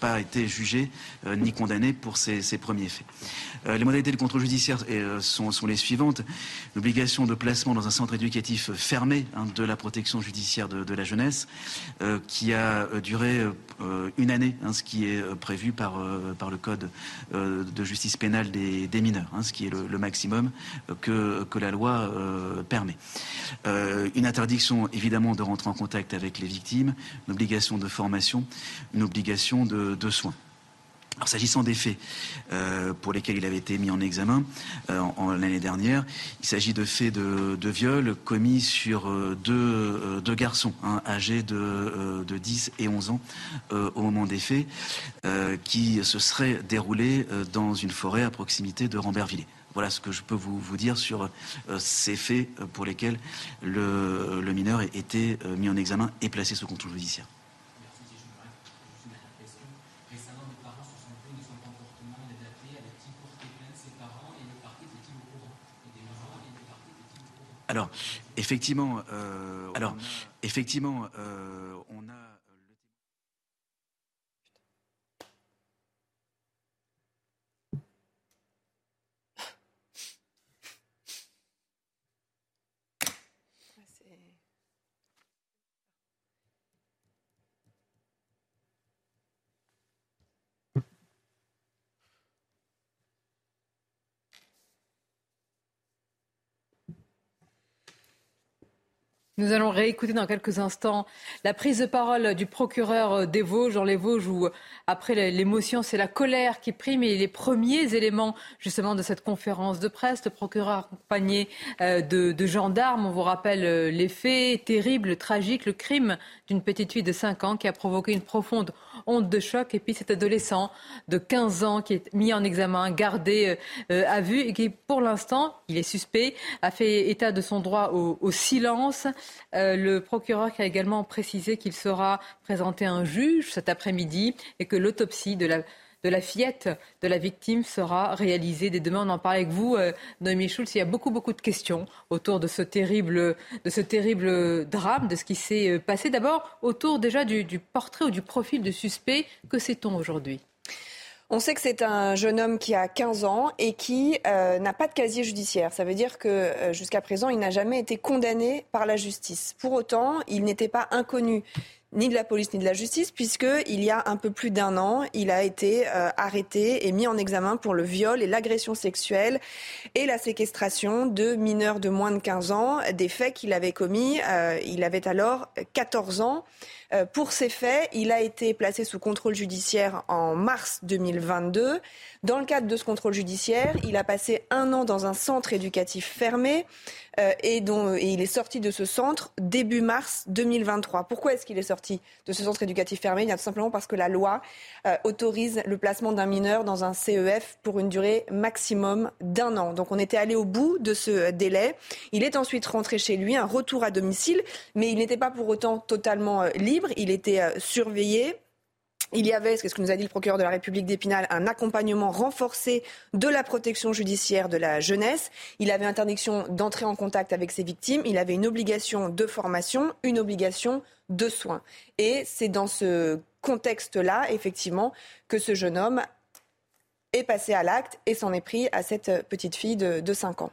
Pas été jugé euh, ni condamné pour ces, premiers faits. Euh, les modalités de contrôle judiciaire euh, sont, les suivantes. L'obligation de placement dans un centre éducatif fermé hein, de la protection judiciaire de, la jeunesse, qui a duré une année, hein, ce qui est prévu par, le Code de justice pénale des, mineurs, hein, ce qui est le, maximum que, la loi permet. Une interdiction évidemment de rentrer en contact avec les victimes, une obligation de formation, une obligation de, s'agissant des faits euh, pour lesquels il avait été mis en examen euh, l'année dernière, il s'agit de faits de, viol commis sur euh, deux, garçons hein, âgés de, euh, de 10 et 11 ans au moment des faits, qui se seraient déroulés dans une forêt à proximité de Rambervillers. Voilà ce que je peux vous, dire sur ces faits pour lesquels le, le mineur a été mis en examen et placé sous contrôle judiciaire. Récemment, des parents se sont plaints de son comportement inadapté. Avait-il porté plainte ses parents et le parquet était-il au courant Et des parents et le parquet était-il au courant Alors, effectivement, euh, alors, effectivement, euh, on a. Nous allons réécouter dans quelques instants la prise de parole du procureur des Vosges, dans les Vosges, où après l'émotion, c'est la colère qui prime et les premiers éléments justement de cette conférence de presse, le procureur accompagné euh, de, gendarmes. On vous rappelle euh, les faits terribles, tragiques, le crime d'une petite fille de 5 ans qui a provoqué une profonde honte de choc et puis cet adolescent de 15 ans qui est mis en examen, gardé euh, à vue et qui pour l'instant, il est suspect, a fait état de son droit au silence. Euh, le procureur qui a également précisé qu'il sera présenté à un juge cet après-midi et que l'autopsie de la, de la fillette de la victime sera réalisée. Dès demain, on en parle avec vous, euh, Noémie Schulz. Il y a beaucoup, beaucoup de questions autour de ce terrible, de ce terrible drame, de ce qui s'est euh, passé. D'abord, autour déjà du, du portrait ou du profil de suspect. Que sait-on aujourd'hui? On sait que c'est un jeune homme qui a 15 ans et qui euh, n'a pas de casier judiciaire. Ça veut dire que euh, jusqu'à présent, il n'a jamais été condamné par la justice. Pour autant, il n'était pas inconnu ni de la police ni de la justice, puisqu'il y a un peu plus d'un an, il a été euh, arrêté et mis en examen pour le viol et l'agression sexuelle et la séquestration de mineurs de moins de 15 ans, des faits qu'il avait commis. il avait alors 14 ans. Euh, pour ces faits, il a été placé sous contrôle judiciaire en mars 2022. Dans le cadre de ce contrôle judiciaire, il a passé un an dans un centre éducatif fermé et, dont, et il est sorti de ce centre début mars 2023. Pourquoi est-ce qu'il est sorti de ce centre éducatif fermé? Il y a tout simplement parce que la loi euh, autorise le placement d'un mineur dans un CEF pour une durée maximum d'un an. Donc on était allé au bout de ce délai. Il est ensuite rentré chez lui, un retour à domicile, mais il n'était pas pour autant totalement euh, libre. Il était euh, surveillé. Il y avait, c'est ce que nous a dit le procureur de la République d'Épinal, un accompagnement renforcé de la protection judiciaire de la jeunesse. Il avait interdiction d'entrer en contact avec ses victimes. Il avait une obligation de formation, une obligation de soins. Et c'est dans ce contexte-là, effectivement, que ce jeune homme est passé à l'acte et s'en est pris à cette petite fille de, de 5 ans.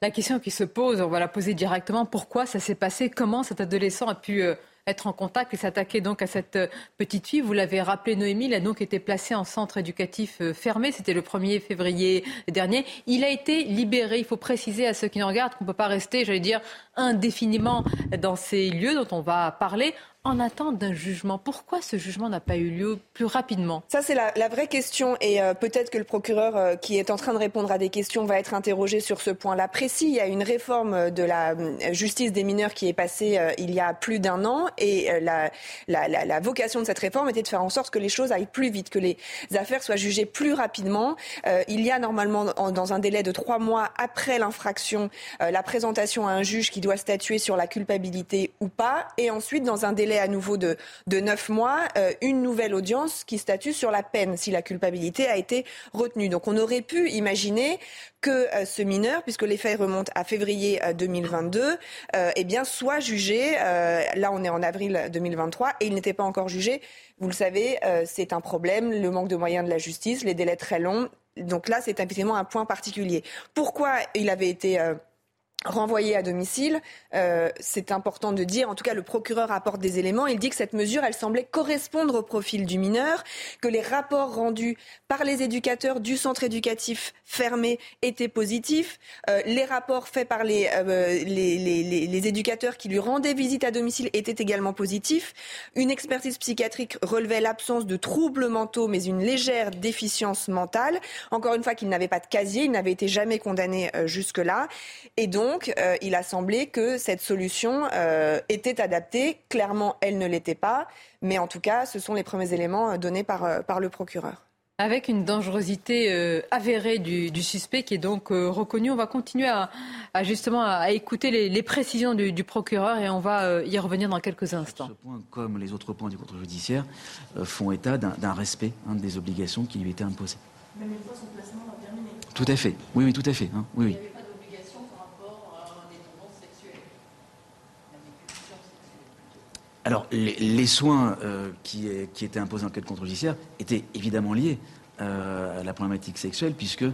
La question qui se pose, on va la poser directement. Pourquoi ça s'est passé Comment cet adolescent a pu euh, être en contact et s'attaquer donc à cette euh, petite fille Vous l'avez rappelé, Noémie, a donc été placé en centre éducatif euh, fermé. C'était le 1er février dernier. Il a été libéré. Il faut préciser à ceux qui nous regardent qu'on ne peut pas rester, j'allais dire, indéfiniment dans ces lieux dont on va parler. En attente d'un jugement. Pourquoi ce jugement n'a pas eu lieu plus rapidement? Ça, c'est la, vraie question. Et euh, peut-être que le procureur euh, qui est en train de répondre à des questions va être interrogé sur ce point-là précis. Il y a une réforme de la euh, justice des mineurs qui est passée il y a plus d'un an. Et la, vocation de cette réforme était de faire en sorte que les choses aillent plus vite, que les affaires soient jugées plus rapidement. il y a normalement, dans un délai de trois mois après l'infraction, la présentation à un juge qui doit statuer sur la culpabilité ou pas. Et ensuite, dans un délai à nouveau de, de 9 mois, euh, une nouvelle audience qui statue sur la peine si la culpabilité a été retenue. Donc on aurait pu imaginer que euh, ce mineur, puisque les faits remontent à février 2022, euh, eh bien, soit jugé. là, on est en avril 2023 et il n'était pas encore jugé. Vous le savez, c'est un problème, le manque de moyens de la justice, les délais très longs. Donc là, c'est effectivement un point particulier. Pourquoi il avait été renvoyé à domicile. Euh, c'est important de dire, en tout cas le procureur apporte des éléments, il dit que cette mesure, elle semblait correspondre au profil du mineur, que les rapports rendus par les éducateurs du centre éducatif fermé étaient positifs, euh, les rapports faits par les, euh, les, les, les, éducateurs qui lui rendaient visite à domicile étaient également positifs, une expertise psychiatrique relevait l'absence de troubles mentaux mais une légère déficience mentale, encore une fois qu'il n'avait pas de casier, il n'avait été jamais condamné jusque-là, et donc donc, euh, il a semblé que cette solution euh, était adaptée. Clairement, elle ne l'était pas. Mais en tout cas, ce sont les premiers éléments euh, donnés par, par le procureur. Avec une dangerosité avérée du, suspect qui est donc reconnu, on va continuer à, justement à, écouter les, précisions du, procureur et on va y revenir dans quelques instants. Ce point, comme les autres points du contrôle judiciaire, font état d'un respect hein, des obligations qui lui étaient imposées. Même une fois son placement terminé. Tout à fait. Oui, oui, tout à fait. Hein. Oui, oui. Alors, les, soins euh, qui, étaient imposés en cas de contrôle judiciaire étaient évidemment liés euh, à la problématique sexuelle, puisque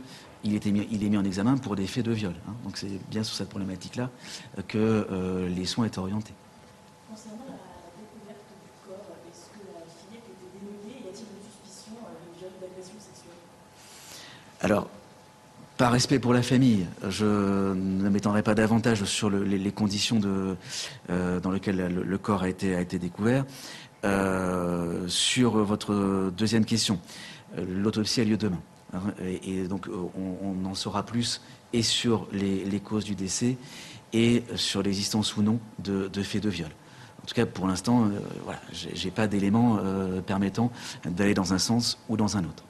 il, était il est mis en examen pour des faits de viol. Hein. Donc, c'est bien sur cette problématique-là euh, que les soins étaient orientés. Concernant la, découverte du corps, est-ce que Philippe était Y a-t-il une suspicion de viol d'agression sexuelle? Alors, par respect pour la famille, je ne m'étendrai pas davantage sur les, conditions euh, dans lesquelles le, corps a été, découvert. Euh, sur votre deuxième question, euh, l'autopsie a lieu demain. Et, donc on, en saura plus et sur les, causes du décès et sur l'existence ou non de, faits de viol. En tout cas, pour l'instant, voilà, j'ai pas d'éléments permettant d'aller dans un sens ou dans un autre.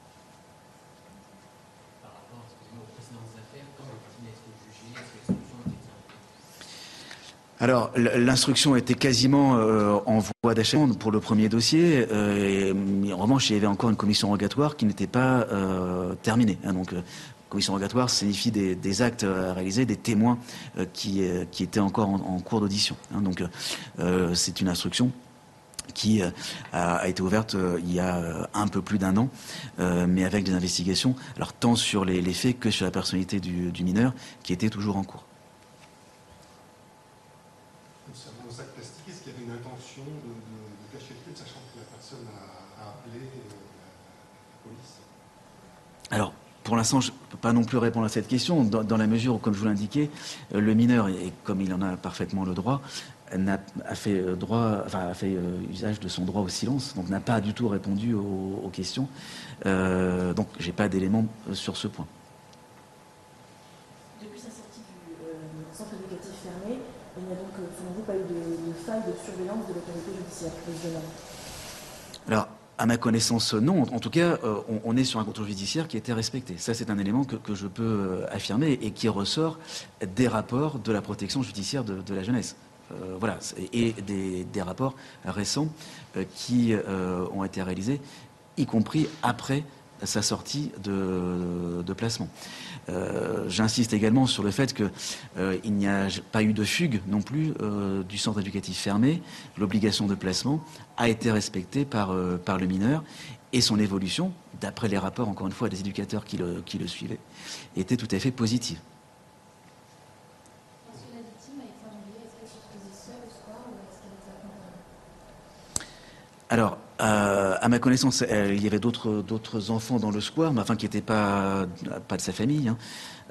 Alors, l'instruction était quasiment euh, en voie d'achèvement pour le premier dossier. Euh, en revanche, il y avait encore une commission rogatoire qui n'était pas euh, terminée. Hein, donc, commission rogatoire signifie des, actes à réaliser, des témoins qui, étaient encore en, cours d'audition. Hein. donc, c'est une instruction qui a, été ouverte il y a un peu plus d'un an, mais avec des investigations, alors tant sur les, faits que sur la personnalité du, du mineur, qui était toujours en cours. Alors, pour l'instant, je ne peux pas non plus répondre à cette question, dans, la mesure où, comme je vous l'indiquais, euh, le mineur, et comme il en a parfaitement le droit, a, fait, euh, droit, enfin, a fait euh, usage de son droit au silence, donc n'a pas du tout répondu aux, questions. donc, je n'ai pas d'éléments sur ce point. Depuis sa sortie du centre éducatif fermé, il n'y a donc, selon vous, pas eu de, de faille de surveillance de l'autorité judiciaire Alors, à ma connaissance, non. En tout cas, euh, on, est sur un contrôle judiciaire qui a été respecté. Ça, c'est un élément que, je peux euh, affirmer et qui ressort des rapports de la protection judiciaire de, la jeunesse. Euh, voilà, et des, rapports récents qui ont été réalisés, y compris après sa sortie de, placement. Euh, j'insiste également sur le fait qu'il euh, n'y a pas eu de fugue non plus euh, du centre éducatif fermé. L'obligation de placement a été respectée par, par le mineur et son évolution, d'après les rapports, encore une fois, des éducateurs qui le, qui le suivaient, était tout à fait positive. Alors, Euh, à ma connaissance, il y avait d'autres enfants dans le square, mais enfin qui n'étaient pas de sa famille. Hein.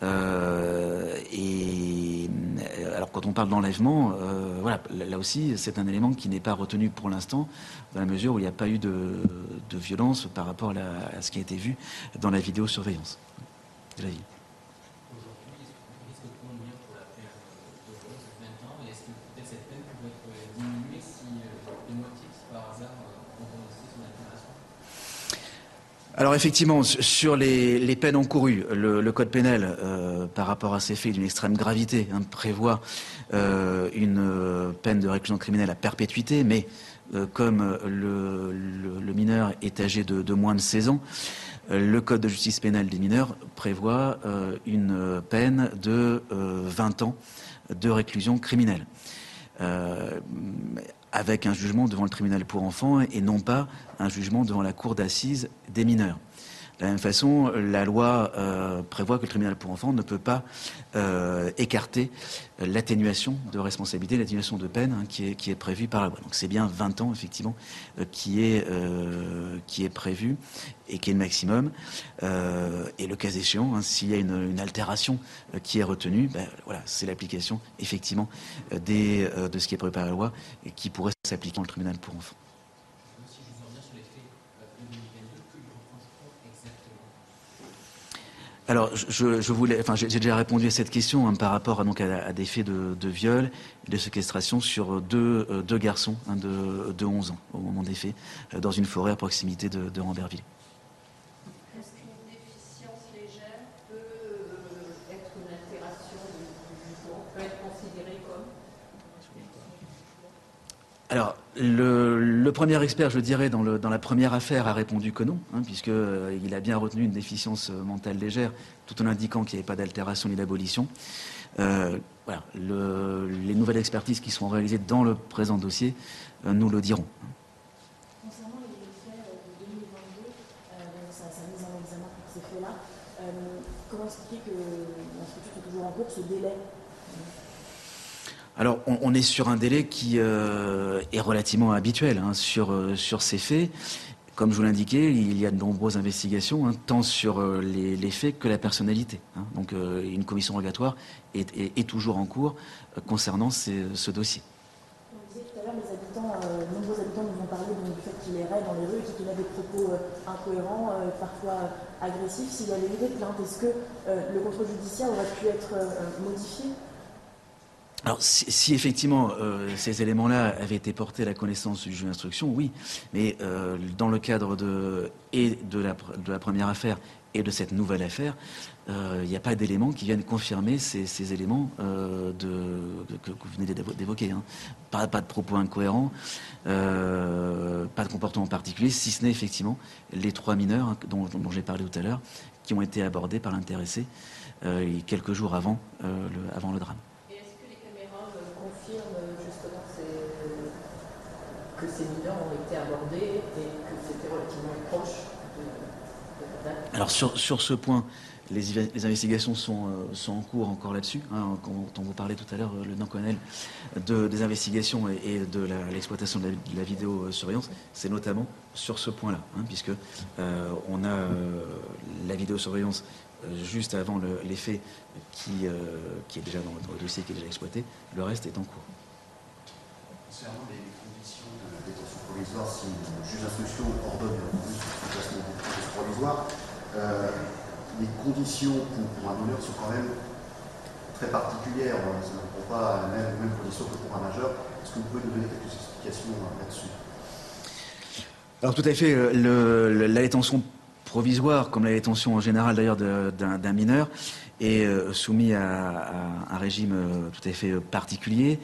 Euh, et alors quand on parle d'enlèvement, euh, voilà, là aussi c'est un élément qui n'est pas retenu pour l'instant, dans la mesure où il n'y a pas eu de, de violence par rapport à, à, ce qui a été vu dans la vidéosurveillance de la ville. Alors effectivement, sur les, peines encourues, le, code pénal, euh, par rapport à ces faits d'une extrême gravité, hein, prévoit euh, une euh, peine de réclusion criminelle à perpétuité, mais comme le, mineur est âgé de, moins de 16 ans, le code de justice pénale des mineurs prévoit une peine de 20 ans de réclusion criminelle avec un jugement devant le tribunal pour enfants et non pas un jugement devant la cour d'assises des mineurs. De la même façon, la loi euh, prévoit que le tribunal pour enfants ne peut pas euh, écarter l'atténuation de responsabilité, l'atténuation de peine hein, qui, est, prévue par la loi. Donc c'est bien 20 ans, effectivement, euh, qui, est, qui est prévu et qui est le maximum. et le cas échéant, hein, s'il y a une, altération qui est retenue, ben, voilà, c'est l'application, effectivement, de ce qui est prévu par la loi et qui pourrait s'appliquer dans le tribunal pour enfants. Alors, je, voulais, enfin, j'ai déjà répondu à cette question hein, par rapport à, donc, à, des faits de, viol et de séquestration sur deux, euh, deux garçons de, de, 11 ans au moment des faits, euh, dans une forêt à proximité de, de Ramberville. Est-ce qu'une déficience légère peut euh, être une altération du jugement, peut être considérée comme Alors, le, premier expert, je dirais, dans, la première affaire, a répondu que non, hein, puisqu'il euh, a bien retenu une déficience euh, mentale légère, tout en indiquant qu'il n'y avait pas d'altération ni d'abolition. Euh, voilà, les nouvelles expertises qui sont réalisées dans le présent dossier nous le diront. Concernant les faits de 2022, sa, mise en examen pour ces faits-là, comment expliquer que l'instruction est toujours en cours, ce délai alors, on, est sur un délai qui euh, est relativement habituel hein, sur, euh, sur ces faits. Comme je vous l'indiquais, il y a de nombreuses investigations, hein, tant sur euh, les, faits que la personnalité. Hein. Donc, une commission rogatoire est, toujours en cours concernant ce dossier. Vous disiez tout à l'heure, les habitants, nombreux habitants nous ont parlé du fait qu'il errait dans les rues et qu'il tenait des propos incohérents, parfois agressifs. S'il y avait des plaintes, est-ce que le contrôle judiciaire aurait pu être modifié? Alors, si, effectivement euh, ces éléments-là avaient été portés à la connaissance du juge d'instruction, oui. Mais euh, dans le cadre de, et de la, de la, première affaire et de cette nouvelle affaire, euh, il n'y a pas d'éléments qui viennent confirmer ces, ces éléments de, que, vous venez d'évoquer. Hein. Pas, pas, de propos incohérents, pas de comportement particulier, si ce n'est effectivement les trois mineurs hein, dont, dont j'ai parlé tout à l'heure, qui ont été abordés par l'intéressé quelques jours avant, le, avant le drame. Que ces mineurs ont été abordés et que c'était relativement proche de, la date Alors sur, sur ce point, les, les investigations sont, euh, sont, en cours encore là-dessus. Hein, quand, on vous parlait tout à l'heure, le colonel, de, des investigations et, de l'exploitation de, la vidéosurveillance, c'est notamment sur ce point-là, hein, puisque euh, on a euh, la vidéosurveillance juste avant le, les faits qui, qui est déjà dans, dans, le dossier qui est déjà exploité. Le reste est en cours. Concernant les provisoire si le juge d'instruction ordonne le placement provisoire. Euh, les conditions pour, un mineur sont quand même très particulières. Ça ne prend pas la même, même condition que pour un majeur. Est-ce que vous pouvez nous donner quelques explications euh, là-dessus? Alors tout à fait, le, la détention provisoire, comme la détention en général d'ailleurs d'un mineur, est euh, soumis à, un régime euh, tout à fait euh, particulier,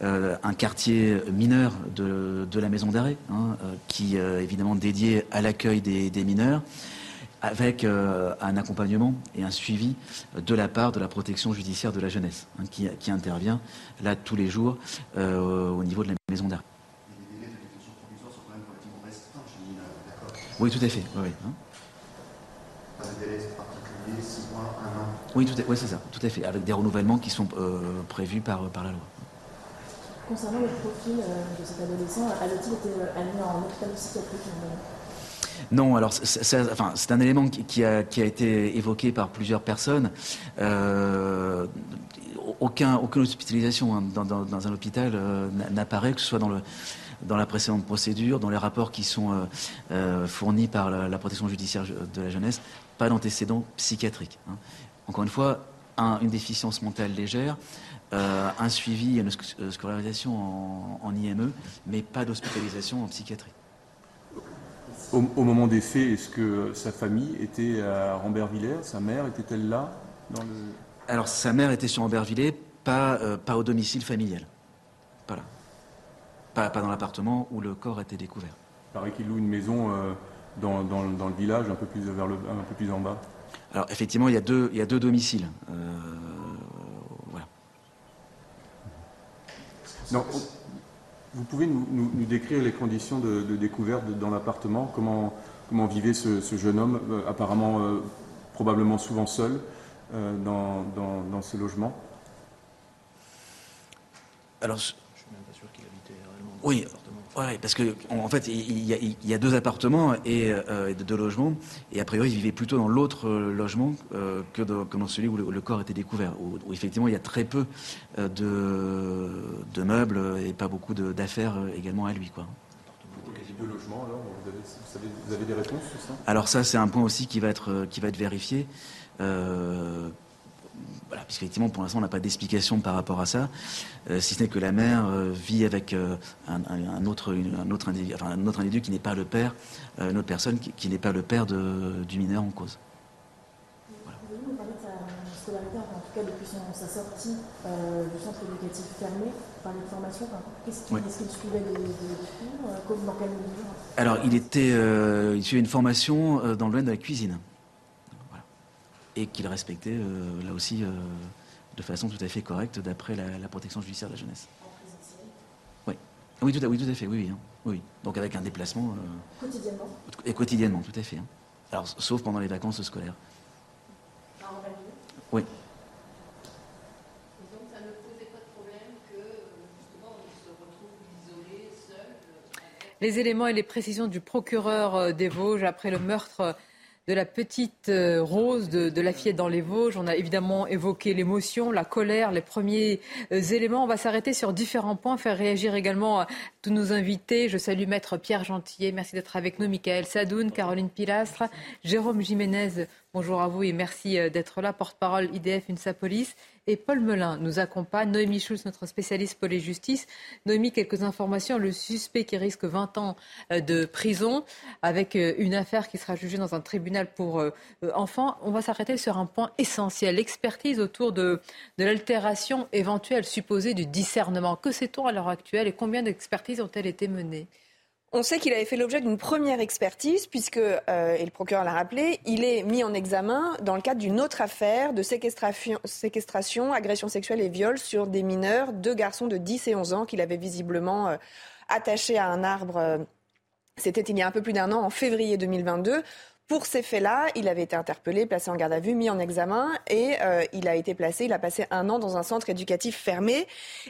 un quartier mineur de, la maison d'arrêt, hein, qui est évidemment dédié à l'accueil des, mineurs avec un accompagnement et un suivi de la part de la protection judiciaire de la jeunesse, hein, qui, intervient là tous les jours au niveau de la maison d'arrêt. Les délais de détention provisoire sont quand même relativement restreints chez les mineurs, d'accord? Oui, tout à fait. Oui, hein. Pas de délai particulier, 6 mois, 1 an oui, tout c'est ça, tout à fait, avec des renouvellements qui sont euh, prévus par, par la loi. Concernant le profil euh, de cet adolescent, a-t-il été euh, admis en hôpital psychiatrique non, alors c'est enfin, un élément qui a, qui a, été évoqué par plusieurs personnes. Euh, aucun, aucune hospitalisation hein, dans, dans, dans, un hôpital euh, n'apparaît, que ce soit dans, le, dans la précédente procédure, dans les rapports qui sont euh, euh, fournis par la, la, protection judiciaire de la jeunesse, pas d'antécédent psychiatrique. Hein. Encore une fois, un, une déficience mentale légère, euh, un suivi, une scolarisation en, en IME, mais pas d'hospitalisation en psychiatrie. Au, au, moment des faits, est-ce que sa famille était à Rambervillers? Sa mère était-elle là dans le... Alors, sa mère était sur Rambervillers, pas, euh, pas au domicile familial. Pas là. Pas, pas dans l'appartement où le corps a été découvert. Il paraît qu'il loue une maison euh, dans, dans, dans, le village, un peu plus, vers le, un peu plus en bas. Alors, effectivement, il y a deux, il y a deux domiciles. Euh, voilà. Non, vous pouvez nous, nous, nous, décrire les conditions de, de découverte dans l'appartement comment, comment vivait ce, ce jeune homme, euh, apparemment euh, probablement souvent seul euh, dans, dans, dans, ce logement Alors, je, je suis même pas sûr qu'il habitait réellement oui. appartement. Oui, parce que en fait, il y, a, il y a deux appartements et euh, deux logements, et a priori, il vivait plutôt dans l'autre logement euh, que, que, dans celui où le, où le, corps était découvert, où, où, effectivement il y a très peu euh, de, de meubles et pas beaucoup d'affaires également à lui, quoi. Deux logements, alors vous avez, vous, savez, vous avez, des réponses sur ça? Alors ça, c'est un point aussi qui va être qui va être vérifié. Euh, voilà, puisqu'effectivement, pour l'instant, on n'a pas d'explication par rapport à ça, euh, si ce n'est que la mère euh, vit avec euh, un, un, autre, un, autre individu, enfin, un autre individu qui n'est pas le père, euh, une autre personne qui, qui n'est pas le père de, du mineur en cause. Voilà. Nous parler de sa scolarité, enfin, en tout cas depuis son, sa sortie du centre éducatif fermé, par les formations Qu'est-ce qu'il oui. qu suivait des, des cours Dans mesure Alors, il, était, il suivait une formation dans le domaine de la cuisine et qu'il respectait euh, là aussi euh, de façon tout à fait correcte d'après la, la, protection judiciaire de la jeunesse. Oui, oui, tout à, oui, tout à fait, oui, oui, hein. oui. Donc avec un déplacement. Euh, quotidiennement? Et quotidiennement, tout à fait. Hein. Alors, sauf pendant les vacances scolaires. Ah, oui. Les éléments et les précisions du procureur des Vosges après le meurtre de la petite euh, Rose, de, la fillette dans les Vosges. On a évidemment évoqué l'émotion, la colère, les premiers euh, éléments. On va s'arrêter sur différents points, faire réagir également à tous nos invités. Je salue Maître Pierre Gentillet. Merci d'être avec nous. Michael Sadoun, Caroline Pilastre, Jérôme Jiménez. Bonjour à vous et merci euh, d'être là. Porte-parole IDF UNSA Police. Et Paul Melun nous accompagne. Noémie Schulz, notre spécialiste police justice. Noémie, quelques informations. Le suspect qui risque 20 ans euh, de prison avec euh, une affaire qui sera jugée dans un tribunal pour enfants. On va s'arrêter sur un point essentiel. L'expertise autour de, de l'altération éventuelle supposée du discernement. Que sait-on à l'heure actuelle et combien d'expertises ont-elles été menées? On sait qu'il avait fait l'objet d'une première expertise, puisque, euh, et le procureur l'a rappelé, il est mis en examen dans le cadre d'une autre affaire de séquestration, agression sexuelle et viol sur des mineurs, deux garçons de 10 et 11 ans qu'il avait visiblement euh, attachés à un arbre. Euh, C'était il y a un peu plus d'un an, en février 2022. Pour ces faits-là, il avait été interpellé, placé en garde à vue, mis en examen et il a été placé, il a passé un an dans un centre éducatif fermé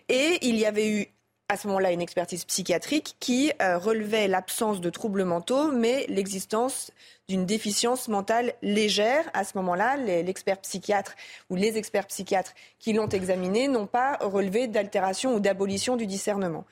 et il y avait eu à ce moment-là une expertise psychiatrique qui euh, relevait l'absence de troubles mentaux, mais l'existence d'une déficience mentale légère. À ce moment-là, l'expert psychiatre ou les experts psychiatres qui l'ont examiné n'ont pas relevé d'altération ou d'abolition du discernement.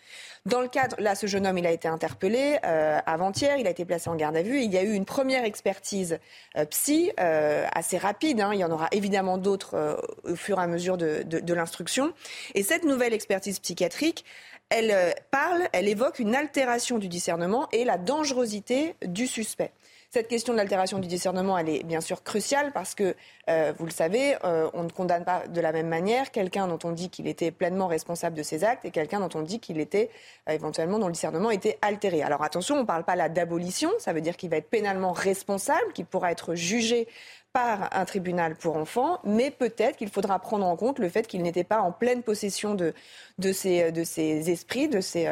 Dans le cadre, là, ce jeune homme, il a été interpellé euh, avant-hier, il a été placé en garde à vue. Il y a eu une première expertise euh, psy euh, assez rapide. Hein. Il y en aura évidemment d'autres au fur et à mesure de, de, l'instruction. Et cette nouvelle expertise psychiatrique, elle parle, elle évoque une altération du discernement et la dangerosité du suspect. Cette question de l'altération du discernement, elle est bien sûr cruciale parce que, euh, vous le savez, euh, on ne condamne pas de la même manière quelqu'un dont on dit qu'il était pleinement responsable de ses actes et quelqu'un dont on dit qu'il était euh, éventuellement dont le discernement était altéré. Alors attention, on ne parle pas là d'abolition, ça veut dire qu'il va être pénalement responsable, qu'il pourra être jugé par un tribunal pour enfants, mais peut-être qu'il faudra prendre en compte le fait qu'il n'était pas en pleine possession de, de, ses, de ses esprits, de ses,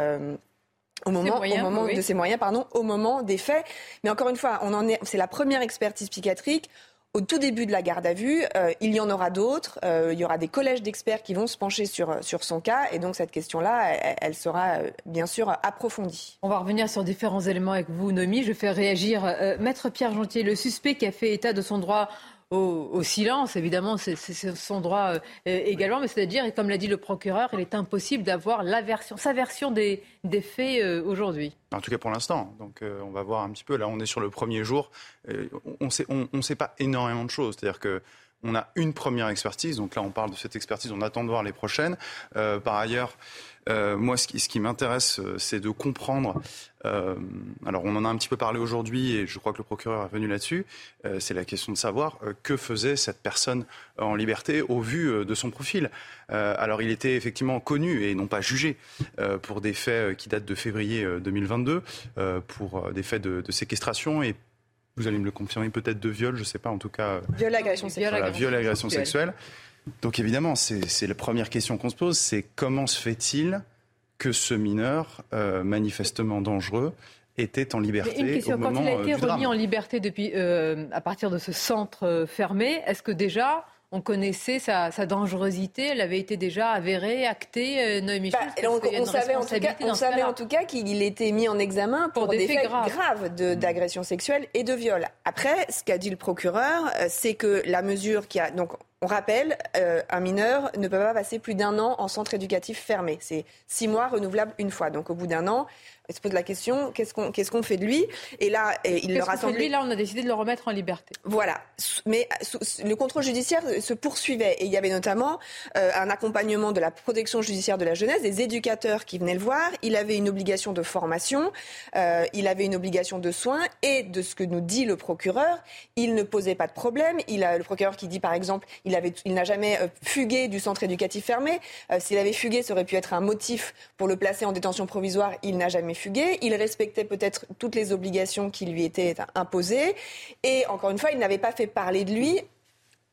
au moment, moyens, au moment oui. de ses moyens, pardon, au moment des faits. Mais encore une fois, on en est, c'est la première expertise psychiatrique. au tout début de la garde à vue, euh, il y en aura d'autres. Euh, il y aura des collèges d'experts qui vont se pencher sur, sur son cas. Et donc, cette question-là, elle, elle sera euh, bien sûr approfondie. On va revenir sur différents éléments avec vous, Nomi. Je fais réagir euh, Maître Pierre Jontier, le suspect qui a fait état de son droit au, au silence, évidemment, c'est son droit euh, également, mais c'est-à-dire, et comme l'a dit le procureur, il est impossible d'avoir version, sa version des, des faits euh, aujourd'hui. En tout cas pour l'instant. Donc euh, on va voir un petit peu. Là, on est sur le premier jour. On ne sait, on, on sait pas énormément de choses. C'est-à-dire que on a une première expertise. Donc là, on parle de cette expertise. On attend de voir les prochaines. Euh, par ailleurs, euh, moi, ce qui, m'intéresse, euh, c'est de comprendre. alors, on en a un petit peu parlé aujourd'hui, et je crois que le procureur est venu là-dessus. C'est la question de savoir que faisait cette personne en liberté au vu de son profil. Alors, il était effectivement connu et non pas jugé pour des faits qui datent de février euh, 2022, euh, pour des faits de, de séquestration et vous allez me le confirmer, peut-être de viol, je ne sais pas, en tout cas. euh, Viol, agression sexuelle. voilà, viol agression sexuelle. Donc évidemment, c'est la première question qu'on se pose, c'est comment se fait-il que ce mineur, euh, manifestement dangereux, était en liberté une question, au quand moment il a euh, été drame remis en liberté depuis, euh, à partir de ce centre euh, fermé, est-ce que déjà on connaissait sa, sa dangerosité Elle avait été déjà avérée, actée, euh, Noémie Bah, Schultz, on, savait en tout cas, responsabilité on dans ce savait cas-là. en tout cas qu'il était mis en examen pour, Pour des faits faits graves. graves de- d'agression sexuelle et de viol. Après, ce qu'a dit le procureur, euh, c'est que la mesure qui a donc on rappelle, euh, un mineur ne peut pas passer plus d'un an en centre éducatif fermé. C'est six mois renouvelables une fois. Donc au bout d'un an, il se pose la question qu'est-ce qu'on qu'est-ce qu'on fait de lui? Et là, et il leur a fait de semblé lui? Là, on a décidé de le remettre en liberté. voilà. Mais le contrôle judiciaire se poursuivait et il y avait notamment euh, un accompagnement de la protection judiciaire de la jeunesse, des éducateurs qui venaient le voir. Il avait une obligation de formation, euh, il avait une obligation de soins et de ce que nous dit le procureur, il ne posait pas de problème. Il a le procureur qui dit par exemple, il avait, il n'a jamais euh, fugué du centre éducatif fermé. Euh, S'il avait fugué, ça aurait pu être un motif pour le placer en détention provisoire. Il n'a jamais fugué. Il respectait peut-être toutes les obligations qui lui étaient imposées. Et encore une fois, il n'avait pas fait parler de lui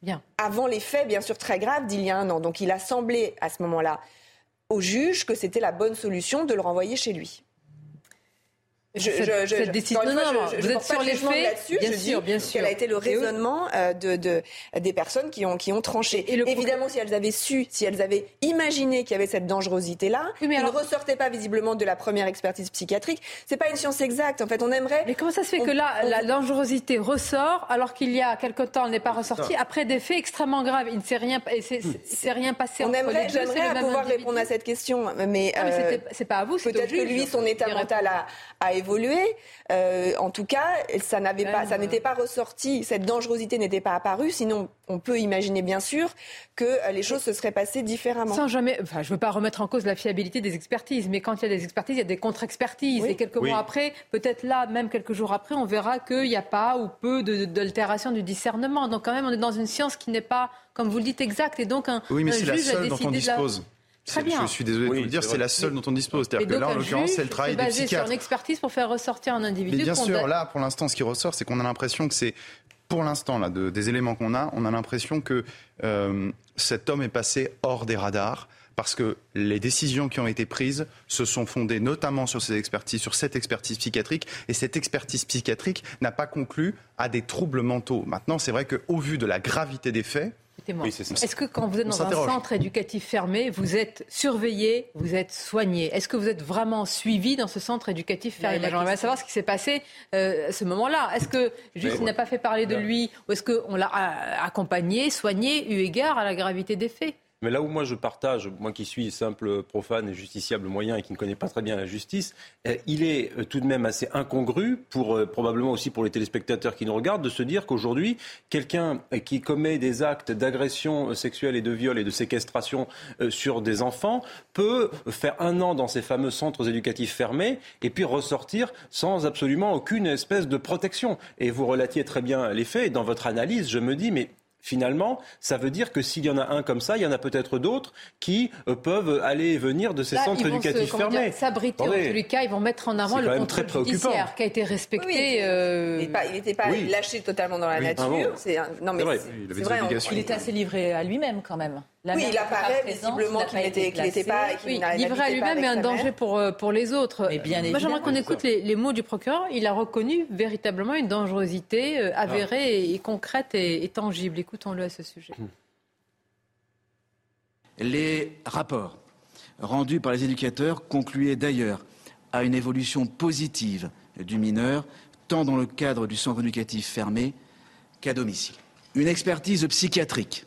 Bien. avant les faits, bien sûr, très graves d'il y a un an. Donc il a semblé à ce moment-là au juge que c'était la bonne solution de le renvoyer chez lui. Je- Cette- je- décision- non, fois, non, je- vous êtes sur les faits, là-dessus, bien je sûr, dis bien sûr. Quel a été le raisonnement euh, de, de- des personnes qui ont, qui ont tranché. Et le procureur- Évidemment, si elles avaient su, si elles avaient imaginé qu'il y avait cette dangerosité-là, Oui, mais il alors- ne ressortait pas visiblement de la première expertise psychiatrique. C'est pas une science exacte. En fait, on aimerait. Mais comment ça se fait On- que là, on- la dangerosité ressort alors qu'il y a quelque temps, elle n'est pas ressortie après des faits extrêmement graves? Il ne s'est rien, c'est- passé On aimerait, j'aimerais pouvoir individu. répondre à cette question, mais, mais euh, c'était- c'est pas à vous, Peut-être que lui, son état mental a, a évolué. Euh, en tout cas, ça n'avait pas, ça n'était pas ressorti. Cette dangerosité n'était pas apparue. Sinon, on peut imaginer bien sûr que euh, les choses se seraient passées différemment. Sans jamais, enfin, je ne veux pas remettre en cause la fiabilité des expertises, mais quand il y a des expertises, il y a des contre-expertises. Oui. Et quelques Oui. mois après, peut-être là, même quelques jours après, on verra qu'il n'y a pas ou peu d'altération du discernement. Donc quand même, on est dans une science qui n'est pas, comme vous le dites, exacte. Et donc un, Oui, mais un c'est la juge a seule dont on décidé de la- dispose. Très C'est- bien. Je suis désolé Oui, de vous le dire, c'est la seule dont on dispose. Et C'est-à-dire que donc là, en l'occurrence, c'est le travail des basé sur psychiatres. une expertise pour faire ressortir un individu. Mais bien sûr, a- là, pour l'instant, ce qui ressort, c'est qu'on a l'impression que c'est, pour l'instant, là, de- des éléments qu'on a, on a l'impression que euh, cet homme est passé hors des radars. Parce que les décisions qui ont été prises se sont fondées notamment sur ces expertises, sur cette expertise psychiatrique, et cette expertise psychiatrique n'a pas conclu à des troubles mentaux. Maintenant, c'est vrai qu'au vu de la gravité des faits. Oui. Est-ce que quand vous êtes dans un centre éducatif fermé, vous êtes surveillé, vous êtes soigné? Est-ce que vous êtes vraiment suivi dans ce centre éducatif fermé? J'aimerais savoir ce qui s'est passé euh, à ce moment-là. Est-ce que juste n'a pas fait parler de lui ou est-ce qu'on l'a euh, accompagné, soigné, eu égard à la gravité des faits? Mais là où moi je partage, moi qui suis simple profane et justiciable moyen et qui ne connais pas très bien la justice, euh, il est euh, tout de même assez incongru pour euh, probablement aussi pour les téléspectateurs qui nous regardent de se dire qu'aujourd'hui quelqu'un qui commet des actes d'agression euh, sexuelle et de viol et de séquestration sur des enfants peut faire un an dans ces fameux centres éducatifs fermés et puis ressortir sans absolument aucune espèce de protection. Et vous relatiez très bien les faits et dans votre analyse, je me dis mais finalement, ça veut dire que s'il y en a un comme ça, il y en a peut-être d'autres qui euh, peuvent aller et venir de ces Là, centres se- éducatifs fermés. S'abriter en tous les cas, ils vont mettre en avant le contrôle judiciaire qui a été respecté. Oui, euh, Il n'était pas Oui. lâché totalement dans la Oui. nature. Ah bon C'est un- non, mais C'est vrai. Il on-. Il était assez livré à lui-même quand même. La oui, mère il apparaît visiblement qu'il pas n'était pas, qu'il Oui, livré à lui-même et un danger pour, euh, pour les autres. Mais bien Moi, j'aimerais qu'on écoute les, les mots du procureur. Il a reconnu véritablement une dangerosité euh, avérée et, et concrète et, et tangible. Écoutons-le à ce sujet. Les rapports rendus par les éducateurs concluaient d'ailleurs à une évolution positive du mineur, tant dans le cadre du centre éducatif fermé qu'à domicile. Une expertise psychiatrique,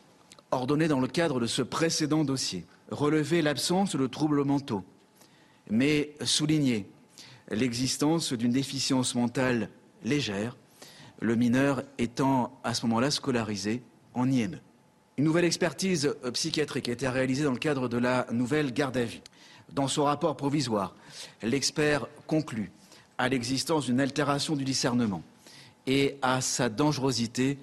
ordonnée dans le cadre de ce précédent dossier, relevait l'absence de troubles mentaux, mais soulignait l'existence d'une déficience mentale légère, le mineur étant à ce moment-là scolarisé en IME. Une nouvelle expertise euh, psychiatrique a été réalisée dans le cadre de la nouvelle garde à vue. Dans son rapport provisoire, l'expert conclut à l'existence d'une altération du discernement et à sa dangerosité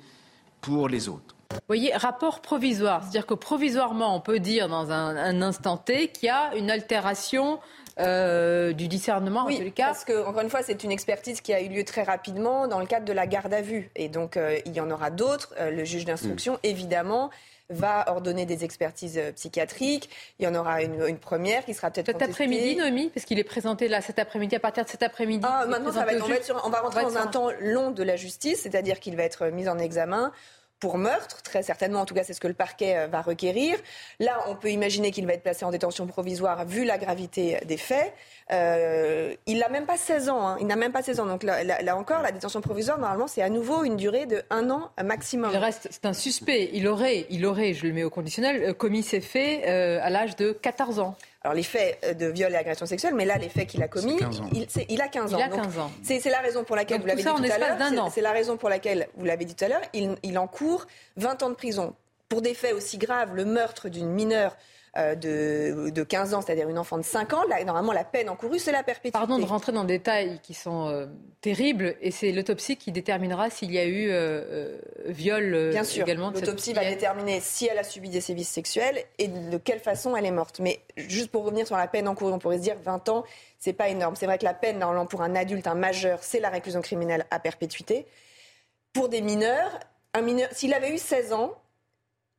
pour les autres. Vous voyez, rapport provisoire. C'est-à-dire que provisoirement, on peut dire dans un, un instant T qu'il y a une altération euh, du discernement, en tous Oui, les cas. parce que encore une fois, c'est une expertise qui a eu lieu très rapidement dans le cadre de la garde à vue, et donc euh, il y en aura d'autres. Euh, le juge d'instruction, Mm. évidemment, va ordonner des expertises euh, psychiatriques. Il y en aura une, une première qui sera peut-être Cet après-midi, Noémie, parce qu'il est présenté là cet après-midi, à partir de cet après-midi. Ah, maintenant, ça va présenté être- on, va être sur- on va rentrer On va dans un temps long de la justice, c'est-à-dire qu'il va être mis en examen pour meurtre, très certainement, en tout cas c'est ce que le parquet euh, va requérir. Là, on peut imaginer qu'il va être placé en détention provisoire vu la gravité des faits. Euh, il n'a même pas 16 ans, hein. il n'a même pas 16 ans, donc là, là- encore, la détention provisoire, normalement, c'est à nouveau une durée de un an maximum. Il reste, c'est un suspect. Il aurait, il aurait, je le mets au conditionnel, euh, commis ces faits euh, à l'âge de 14 ans. Alors les faits euh, de viol et agression sexuelle, mais là les faits qu'il a commis, C'est 15 ans. il, a 15 ans. Il a Donc, 15 ans. C'est c'est la raison pour laquelle Donc, vous l'avez tout dit tout à l'heure. c'est- la raison pour laquelle vous l'avez dit tout à l'heure. Il, il encourt 20 ans de prison pour des faits aussi graves, le meurtre d'une mineure de, de 15 ans, c'est-à-dire une enfant de 5 ans. Là, normalement, la peine encourue, c'est la perpétuité. Pardon de rentrer dans des détails qui sont euh, terribles, et c'est l'autopsie qui déterminera s'il y a eu euh, euh, viol euh, Bien sûr, également. l'autopsie va déterminer si elle a subi des sévices sexuels et de quelle façon elle est morte. Mais juste pour revenir sur la peine encourue, on pourrait se dire 20 ans, c'est pas énorme. C'est vrai que la peine, normalement, pour un adulte, un majeur, c'est la réclusion criminelle à perpétuité. Pour des mineurs, un mineur, s'il avait eu 16 ans,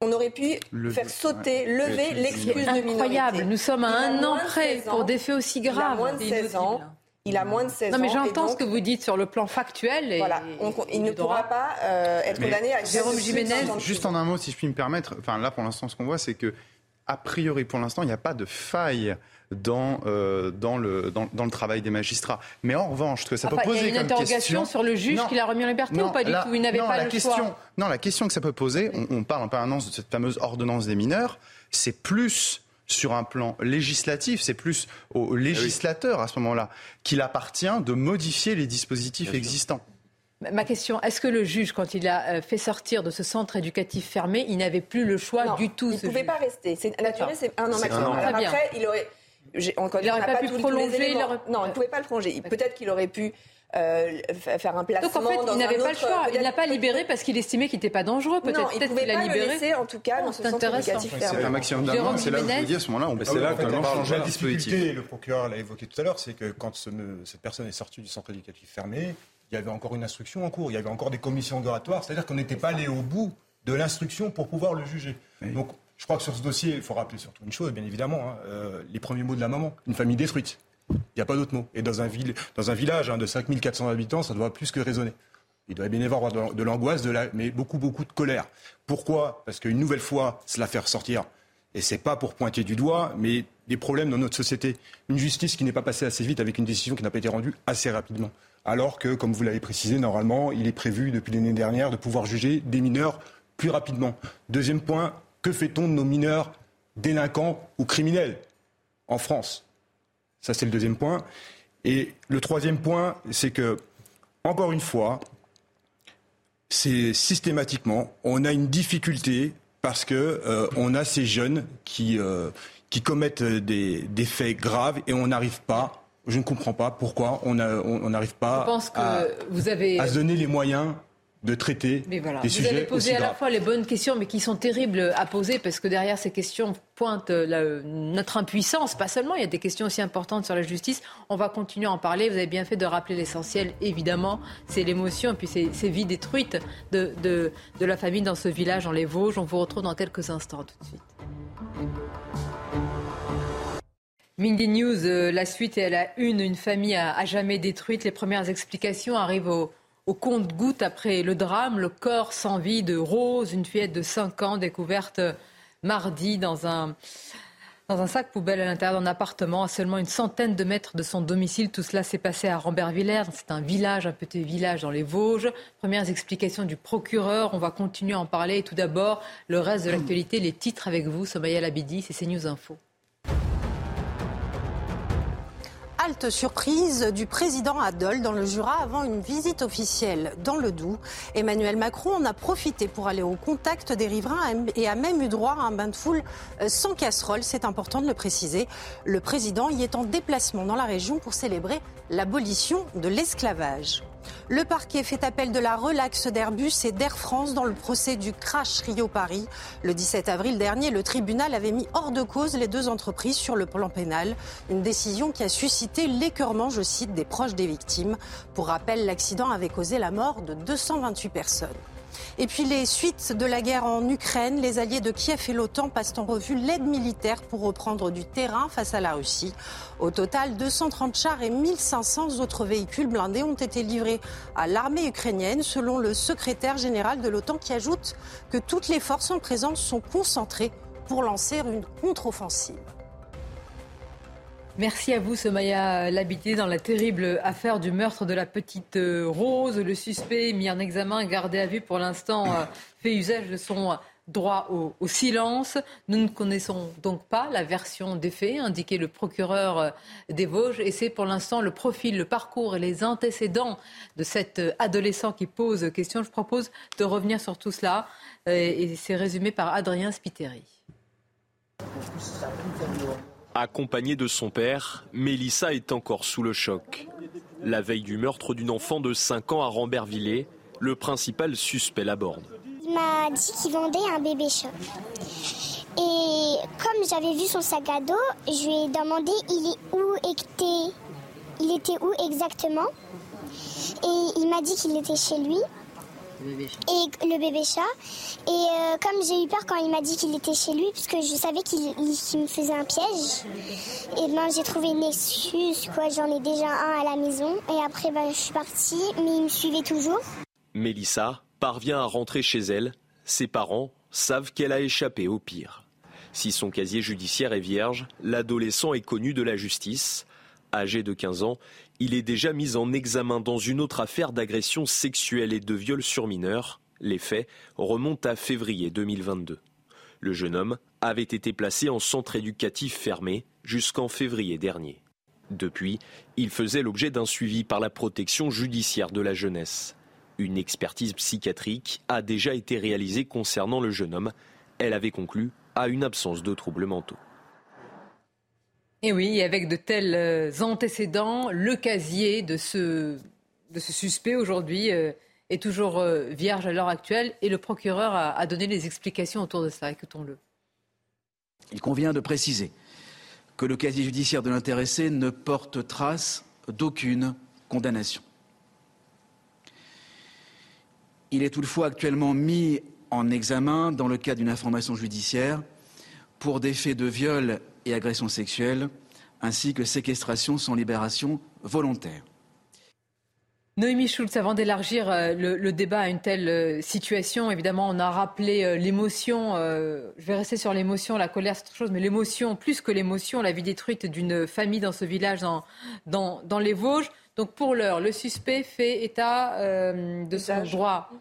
on aurait pu Lever, faire sauter, ouais. lever l'excuse de minorité. Incroyable, nous sommes à un an près 16 ans. pour des faits aussi Il a graves. moins de 16 ans. Il a moins de 16 Non, mais ans. j'entends ce que vous dites sur le plan factuel. Et, Voilà, on- il ne droit. pourra pas euh, être Mais condamné à Jérôme Jiménez, 20 ans de Juste en un mot, si je puis me permettre, enfin là pour l'instant, ce qu'on voit, c'est que a priori, pour l'instant, il n'y a pas de faille dans, euh, dans, le, dans, dans le travail des magistrats. Mais en revanche, ce que ça Enfin, peut il y a poser une comme interrogation question... sur le juge Non. qui l'a remis en liberté Non, ou pas du là- tout? Il n'avait non, pas la le question, choix. Non, la question que ça peut poser, on, on parle en permanence de cette fameuse ordonnance des mineurs, c'est plus sur un plan législatif, c'est plus au législateur à ce moment-là qu'il appartient de modifier les dispositifs existants. Ma question, est-ce que le juge, quand il a euh, fait sortir de ce centre éducatif fermé, il n'avait plus le choix Non, du tout Il ne pouvait juge? pas rester. C'est, la durée, c'est un an maximum. après, il aurait. Encore Il une fois, aurait on n'a pas pu tous- tous les prolonger, il éléments. aurait- Non, il ne pouvait pas le prolonger. Peut-être qu'il aurait pu euh, faire un placement. Donc en fait, dans il n'avait pas le choix. Il n'a pas libéré parce qu'il estimait qu'il n'était pas dangereux. Peut-être Non, il ne peut-être pouvait qu'il a pas le libéré. laisser, en tout cas, Oh, dans ce c'est centre éducatif C'est fermé. un maximum d'un c'est là où je vous dis à ce moment-là, on peut c'est là changer de le la dispositif. le procureur l'a évoqué tout à l'heure, c'est que quand ce- cette personne est sortie du centre éducatif fermé, il y avait encore une instruction en cours, il y avait encore des commissions oratoires, c'est-à-dire qu'on n'était pas allé au bout de l'instruction pour pouvoir le juger. Donc, je crois que sur ce dossier, il faut rappeler surtout une chose, bien évidemment, hein, euh, les premiers mots de la maman, une famille détruite. Il n'y a pas d'autre mot. Et dans un, dans un village hein, de 5400 habitants, ça doit plus que résonner. Il doit bien y avoir de, l'angoisse, la, mais beaucoup, beaucoup de colère. Pourquoi? Parce qu'une nouvelle fois, cela fait ressortir, et c'est pas pour pointer du doigt, mais des problèmes dans notre société. Une justice qui n'est pas passée assez vite avec une décision qui n'a pas été rendue assez rapidement. Alors que, comme vous l'avez précisé, normalement, il est prévu depuis l'année dernière de pouvoir juger des mineurs plus rapidement. Deuxième point, que fait-on de nos mineurs délinquants ou criminels en France? Ça, c'est le deuxième point. Et le troisième point, c'est que, encore une fois, c'est systématiquement, on a une difficulté parce que euh, on a ces jeunes qui, euh, qui commettent des, des faits graves et on n'arrive pas, je ne comprends pas pourquoi on a- on on n'arrive pas Je pense que à, vous avez. à se donner les moyens de traiter Mais voilà, des vous sujets avez posé aussi à la fois les bonnes questions, mais qui sont terribles à poser, parce que derrière ces questions pointe la- notre impuissance. Pas seulement, il y a des questions aussi importantes sur la justice. On va continuer à en parler. Vous avez bien fait de rappeler l'essentiel, évidemment, c'est l'émotion, et puis ces, ces vies détruites de, de, de la famille dans ce village, dans les Vosges. On vous retrouve dans quelques instants, tout de suite. Mindy News, euh, la suite est à la une, une famille à, jamais détruite. Les premières explications arrivent au, au compte-goutte après le drame. Le corps sans vie de Rose, une fillette de 5 ans, découverte mardi dans un, sac poubelle à l'intérieur d'un appartement à seulement une centaine de mètres de son domicile. Tout cela s'est passé à Rambervillers. C'est un village, un petit village dans les Vosges. Premières explications du procureur. On va continuer à en parler. Et tout d'abord, le reste de l'actualité, les titres avec vous. Somaya Labidi, c'est CNews Info. Halte surprise du président Adol dans le Jura avant une visite officielle dans le Doubs. Emmanuel Macron en a profité pour aller au contact des riverains et a même eu droit à un bain de foule euh, sans casserole. C'est important de le préciser. Le président y est en déplacement dans la région pour célébrer l'abolition de l'esclavage. Le parquet fait appel de la relaxe d'Airbus et d'Air France dans le procès du crash Rio-Paris. Le 17 avril dernier, le tribunal avait mis hors de cause les deux entreprises sur le plan pénal. Une décision qui a suscité l'écœurement, je cite, des proches des victimes. Pour rappel, l'accident avait causé la mort de 228 personnes. Et puis les suites de la guerre en Ukraine, les alliés de Kiev et l'OTAN passent en revue l'aide militaire pour reprendre du terrain face à la Russie. Au total, 230 chars et 1500 autres véhicules blindés ont été livrés à l'armée ukrainienne, selon le secrétaire général de l'OTAN qui ajoute que toutes les forces en présence sont concentrées pour lancer une contre-offensive. Merci à vous, Somaya Labité, dans la terrible affaire du meurtre de la petite euh, Rose. Le suspect mis en examen, gardé à vue pour l'instant, euh, fait usage de son droit au, silence. Nous ne connaissons donc pas la version des faits, indiqué le procureur euh, des Vosges, et c'est pour l'instant le profil, le parcours et les antécédents de cet adolescent qui pose question. Je propose de revenir sur tout cela, et c'est résumé par Adrien Spiteri. Accompagnée de son père, Mélissa est encore sous le choc. La veille du meurtre d'une enfant de 5 ans à Rambervillers, le principal suspect l'aborde. Il m'a dit qu'il vendait un bébé chat. Et comme j'avais vu son sac à dos, je lui ai demandé il où était, il était où exactement? Et il m'a dit qu'il était chez lui. Et le bébé chat. Et euh, comme j'ai eu peur quand il m'a dit qu'il était chez lui, puisque je savais qu'il me faisait un piège, et ben j'ai trouvé une excuse, quoi. J'en ai déjà un à la maison. Et après, ben, je suis partie, mais il me suivait toujours. Mélissa parvient à rentrer chez elle. Ses parents savent qu'elle a échappé au pire. Si son casier judiciaire est vierge, l'adolescent est connu de la justice. Âgé de 15 ans, il est déjà mis en examen dans une autre affaire d'agression sexuelle et de viol sur mineurs. Les faits remontent à février 2022. Le jeune homme avait été placé en centre éducatif fermé jusqu'en février dernier. Depuis, il faisait l'objet d'un suivi par la protection judiciaire de la jeunesse. Une expertise psychiatrique a déjà été réalisée concernant le jeune homme. Elle avait conclu à une absence de troubles mentaux. Et oui, avec de tels euh, antécédents, le casier de ce, de ce suspect aujourd'hui euh, est toujours euh, vierge à l'heure actuelle et le procureur a, donné les explications autour de ça. Écoutons-le. Il convient de préciser que le casier judiciaire de l'intéressé ne porte trace d'aucune condamnation. Il est toutefois actuellement mis en examen dans le cadre d'une information judiciaire pour des faits de viol et agression sexuelle, ainsi que séquestration sans libération volontaire. Noémie Schultz, avant d'élargir euh, le, débat à une telle euh, situation, évidemment, on a rappelé euh, l'émotion. je vais rester sur l'émotion, la colère, c'est autre chose, mais l'émotion, plus que l'émotion, la vie détruite d'une famille dans ce village dans, dans, les Vosges. Donc, pour l'heure, le suspect fait état de son droit,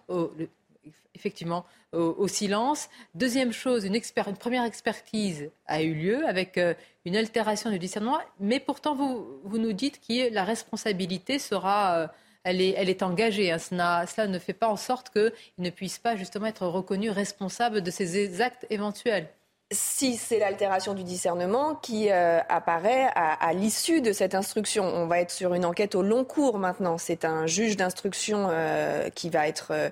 effectivement, au, silence. Deuxième chose, une, première expertise a eu lieu avec euh, une altération du discernement, mais pourtant vous, nous dites que la responsabilité sera, euh, elle, est, engagée. Hein. Cela, cela, ne fait pas en sorte qu'il ne puisse pas justement être reconnu responsable de ces actes éventuels si c'est l'altération du discernement qui euh, apparaît à, l'issue de cette instruction. On va être sur une enquête au long cours maintenant. C'est un juge d'instruction qui va être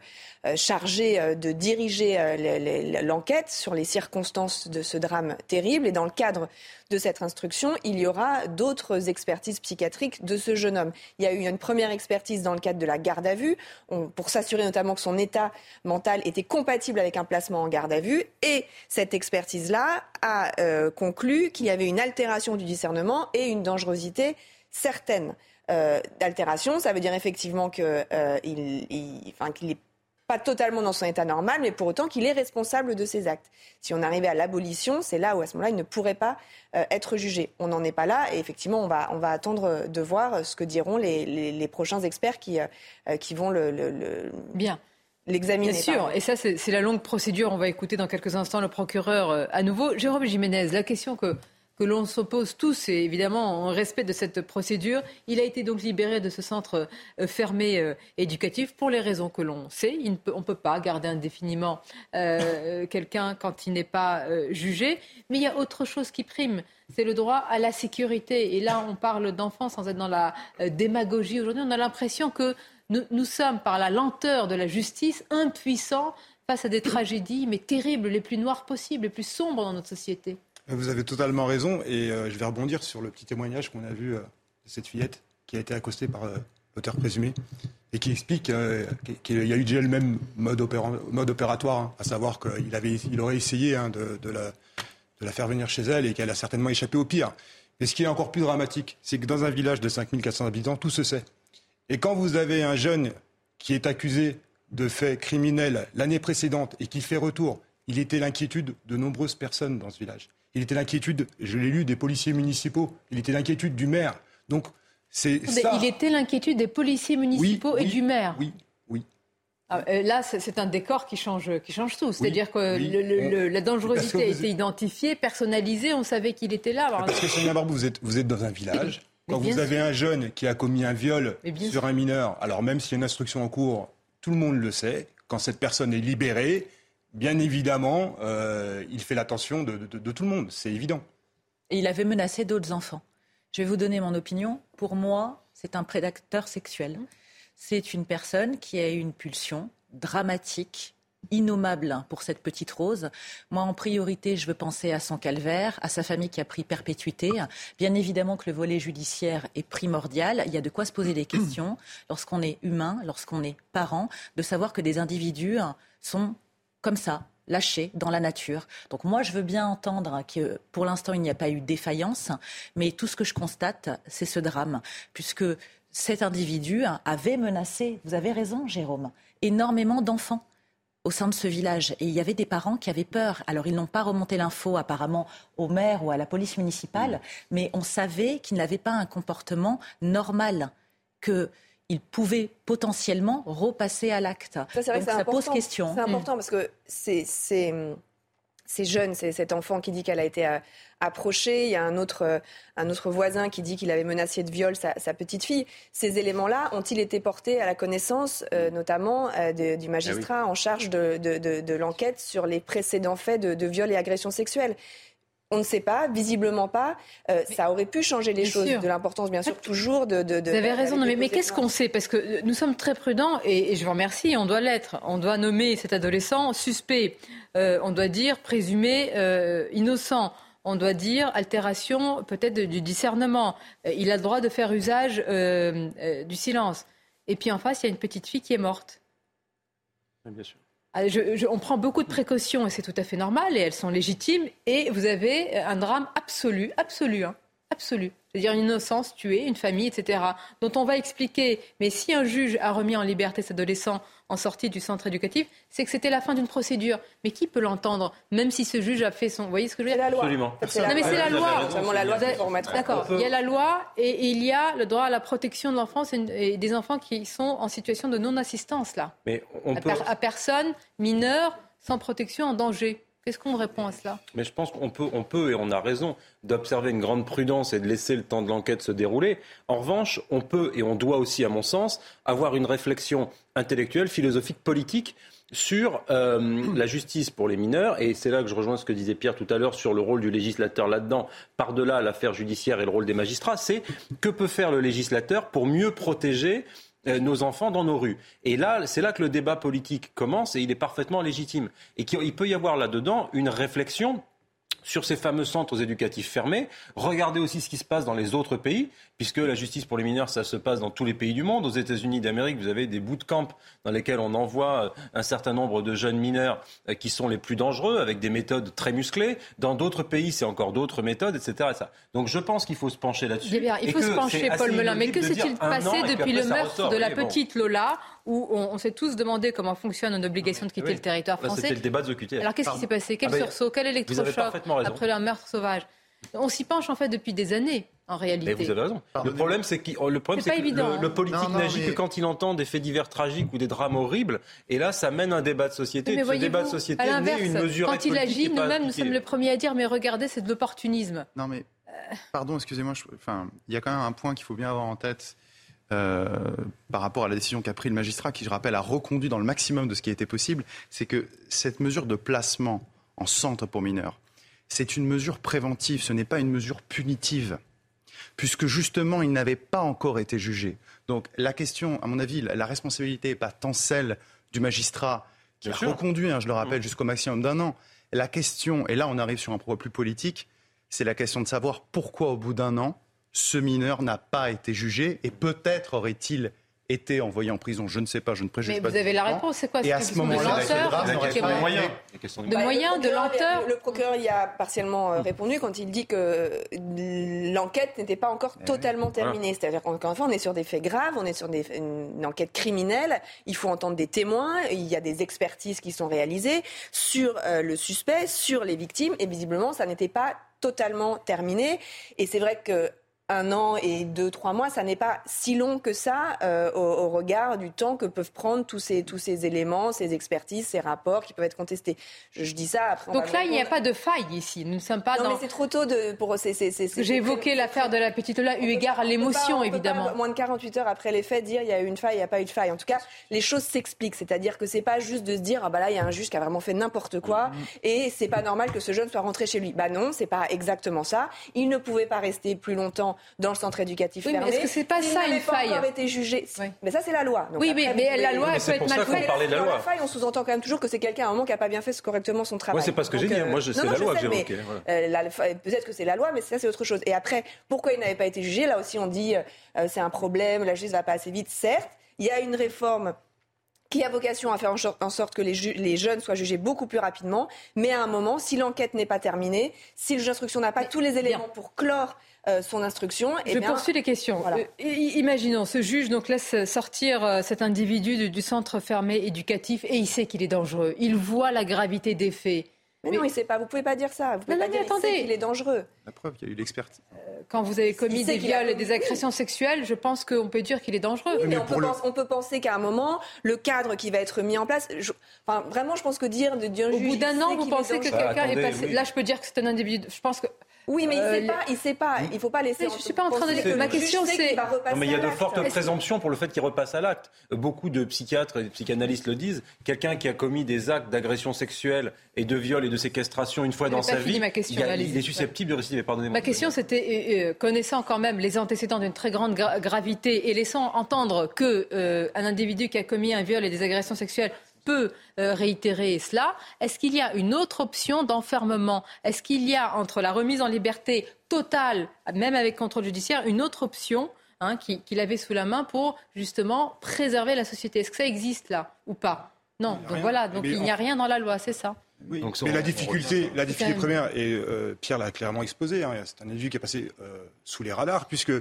chargé euh, de diriger euh, l'enquête sur les circonstances de ce drame terrible. Et dans le cadre de cette instruction, il y aura d'autres expertises psychiatriques de ce jeune homme. Il y a eu une première expertise dans le cadre de la garde à vue, pour s'assurer notamment que son état mental était compatible avec un placement en garde à vue. Et cette expertise analyse-là a euh, conclu qu'il y avait une altération du discernement et une dangerosité certaine. Euh, d'altération, ça veut dire effectivement qu'il euh, il, enfin, qu'il n'est pas totalement dans son état normal, mais pour autant qu'il est responsable de ses actes. Si on arrivait à l'abolition, c'est là où à ce moment-là, il ne pourrait pas euh, être jugé. On n'en est pas là, et effectivement, on va, on va attendre de voir ce que diront les, les- les prochains experts qui, euh, euh, qui vont le, le- le- Bien. l'examiner. Bien sûr, et ça c'est la longue procédure. On va écouter dans quelques instants le procureur euh, à nouveau. Jérôme Jiménez, la question que, que l'on se pose tous, et évidemment en respect de cette procédure, il a été donc libéré de ce centre euh, fermé euh, éducatif pour les raisons que l'on sait. On ne peut pas garder indéfiniment euh, quelqu'un quand il n'est pas jugé. Mais il y a autre chose qui prime, c'est le droit à la sécurité. Et là, on parle d'enfants sans être dans la démagogie. Aujourd'hui, on a l'impression que nous, nous sommes, par la lenteur de la justice, impuissants face à des tragédies, mais terribles, les plus noires possibles, les plus sombres dans notre société. Vous avez totalement raison et euh, je vais rebondir sur le petit témoignage qu'on a vu euh, de cette fillette qui a été accostée par euh, l'auteur présumé et qui explique qu'il y a eu déjà le même mode, opéra- mode opératoire, hein, à savoir qu'il il aurait essayé hein, de, de la, de la faire venir chez elle et qu'elle a certainement échappé au pire. Mais ce qui est encore plus dramatique, c'est que dans un village de 5400 habitants, tout se sait. Et quand vous avez un jeune qui est accusé de faits criminels l'année précédente et qui fait retour, il était l'inquiétude de nombreuses personnes dans ce village. Il était l'inquiétude, je l'ai lu, des policiers municipaux. Il était l'inquiétude du maire. Donc, c'est. Il était l'inquiétude des policiers municipaux et oui, du maire. Oui, oui. Ah, euh, là, c'est un décor qui change, qui change tout. C'est-à-dire que oui. le- le- On- le- la dangerosité a été identifiée, personnalisée, on savait qu'il était là. Alors, Parce que Sonia Barbou, vous êtes, vous êtes dans un village. Quand vous avez un jeune qui a commis un viol sur un mineur, alors même s'il y a une instruction en cours, tout le monde le sait. Quand cette personne est libérée, bien évidemment, euh, il fait l'attention de, de- tout le monde. C'est évident. Et il avait menacé d'autres enfants. Je vais vous donner mon opinion. Pour moi, c'est un prédateur sexuel. C'est une personne qui a eu une pulsion dramatique, innommable pour cette petite Rose. Moi, en priorité, je veux penser à son calvaire, à sa famille qui a pris perpétuité. Bien évidemment que le volet judiciaire est primordial. Il y a de quoi se poser des questions lorsqu'on est humain, lorsqu'on est parent, de savoir que des individus sont comme ça, lâchés dans la nature. Donc moi, je veux bien entendre que pour l'instant, il n'y a pas eu défaillance, mais tout ce que je constate, c'est ce drame, puisque cet individu avait menacé, vous avez raison, Jérôme, énormément d'enfants au sein de ce village. Et il y avait des parents qui avaient peur. Alors, ils n'ont pas remonté l'info apparemment au maire ou à la police municipale, mais on savait qu'il n'avait pas un comportement normal, qu'il pouvait potentiellement repasser à l'acte. Ça, Donc, pose important. question. C'est important parce que c'est c'est c'est jeune, c'est cet enfant qui dit qu'elle a été euh, approchée. Il y a un autre euh, un autre voisin qui dit qu'il avait menacé de viol sa, sa petite fille. Ces éléments-là ont-ils été portés à la connaissance, euh, notamment euh, de- du magistrat en charge de, de, de- de l'enquête sur les précédents faits de, de viol et agression sexuelle on ne sait pas, visiblement pas. Euh, ça aurait pu changer les choses. sûr. De l'importance, bien sûr, toujours de. de, de Vous avez raison, non, mais, qu'est-ce qu'on sait? Parce que euh, nous sommes très prudents, et, et je vous remercie, on doit l'être. On doit nommer cet adolescent suspect. Euh, on doit dire présumé euh, innocent. On doit dire altération peut-être du discernement. Il a le droit de faire usage euh, euh, du silence. Et puis en face, il y a une petite fille qui est morte. Bien sûr. Ah, je- je- on prend beaucoup de précautions et c'est tout à fait normal et elles sont légitimes. Et vous avez un drame absolu, absolu, hein, absolu. C'est-à-dire une innocence tuée, une famille, etc. dont on va expliquer. Mais si un juge a remis en liberté cet adolescent en sortie du centre éducatif, c'est que c'était la fin d'une procédure. Mais qui peut l'entendre, même si ce juge a fait son. Vous voyez ce que je veux dire la loi. Absolument. C'est non, mais c'est la loi. raison, la D'accord. Il y a la loi et, il y a le droit à la protection de l'enfance et, des enfants qui sont en situation de non-assistance, là. Mais on à, peut. per- à personne mineure sans protection en danger. Qu'est-ce qu'on répond à cela Mais je pense qu'on peut, on peut et on a raison d'observer une grande prudence et de laisser le temps de l'enquête se dérouler. En revanche, on peut et on doit aussi, à mon sens, avoir une réflexion intellectuelle, philosophique, politique sur euh, la justice pour les mineurs. Et c'est là que je rejoins ce que disait Pierre tout à l'heure sur le rôle du législateur là-dedans, par-delà l'affaire judiciaire et le rôle des magistrats. C'est que peut faire le législateur pour mieux protéger nos enfants dans nos rues. Et là, c'est là que le débat politique commence et il est parfaitement légitime. Et qu'il il peut y avoir là-dedans une réflexion sur ces fameux centres éducatifs fermés, regardez aussi ce qui se passe dans les autres pays, puisque la justice pour les mineurs, ça se passe dans tous les pays du monde. Aux États-Unis d'Amérique, vous avez des bootcamps dans lesquels on envoie euh, un certain nombre de jeunes mineurs euh, qui sont les plus dangereux, avec des méthodes très musclées. Dans d'autres pays, c'est encore d'autres méthodes, etc. Donc je pense qu'il faut se pencher là-dessus. Bien, il faut se pencher, Paul Melun. Mais que s'est-il passé depuis le meurtre de la petite Lola où on, s'est tous demandé comment fonctionne une obligation de quitter le territoire français. C'était le débat de QTF. Alors qu'est-ce qui s'est passé? Quel Ah, sursaut? Quel électrochoc après un meurtre sauvage? On s'y penche en fait depuis des années. En réalité. Mais vous avez raison. Le problème, c'est que, le, problème, c'est pas que évident, le, hein. le politique Non, non, n'agit mais- que quand il entend des faits divers tragiques ou des drames horribles. Et là, ça mène un débat de société. Mais ce voyez-vous, débat de société à naît l'inverse, une mesure quand il agit, nous-mêmes, nous sommes les premiers à dire mais regardez, c'est de l'opportunisme. Non mais, pardon, excusez-moi, je- enfin, il y a quand même un point qu'il faut bien avoir en tête euh, par rapport à la décision qu'a pris le magistrat, qui, je rappelle, a reconduit dans le maximum de ce qui était possible, c'est que cette mesure de placement en centre pour mineurs, c'est une mesure préventive, ce n'est pas une mesure punitive, puisque justement, il n'avait pas encore été jugé. Donc la question, à mon avis, la, responsabilité n'est pas tant celle du magistrat qui Bien a sûr. reconduit, hein, je le rappelle, jusqu'au maximum d'un an. La question, et là on arrive sur un propos plus politique, c'est la question de savoir pourquoi au bout d'un an, ce mineur n'a pas été jugé et peut-être aurait-il été envoyé en prison. Je ne sais pas, je ne préjuge Mais pas. vous avez la réponse, c'est quoi Et C'est à ce moment-là, de n'aurait moyens. De Bah, moyens, de procureur, lenteur. Le procureur y a partiellement euh, répondu quand il dit que l'enquête n'était pas encore totalement terminée. C'est-à-dire qu'encore une fois, on est sur des faits graves, on est sur des- une enquête criminelle. Il faut entendre des témoins. Il y a des expertises qui sont réalisées sur euh, le suspect, sur les victimes. Et visiblement, ça n'était pas totalement terminé. Et c'est vrai que un an et deux, trois mois, ça n'est pas si long que ça euh, au, au regard du temps que peuvent prendre tous ces, tous ces éléments, ces expertises, ces rapports qui peuvent être contestés. Je, je dis ça après. on Donc là, il n'y a pas de faille ici. Nous ne sommes pas Non, dans. mais c'est trop tôt de, pour. c'est- c'est- c'est- c'est- J'ai évoqué l'affaire de la petite Lola, eu égard à l'émotion, évidemment. pas, moins de 48 heures après les faits, dire il y a eu une faille, il n'y a pas eu de faille. En tout cas, les choses s'expliquent. C'est-à-dire que c'est pas juste de se dire ah bah là il y a un juge qui a vraiment fait n'importe quoi Mm-hmm. et c'est pas normal que ce jeune soit rentré chez lui. Bah non, c'est pas exactement ça. Il ne pouvait pas rester plus longtemps dans le centre éducatif Oui, mais fermé. est-ce que c'est pas ça, n'avait une pas faille encore été jugé. Mais ça c'est la loi. Donc Oui, après, mais- mais pouvez- la loi, elle c'est peut pour être ça mal qu'on faite. parlait de la dans loi. la faille, on sous-entend quand même toujours que c'est quelqu'un à un moment qui n'a pas bien fait correctement son travail. Ouais, c'est pas ce que j'ai dit, euh, moi, c'est la loi que mais, voilà. euh, Peut-être que c'est la loi, mais ça c'est autre chose. Et après, pourquoi il n'avait pas été jugé Là aussi, on dit euh, c'est un problème, la justice va pas assez vite. Certes, il y a une réforme qui a vocation à faire en sorte- que les jeunes soient jugés beaucoup plus rapidement. Mais à un moment, si l'enquête n'est pas terminée, si le juge d'instruction n'a pas tous les éléments pour clore euh, son instruction, eh Je bien, poursuis les questions. Voilà. Euh, i- imaginons, ce juge donc laisse sortir euh, cet individu du, du centre fermé éducatif et il sait qu'il est dangereux. Il voit la gravité des faits. Mais non, il sait pas. Vous pouvez pas dire ça. Vous pouvez Non, pas non, dire il sait attendez. qu'il est dangereux. La preuve, il y a eu l'expertise. Quand vous avez commis Il des a viols et des agressions sexuelles, je pense qu'on peut dire qu'il est dangereux. Oui, mais, on, peut penser, on peut penser qu'à un moment, le cadre qui va être mis en place. je- enfin, vraiment, je pense que dire de dire Au bout d'un an, vous pensez que quelqu'un est passé. Là, je peux dire que c'est un individu. Je pense que. Oui, mais il Euh, sait les- pas. Il sait pas. Il faut pas laisser. Mais je suis pas en train de dire que ma question, c'est- Non, mais il y a de fortes présomptions pour le fait qu'il repasse à l'acte. Beaucoup de psychiatres et de psychanalystes le disent. Quelqu'un qui a commis des actes d'agression sexuelle et de viol et de séquestration une fois dans pas sa fini vie, ma question, il, a- il est susceptible de récidiver. Pardonnez-moi. Ma question, c'était, euh, euh, connaissant quand même les antécédents d'une très grande gra- gravité et laissant entendre que euh, un individu qui a commis un viol et des agressions sexuelles peut euh, réitérer cela, est-ce qu'il y a une autre option d'enfermement? Est-ce qu'il y a, entre la remise en liberté totale, même avec contrôle judiciaire, une autre option hein, qui- qu'il avait sous la main pour justement préserver la société? Est-ce que ça existe là ou pas? Non, donc rien. voilà, donc Mais il n'y a rien dans la loi, c'est ça. Oui, Donc, mais la difficulté, la difficulté quand même- première, et euh, Pierre l'a clairement exposé, hein, c'est un individu qui est passé euh, sous les radars, puisque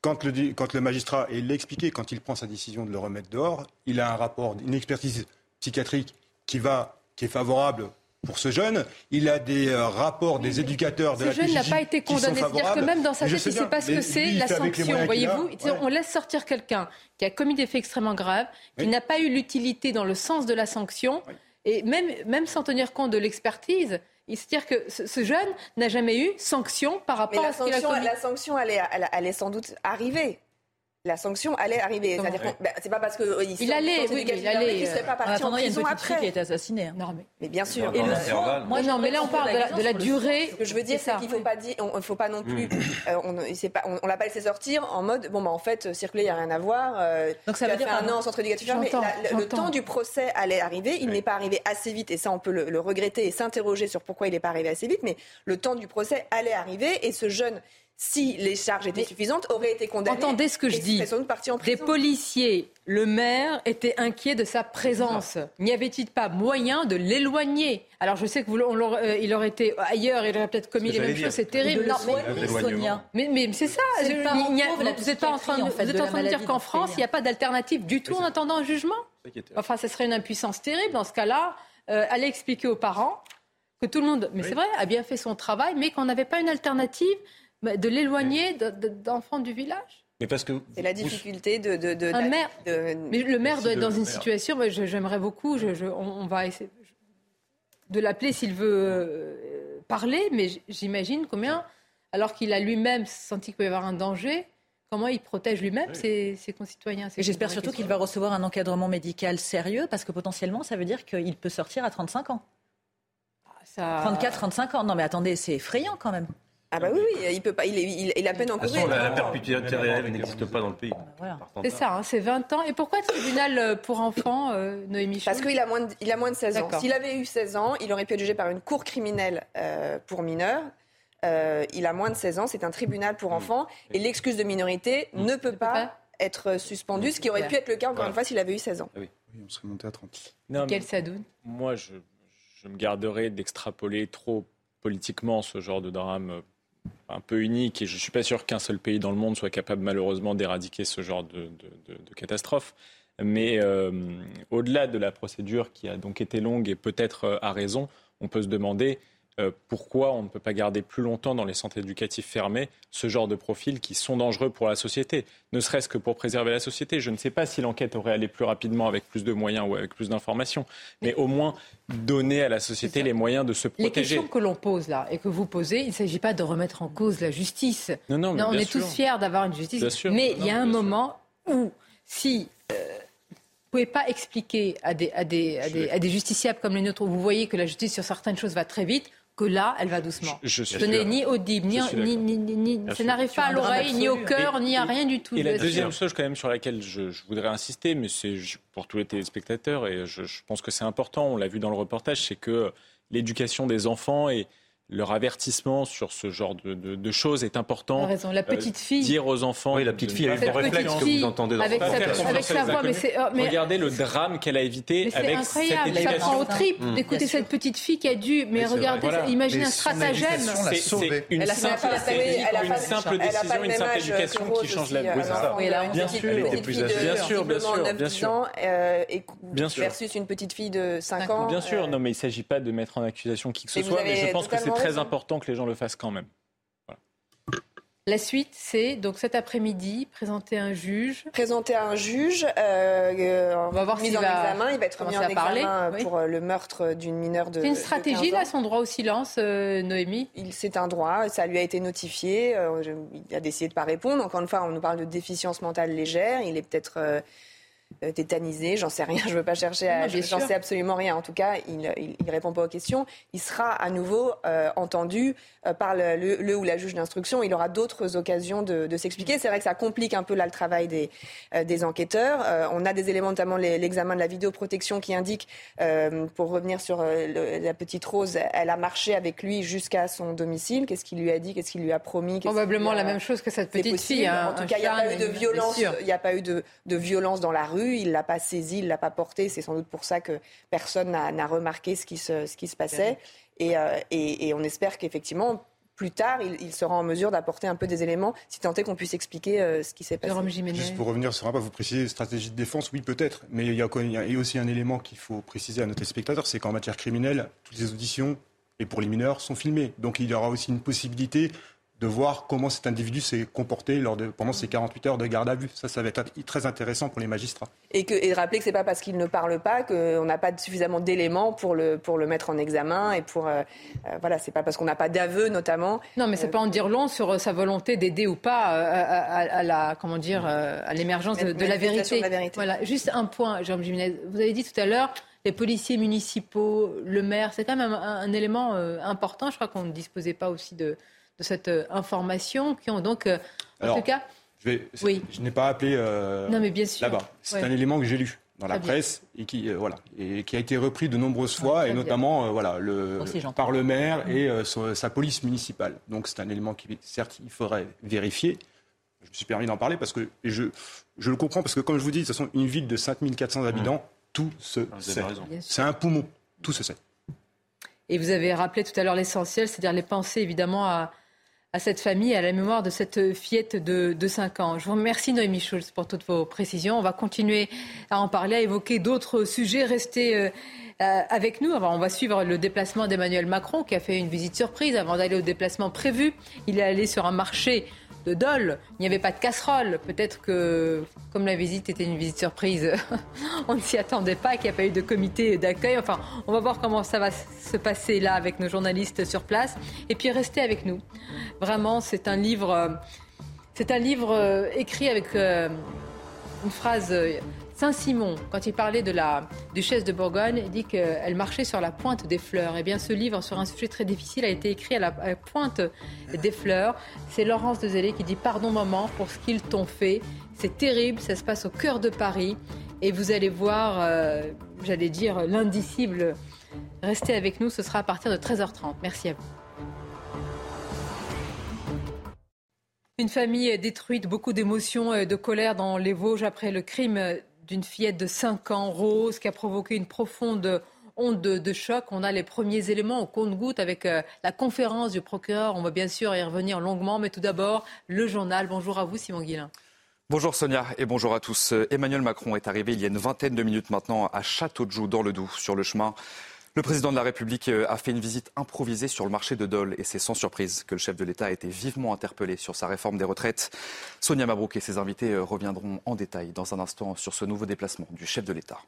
quand le, di- quand le magistrat, et il l'a expliqué, quand il prend sa décision de le remettre dehors, il a un rapport, une expertise psychiatrique qui, va, qui est favorable pour ce jeune. Il a des euh, rapports des éducateurs de Ce la jeune n'a pas été condamné. C'est-à-dire que même dans sa tête, il ne sait pas ce que c'est la sanction. Voyez-vous, Ouais. on laisse sortir quelqu'un qui a commis des faits extrêmement graves, qui n'a pas eu l'utilité dans le sens de la sanction, et même, même sans tenir compte de l'expertise. C'est-à-dire que ce, jeune n'a jamais eu sanction par rapport à ce qu'il a sanction, commis. la sanction, elle est, elle, elle est sans doute arrivée. La sanction allait arriver. C'est-à-dire qu'on- bah, c'est pas parce que euh, il, Il allait, oui, il allait, qu'il serait euh, pas En parti en attendant, il y a une après. qui a été assassinée. hein. Non, mais, mais bien sûr. Dans Euh, l'intervalle. Moi, non, mais là, on parle de la, de la durée. Ce que je veux dire, c'est qu'il faut pas dire, on, il faut pas non plus, euh, on, c'est pas, on, on l'a pas laissé sortir en mode, bon bah en fait, circuler, il y a rien à voir. euh, Donc ça veut as dire, un an en centre éducatif La- le, le temps du procès allait arriver, il n'est pas arrivé assez vite, et ça on peut le, le regretter et s'interroger sur pourquoi il n'est pas arrivé assez vite. Mais le temps du procès allait arriver, et ce jeune, si les charges étaient suffisantes, aurait été condamné. Entendez ce que je dis. Des policiers, le maire était inquiet de sa présence. N'y avait-il pas moyen de l'éloigner? Alors je sais que vous, on l'aurait- euh, il aurait été ailleurs, il aurait peut-être commis les mêmes choses, c'est terrible. Non, mais- l'éloigner, Sonia. mais, mais c'est ça. Je- a- vous n'êtes pas en train de, en fait, vous êtes de en train de dire qu'en France, il n'y a pas d'alternative du tout en attendant un jugement? Enfin, ce serait une impuissance terrible. Dans ce cas-là, euh, aller expliquer aux parents que tout le monde, mais c'est vrai, a bien fait son travail, mais qu'on n'avait pas une alternative de l'éloigner de- de- d'enfants du village. Mais parce que C'est la difficulté de, de, de- Un maire. de- Mais le maire doit être dans une maire. situation, j'aimerais beaucoup, je- je- on, on va essayer de l'appeler s'il veut euh, parler, mais j'imagine combien, alors qu'il a lui-même senti qu'il peut y avoir un danger, comment il protège lui-même ses, ses concitoyens. J'espère surtout qu'il va recevoir un encadrement médical sérieux parce que potentiellement, ça veut dire qu'il peut sortir à 35 ans. Ça- 34, 35 ans. Non, mais attendez, c'est effrayant quand même. Ah bah oui, oui, il peut pas, il, est- il, il a peine façon, la, la perpétuité réelle n'existe pas dans le pays. C'est ça, hein, c'est 20 ans. Et pourquoi le tribunal euh, pour enfants, euh, Noémie Parce qu'il a, moins de- il a moins de 16 ans. S'il avait eu 16 ans, il aurait pu être jugé par une cour criminelle euh, pour mineurs. Euh, il a moins de 16 ans, c'est un tribunal pour enfants. Et l'excuse de minorité ne peut pas être suspendue, ce qui aurait pu être le cas, encore une fois, s'il avait eu 16 ans. Oui, on serait monté à 30. Non, Quel Moi, je, je me garderais d'extrapoler trop politiquement ce genre de drame un peu unique. Et je ne suis pas sûr qu'un seul pays dans le monde soit capable, malheureusement, d'éradiquer ce genre de, catastrophe. Mais euh, au-delà de la procédure qui a donc été longue et peut-être euh, à raison, on peut se demander euh, pourquoi on ne peut pas garder plus longtemps dans les centres éducatifs fermés ce genre de profils qui sont dangereux pour la société, ne serait-ce que pour préserver la société. Je ne sais pas si l'enquête aurait allé plus rapidement avec plus de moyens ou avec plus d'informations, mais au moins donner à la société les moyens de se Les protéger. questions que l'on pose là et que vous posez, il ne s'agit pas de remettre en cause la justice. Non, non, mais on bien est sûr. tous fiers d'avoir une justice. Bien sûr. Mais Non, il y a non, un sûr. moment où, si euh, vous ne pouvez pas expliquer à des, à, des, à, des, à des justiciables comme les nôtres, où vous voyez que la justice sur certaines choses va très vite, que là, elle va doucement. Je- je d'accord. ni audible, ni, ni, ni, ni- ça n'arrive pas à l'oreille, ni au cœur, ni à rien du tout. Et la deuxième chose quand même sur laquelle je, je voudrais insister, mais c'est pour tous les téléspectateurs, et je, je pense que c'est important, on l'a vu dans le reportage, c'est que l'éducation des enfants et leur avertissement sur ce genre de, de- de choses est important. Raison, la petite fille. Dire aux enfants. Oui, la petite fille a eu faire réflexe que vous entendez dans avec sa- avec sa voix, mais c'est- oh, mais- Regardez le drame qu'elle a évité Mais c'est avec incroyable, cette ça éducation. prend au tripes Mm. d'écouter cette petite fille qui a dû. Mais Oui, regardez. Voilà. imaginez un stratagème. C'est- Une Elle a simple- une a pas- simple elle a pas décision, le une simple âge éducation qui change la vie. euh, Oui, c'est ça. Oui, elle a Bien une sûr. Bien sûr, bien sûr, 9, bien 10 sûr. euh, versus une petite fille de 5 ans. Bien sûr, euh, non, mais il ne s'agit pas de mettre en accusation qui que ce soit, mais je pense que c'est très raison. important que les gens le fassent quand même. La suite, c'est donc cet après-midi, présenter un juge. Présenter à un juge, euh, euh, On va voir mis en va examen. Il va être mis en parler, examen oui. pour euh, le meurtre d'une mineure de. C'est une stratégie, 15 ans. là, son droit au silence, euh, Noémie? Il- C'est un droit, ça lui a été notifié. euh, je- il a décidé de pas répondre. Encore une fois, on nous parle de déficience mentale légère. Il est peut-être euh, tétanisé, j'en sais rien. Je veux pas chercher à. J'en sais absolument rien. En tout cas, il, il répond pas aux questions. Il sera à nouveau euh, entendu euh, par le, le- le ou la juge d'instruction. Il aura d'autres occasions de, de s'expliquer. C'est vrai que ça complique un peu là le travail des, des enquêteurs. On a des éléments, notamment l'examen de la vidéoprotection, qui indique, pour revenir sur le- la petite Rose, elle a marché avec lui jusqu'à son domicile. Qu'est-ce qu'il lui a dit? Qu'est-ce qu'il lui a promis? Probablement la même chose que cette petite fille. hein, en tout cas, il n'y a pas eu de et une violence. blessure. Il n'y a pas eu de, de violence dans la rue. Il l'a pas saisi, il l'a pas porté. C'est sans doute pour ça que personne n'a remarqué ce qui se, ce qui se passait. Et, euh, et- et on espère qu'effectivement. Plus tard, il, il sera en mesure d'apporter un peu des éléments, si tant est qu'on puisse expliquer euh, ce qui s'est passé. Juste pour revenir sur un pas, vous précisez stratégie de défense, oui peut-être, mais il y a, il y a- il y a aussi un élément qu'il faut préciser à nos téléspectateurs, c'est qu'en matière criminelle, toutes les auditions, et pour les mineurs, sont filmées. Donc il y aura aussi une possibilité de voir comment cet individu s'est comporté lors de, pendant ces 48 heures de garde à vue. Ça, ça va être très intéressant pour les magistrats. Et, que, et rappeler que ce n'est pas parce qu'il ne parle pas qu'on n'a pas suffisamment d'éléments pour le, pour le mettre en examen. Et pour, euh, euh, voilà, c'est pas parce qu'on n'a pas d'aveu, notamment. Non, mais c'est pas en dire long sur euh, sa volonté d'aider ou pas à, la, comment dire, à l'émergence de, la vérité. Voilà, juste un point, Jean Jiménez. Vous avez dit tout à l'heure, les policiers municipaux, le maire, c'est quand même un, élément important. Je crois qu'on ne disposait pas aussi de de cette euh, information, qui ont donc, euh, en tout cas... Je, vais, oui. je n'ai pas appelé euh, là-bas. C'est un élément que j'ai lu dans la presse et qui, voilà, et qui a été repris de nombreuses fois, et notamment voilà, le, par le maire et sa police municipale. Donc c'est un élément qui, certes, il faudrait vérifier. Je me suis permis d'en parler parce que je, je le comprends, parce que comme je vous dis, de toute façon, une ville de 5400 habitants, tout se ah, sait. C'est un poumon, tout se sait. Et vous avez rappelé tout à l'heure l'essentiel, c'est-à-dire les pensées évidemment à, à cette famille, à la mémoire de cette fillette de, de 5 ans. Je vous remercie Noémie Schulz pour toutes vos précisions. On va continuer à en parler, à évoquer d'autres sujets. Restez euh, euh, avec nous. on va suivre le déplacement d'Emmanuel Macron qui a fait une visite surprise avant d'aller au déplacement prévu. Il est allé sur un marché de Dole. Il n'y avait pas de casserole. Peut-être que, comme la visite était une visite surprise, on ne s'y attendait pas, qu'il n'y a pas eu de comité d'accueil. Enfin, on va voir comment ça va se passer là avec nos journalistes sur place. Et puis, restez avec nous. Vraiment, c'est un livre, euh, c'est un livre euh, écrit avec euh, une phrase Saint-Simon, quand il parlait de la duchesse de Bourgogne, il dit qu'elle marchait sur la pointe des fleurs. Eh bien, ce livre sur un sujet très difficile a été écrit à la, pointe des fleurs. C'est Laurence de Zélé qui dit Pardon, maman, pour ce qu'ils t'ont fait. C'est terrible, ça se passe au cœur de Paris. Et vous allez voir, euh, j'allais dire, l'indicible. Restez avec nous, ce sera à partir de 13h30. Merci à vous. Une famille détruite, beaucoup d'émotions, et de colère dans les Vosges après le crime d'une fillette de 5 ans, Rose, qui a provoqué une profonde onde de, choc. On a les premiers éléments au compte-goutte avec euh, la conférence du procureur. On va bien sûr y revenir longuement, mais tout d'abord, le journal. Bonjour à vous, Simon Guillain. Bonjour Sonia et bonjour à tous. Emmanuel Macron est arrivé il y a une vingtaine de minutes maintenant à Château-de-Joux dans le Doubs. Sur le chemin, le président de la République euh, a fait une visite improvisée sur le marché de Dole et c'est sans surprise que le chef de l'État a été vivement interpellé sur sa réforme des retraites. Sonia Mabrouk et ses invités euh, reviendront en détail dans un instant sur ce nouveau déplacement du chef de l'État.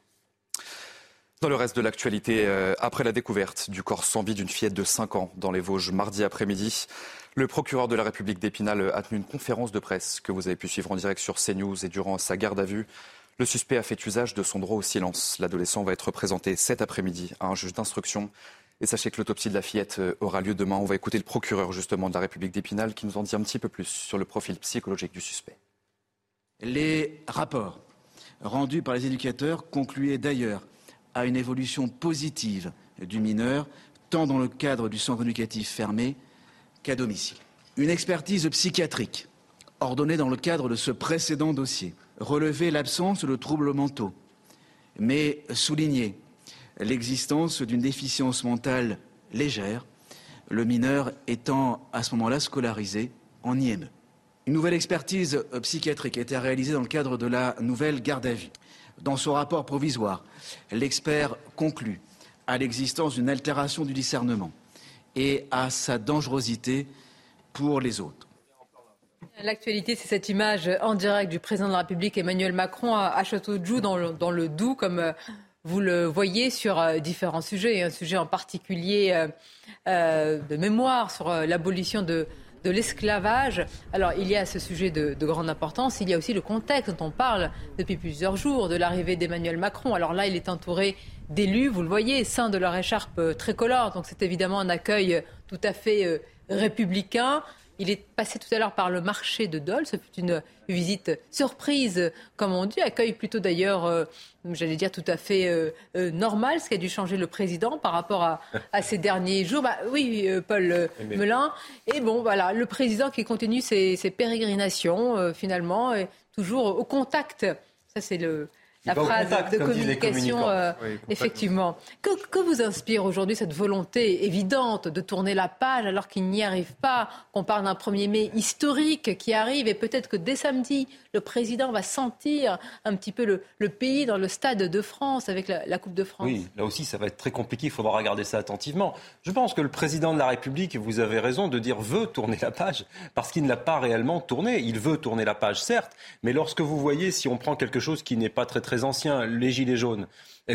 Dans le reste de l'actualité, euh, après la découverte du corps sans vie d'une fillette de 5 ans dans les Vosges mardi après-midi, le procureur de la République d'Épinal a tenu une conférence de presse que vous avez pu suivre en direct sur CNews et durant sa garde à vue. Le suspect a fait usage de son droit au silence. L'adolescent va être présenté cet après-midi à un juge d'instruction. Et sachez que l'autopsie de la fillette euh, aura lieu demain. On va écouter le procureur justement de la République d'Épinal qui nous en dit un petit peu plus sur le profil psychologique du suspect. Les rapports rendus par les éducateurs concluaient d'ailleurs à une évolution positive du mineur, tant dans le cadre du centre éducatif fermé qu'à domicile. Une expertise psychiatrique ordonnée dans le cadre de ce précédent dossier relever l'absence de troubles mentaux, mais souligner l'existence d'une déficience mentale légère, le mineur étant à ce moment-là scolarisé en IME. Une nouvelle expertise psychiatrique a été réalisée dans le cadre de la nouvelle garde à vue. Dans son rapport provisoire, l'expert conclut à l'existence d'une altération du discernement et à sa dangerosité pour les autres. L'actualité, c'est cette image en direct du président de la République Emmanuel Macron à Château-de-Joux dans le, dans le Doubs, comme euh, vous le voyez sur euh, différents sujets, un sujet en particulier euh, de mémoire sur l'abolition de, l'esclavage. Alors, il y a ce sujet de, de, grande importance. Il y a aussi le contexte dont on parle depuis plusieurs jours de l'arrivée d'Emmanuel Macron. Alors là, il est entouré d'élus, vous le voyez, sein de leur écharpe tricolore. Donc, c'est évidemment un accueil tout à fait républicain. Il est passé tout à l'heure par le marché de Dole. Ce fut une visite surprise, comme on dit, accueil plutôt d'ailleurs, euh, j'allais dire tout à fait euh, euh, normal, ce qui a dû changer le président par rapport à, ces derniers jours. Bah, oui, Paul Melun. Et bon, voilà, le président qui continue ses, ses pérégrinations, finalement, toujours au contact. Ça, c'est le, la phrase contact, de communication, euh, Oui, effectivement. Que, que vous inspire aujourd'hui cette volonté évidente de tourner la page alors qu'il n'y arrive pas, qu'on parle d'un 1er mai historique qui arrive et peut-être que dès samedi, le président va sentir un petit peu le, le pays dans le stade de France avec la, la Coupe de France? Oui, là aussi, ça va être très compliqué. Il faudra regarder ça attentivement. Je pense que le président de la République, vous avez raison de dire, veut tourner la page, parce qu'il ne l'a pas réellement tourné. Il veut tourner la page, certes, mais lorsque vous voyez, si on prend quelque chose qui n'est pas très très ancien, les Gilets jaunes,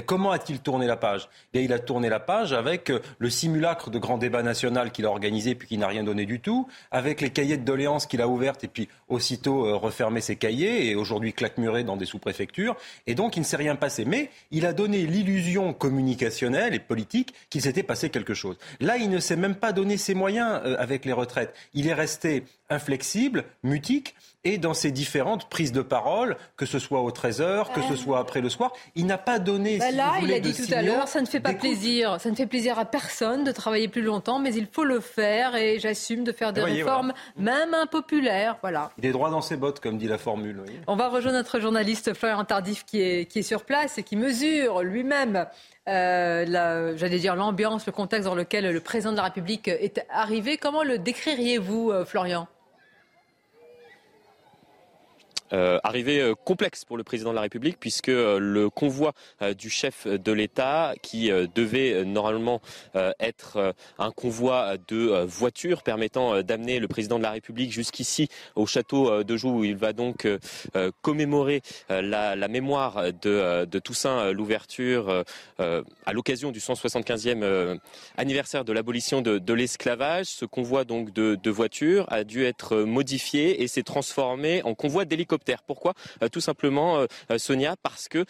comment a-t-il tourné la page Eh Il a tourné la page avec euh, le simulacre de grand débat national qu'il a organisé puis qui n'a rien donné du tout, avec les cahiers de doléances qu'il a ouvertes et puis aussitôt euh, refermé ses cahiers et aujourd'hui claquemuré dans des sous-préfectures. Et donc, il ne s'est rien passé. Mais il a donné l'illusion communicationnelle et politique qu'il s'était passé quelque chose. Là, il ne s'est même pas donné ses moyens euh, avec les retraites. Il est resté inflexible, mutique, et dans ses différentes prises de parole, que ce soit au 13h, que ce soit après le soir, il n'a pas donné. Bah si là, il a dit tout à l'heure, ça ne fait pas plaisir. Ça ne fait plaisir à personne de travailler plus longtemps, mais il faut le faire et j'assume de faire des voyez, réformes, même impopulaires. Voilà. Il est droit dans ses bottes, comme dit la formule. voyez. On va rejoindre notre journaliste Florian Tardif qui est, qui est sur place et qui mesure lui-même, euh, la- j'allais dire, l'ambiance, le contexte dans lequel le président de la République est arrivé. Comment le décririez-vous, euh, Florian? Euh, arrivée euh, complexe pour le président de la République puisque euh, le convoi du chef de l'État qui devait normalement être un convoi de voitures permettant d'amener le président de la République jusqu'ici au château de Joux où il va donc commémorer la, mémoire de, Toussaint l'ouverture à l'occasion du 175e euh, anniversaire de l'abolition de, l'esclavage. Ce convoi donc de, de voitures a dû être modifié et s'est transformé en convoi d'hélicoptères. Pourquoi? Euh, Tout simplement, euh, euh, Sonia, parce que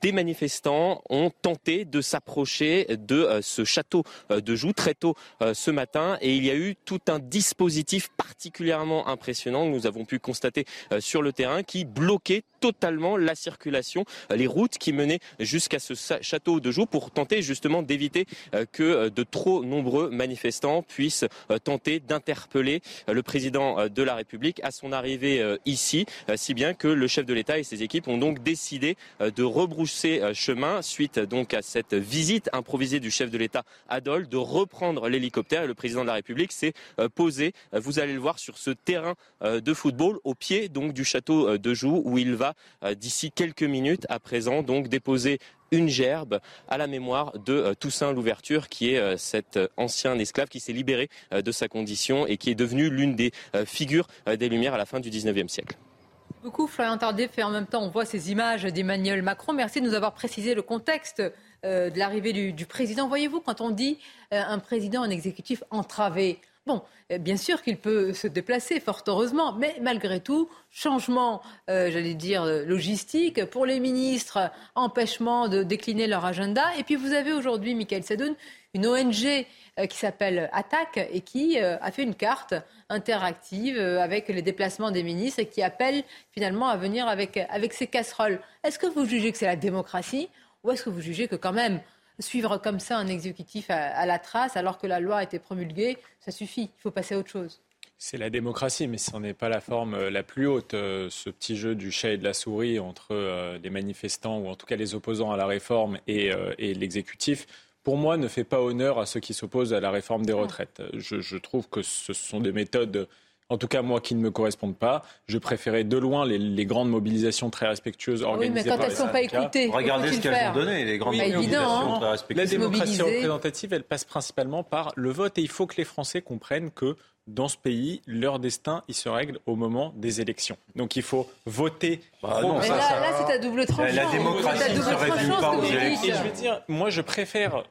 des manifestants ont tenté de s'approcher de ce château de Joux très tôt ce matin et il y a eu tout un dispositif particulièrement impressionnant que nous avons pu constater sur le terrain qui bloquait totalement la circulation, euh, les routes qui menaient jusqu'à ce château de Joux pour tenter justement d'éviter euh, que euh, de trop nombreux manifestants puissent tenter d'interpeller le président de la République à son arrivée ici, si bien que le chef de l'État et ses équipes ont donc décidé de rebrousser chemin suite donc à cette visite improvisée du chef de l'État à Dole, de reprendre l'hélicoptère. Et le président de la République s'est posé, vous allez le voir, sur ce terrain de football au pied donc du château de Joux où il va euh, d'ici quelques minutes à présent donc déposer une gerbe à la mémoire de euh, Toussaint Louverture, qui est euh, cet ancien esclave qui s'est libéré de sa condition et qui est devenu l'une des figures des Lumières à la fin du 19e siècle. beaucoup, Florian Tardif, et en même temps, on voit ces images d'Emmanuel Macron. Merci de nous avoir précisé le contexte de l'arrivée du, président. Voyez-vous, quand on dit un président, un exécutif entravé, bon, euh, bien sûr qu'il peut se déplacer, fort heureusement, mais malgré tout, changement, euh, j'allais dire, euh, logistique pour les ministres, empêchement de décliner leur agenda. Et puis vous avez aujourd'hui, Michael Sadoun, une ONG qui s'appelle Attaque et qui a fait une carte interactive avec les déplacements des ministres et qui appelle finalement à venir avec, avec casseroles. Est-ce que vous jugez que c'est la démocratie ou est-ce que vous jugez que quand même suivre comme ça un exécutif à, à la trace alors que la loi a été promulguée, ça suffit, il faut passer à autre chose C'est la démocratie, mais ce n'est pas la forme euh, la plus haute. euh, Ce petit jeu du chat et de la souris entre euh, les manifestants, ou en tout cas les opposants à la réforme, et, et l'exécutif, pour moi, ne fait pas honneur à ceux qui s'opposent à la réforme des retraites. Je, je trouve que ce sont des méthodes, en tout cas moi, qui ne me correspondent pas. Je préférais de loin les, les grandes mobilisations très respectueuses Oui, organisées mais quand par elles les ne sont pas écoutées, Regardez ce qu'elles ont donné, les grandes mobilisations hein. très La respectueuses. démocratie mobiliser. représentative, elle passe principalement par le vote et il faut que les Français comprennent que dans ce pays, leur destin, il se règle au moment des élections. Donc il faut voter. Bah non, Mais ça, là, ça- là, c'est à double tranchant. La démocratie C'est à ne double se réduit tranchant, pas aux élections. Et je veux dire, moi, je préfère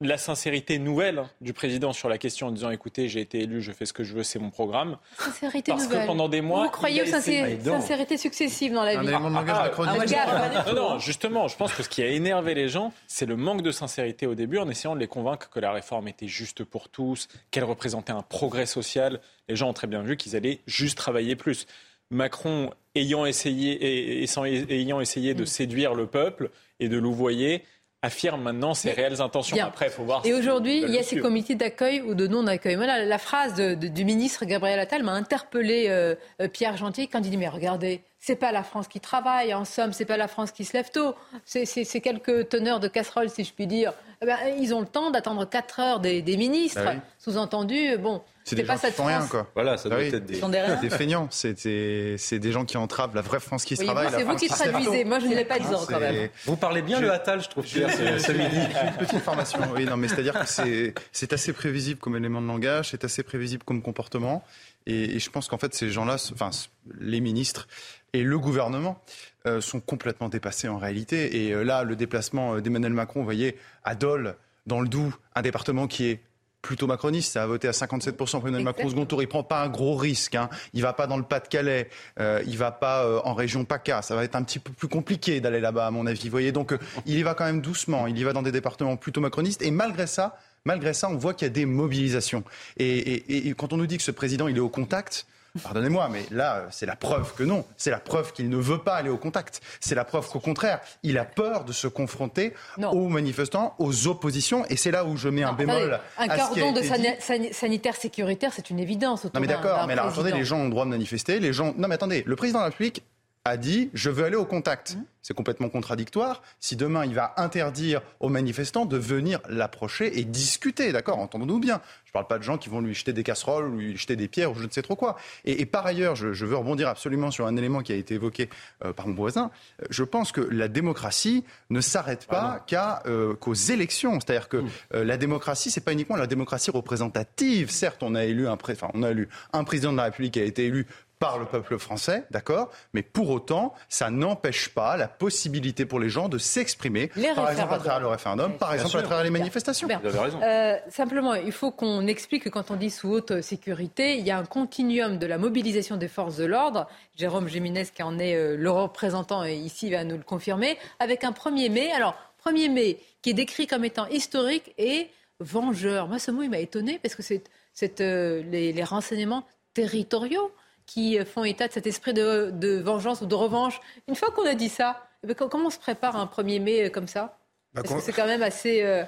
la sincérité nouvelle du président sur la question en disant écoutez, j'ai été élu, je fais ce que je veux, c'est mon programme. Sincérité Parce que nouvelle. pendant des mois, Vous croyez aux essayé- sincé- sincérité successive dans la Un vie langage Ah, ah, regarde, Non, non, justement, je pense que ce qui a énervé les gens, c'est le manque de sincérité au début en essayant de les convaincre que la réforme était juste pour tous, qu'elle représentait un progrès social. Les gens ont très bien vu qu'ils allaient juste travailler plus. Macron ayant essayé, et- et- sans- ayant essayé Mm. de séduire le peuple et de louvoyer, affirme maintenant ses réelles intentions. Bien. Après, il faut voir. Et aujourd'hui, il y a ces comités d'accueil ou de non-accueil. Moi, la, la phrase de- de- du ministre Gabriel Attal m'a interpellé euh, euh, Pierre Gentil quand il dit mais regardez, c'est pas la France qui travaille, en somme, c'est pas la France qui se lève tôt. C'est- quelques teneurs de casseroles, si je puis dire. Eh ben, ils ont le temps d'attendre 4 heures des, des ministres. Bah oui. Sous-entendu, bon, C'est des pas gens qui cette font rien, France. quoi. Voilà, ça doit oui. être des... Ils sont des riens. Des feignants. C'est des, c'est des gens qui entravent la vraie France qui se Oui, travaille. c'est vous qui traduisez. Moi, je ne l'ai pas dit Hein, quand même. Vous parlez bien Je- le Attal, je trouve, Pierre, ce, midi. Une petite formation, oui, non, mais c'est-à-dire que c'est, assez prévisible comme élément de langage, c'est assez prévisible comme comportement. Et, et je pense qu'en fait, ces gens-là, enfin, les ministres et le gouvernement euh, sont complètement dépassés en réalité. Et euh, là, le déplacement euh, d'Emmanuel Macron, vous voyez, à Dole, dans le Doubs, un département qui est plutôt macroniste, ça a voté à 57% pour Emmanuel Macron au second tour. Il prend pas un gros risque. Hein. Il va pas dans le Pas-de-Calais, euh, il va pas euh, en région PACA. Ça va être un petit peu plus compliqué d'aller là-bas, à mon avis. Vous voyez, donc euh, il y va quand même doucement. Il y va dans des départements plutôt macronistes. Et malgré ça, malgré ça, on voit qu'il y a des mobilisations. Et, et- et quand on nous dit que ce président, il est au contact. Pardonnez-moi, mais là, c'est la preuve que non. C'est la preuve qu'il ne veut pas aller au contact. C'est la preuve qu'au contraire, il a peur de se confronter aux manifestants, aux oppositions. Et c'est là où je mets un bémol. Attendez, un à ce qui a cordon de dit. sani- sanitaire sécuritaire, c'est une évidence. Non mais d'accord, mais alors attendez, les gens ont le droit de manifester, les gens... Non mais attendez, le président de la République a dit je veux aller au contact. Mmh. C'est complètement contradictoire. Si demain il va interdire aux manifestants de venir l'approcher et discuter, d'accord Entendons-nous bien. Je ne parle pas de gens qui vont lui jeter des casseroles, ou lui jeter des pierres ou je ne sais trop quoi. Et, et par ailleurs, je, je veux rebondir absolument sur un élément qui a été évoqué euh, par mon voisin. Euh, Je pense que la démocratie ne s'arrête pas qu'à, euh, qu'aux élections. C'est-à-dire que euh, la démocratie, c'est pas uniquement la démocratie représentative. Certes, on a élu un, pré- enfin, on a élu un président de la République qui a été élu par le peuple français, d'accord Mais pour autant, ça n'empêche pas la possibilité pour les gens de s'exprimer, par exemple à travers le référendum, par exemple à sûr. travers les manifestations. Bien. Euh, simplement, il faut qu'on explique que quand on dit sous haute sécurité, il y a un continuum de la mobilisation des forces de l'ordre. Jérôme Géminez, qui en est euh, le représentant et ici, va nous le confirmer, avec un 1er mai. Alors, 1er mai, qui est décrit comme étant historique et vengeur. Moi, ce mot, il m'a étonné parce que c'est c'est, euh, les, les renseignements territoriaux qui euh, font état de cet esprit de, de vengeance ou de revanche. Une fois qu'on a dit ça, eh ben, comment on se prépare à un 1er mai euh, comme ça? Bah, parce que c'est quand même assez, euh,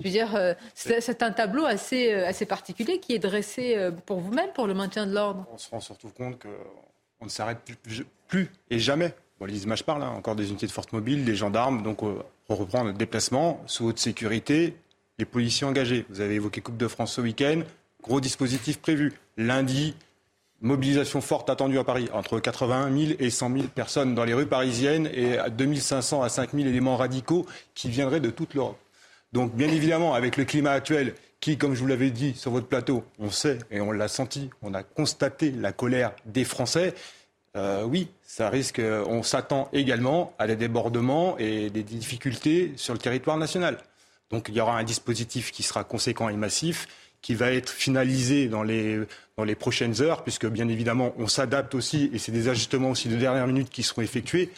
je veux dire, euh, c'est un tableau assez, euh, assez particulier qui est dressé pour vous-même, pour le maintien de l'ordre. On se rend surtout compte qu'on ne s'arrête plus, plus et jamais. Bon, les images parlent, hein, encore des unités de force mobile, des gendarmes, donc on reprend notre déplacement sous haute sécurité, les policiers engagés. Vous avez évoqué Coupe de France ce week-end, gros dispositif prévu. Lundi, mobilisation forte attendue à Paris, entre 81 000 et 100 000 personnes dans les rues parisiennes et à 2500 à 5000 éléments radicaux qui viendraient de toute l'Europe. Donc, bien évidemment, avec le climat actuel, qui, comme je vous l'avais dit sur votre plateau, on sait et on l'a senti, on a constaté la colère des Français. euh, oui, ça risque. On s'attend également à des débordements et des difficultés sur le territoire national. Donc, il y aura un dispositif qui sera conséquent et massif, qui va être finalisé dans les, dans les prochaines heures, puisque bien évidemment, on s'adapte aussi, et c'est des ajustements aussi de dernière minute qui seront effectués.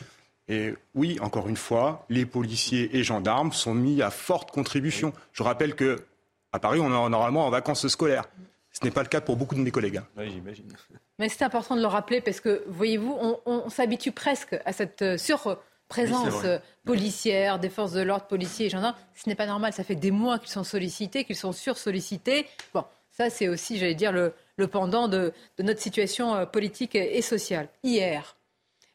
Et oui, encore une fois, les policiers et gendarmes sont mis à forte contribution. Je rappelle que à Paris, on est normalement en vacances scolaires. Ce n'est pas le cas pour beaucoup de mes collègues. hein. j'imagine. Mais c'est important de le rappeler parce que, voyez-vous, on, on s'habitue presque à cette euh, Oui, vrai. euh, policière des forces de l'ordre, policiers et gendarmes. Ce n'est pas normal. Ça fait des mois qu'ils sont sollicités, qu'ils sont sursollicités. Bon, ça, c'est aussi, j'allais dire, le, le pendant de, de notre situation euh, politique et sociale. Hier,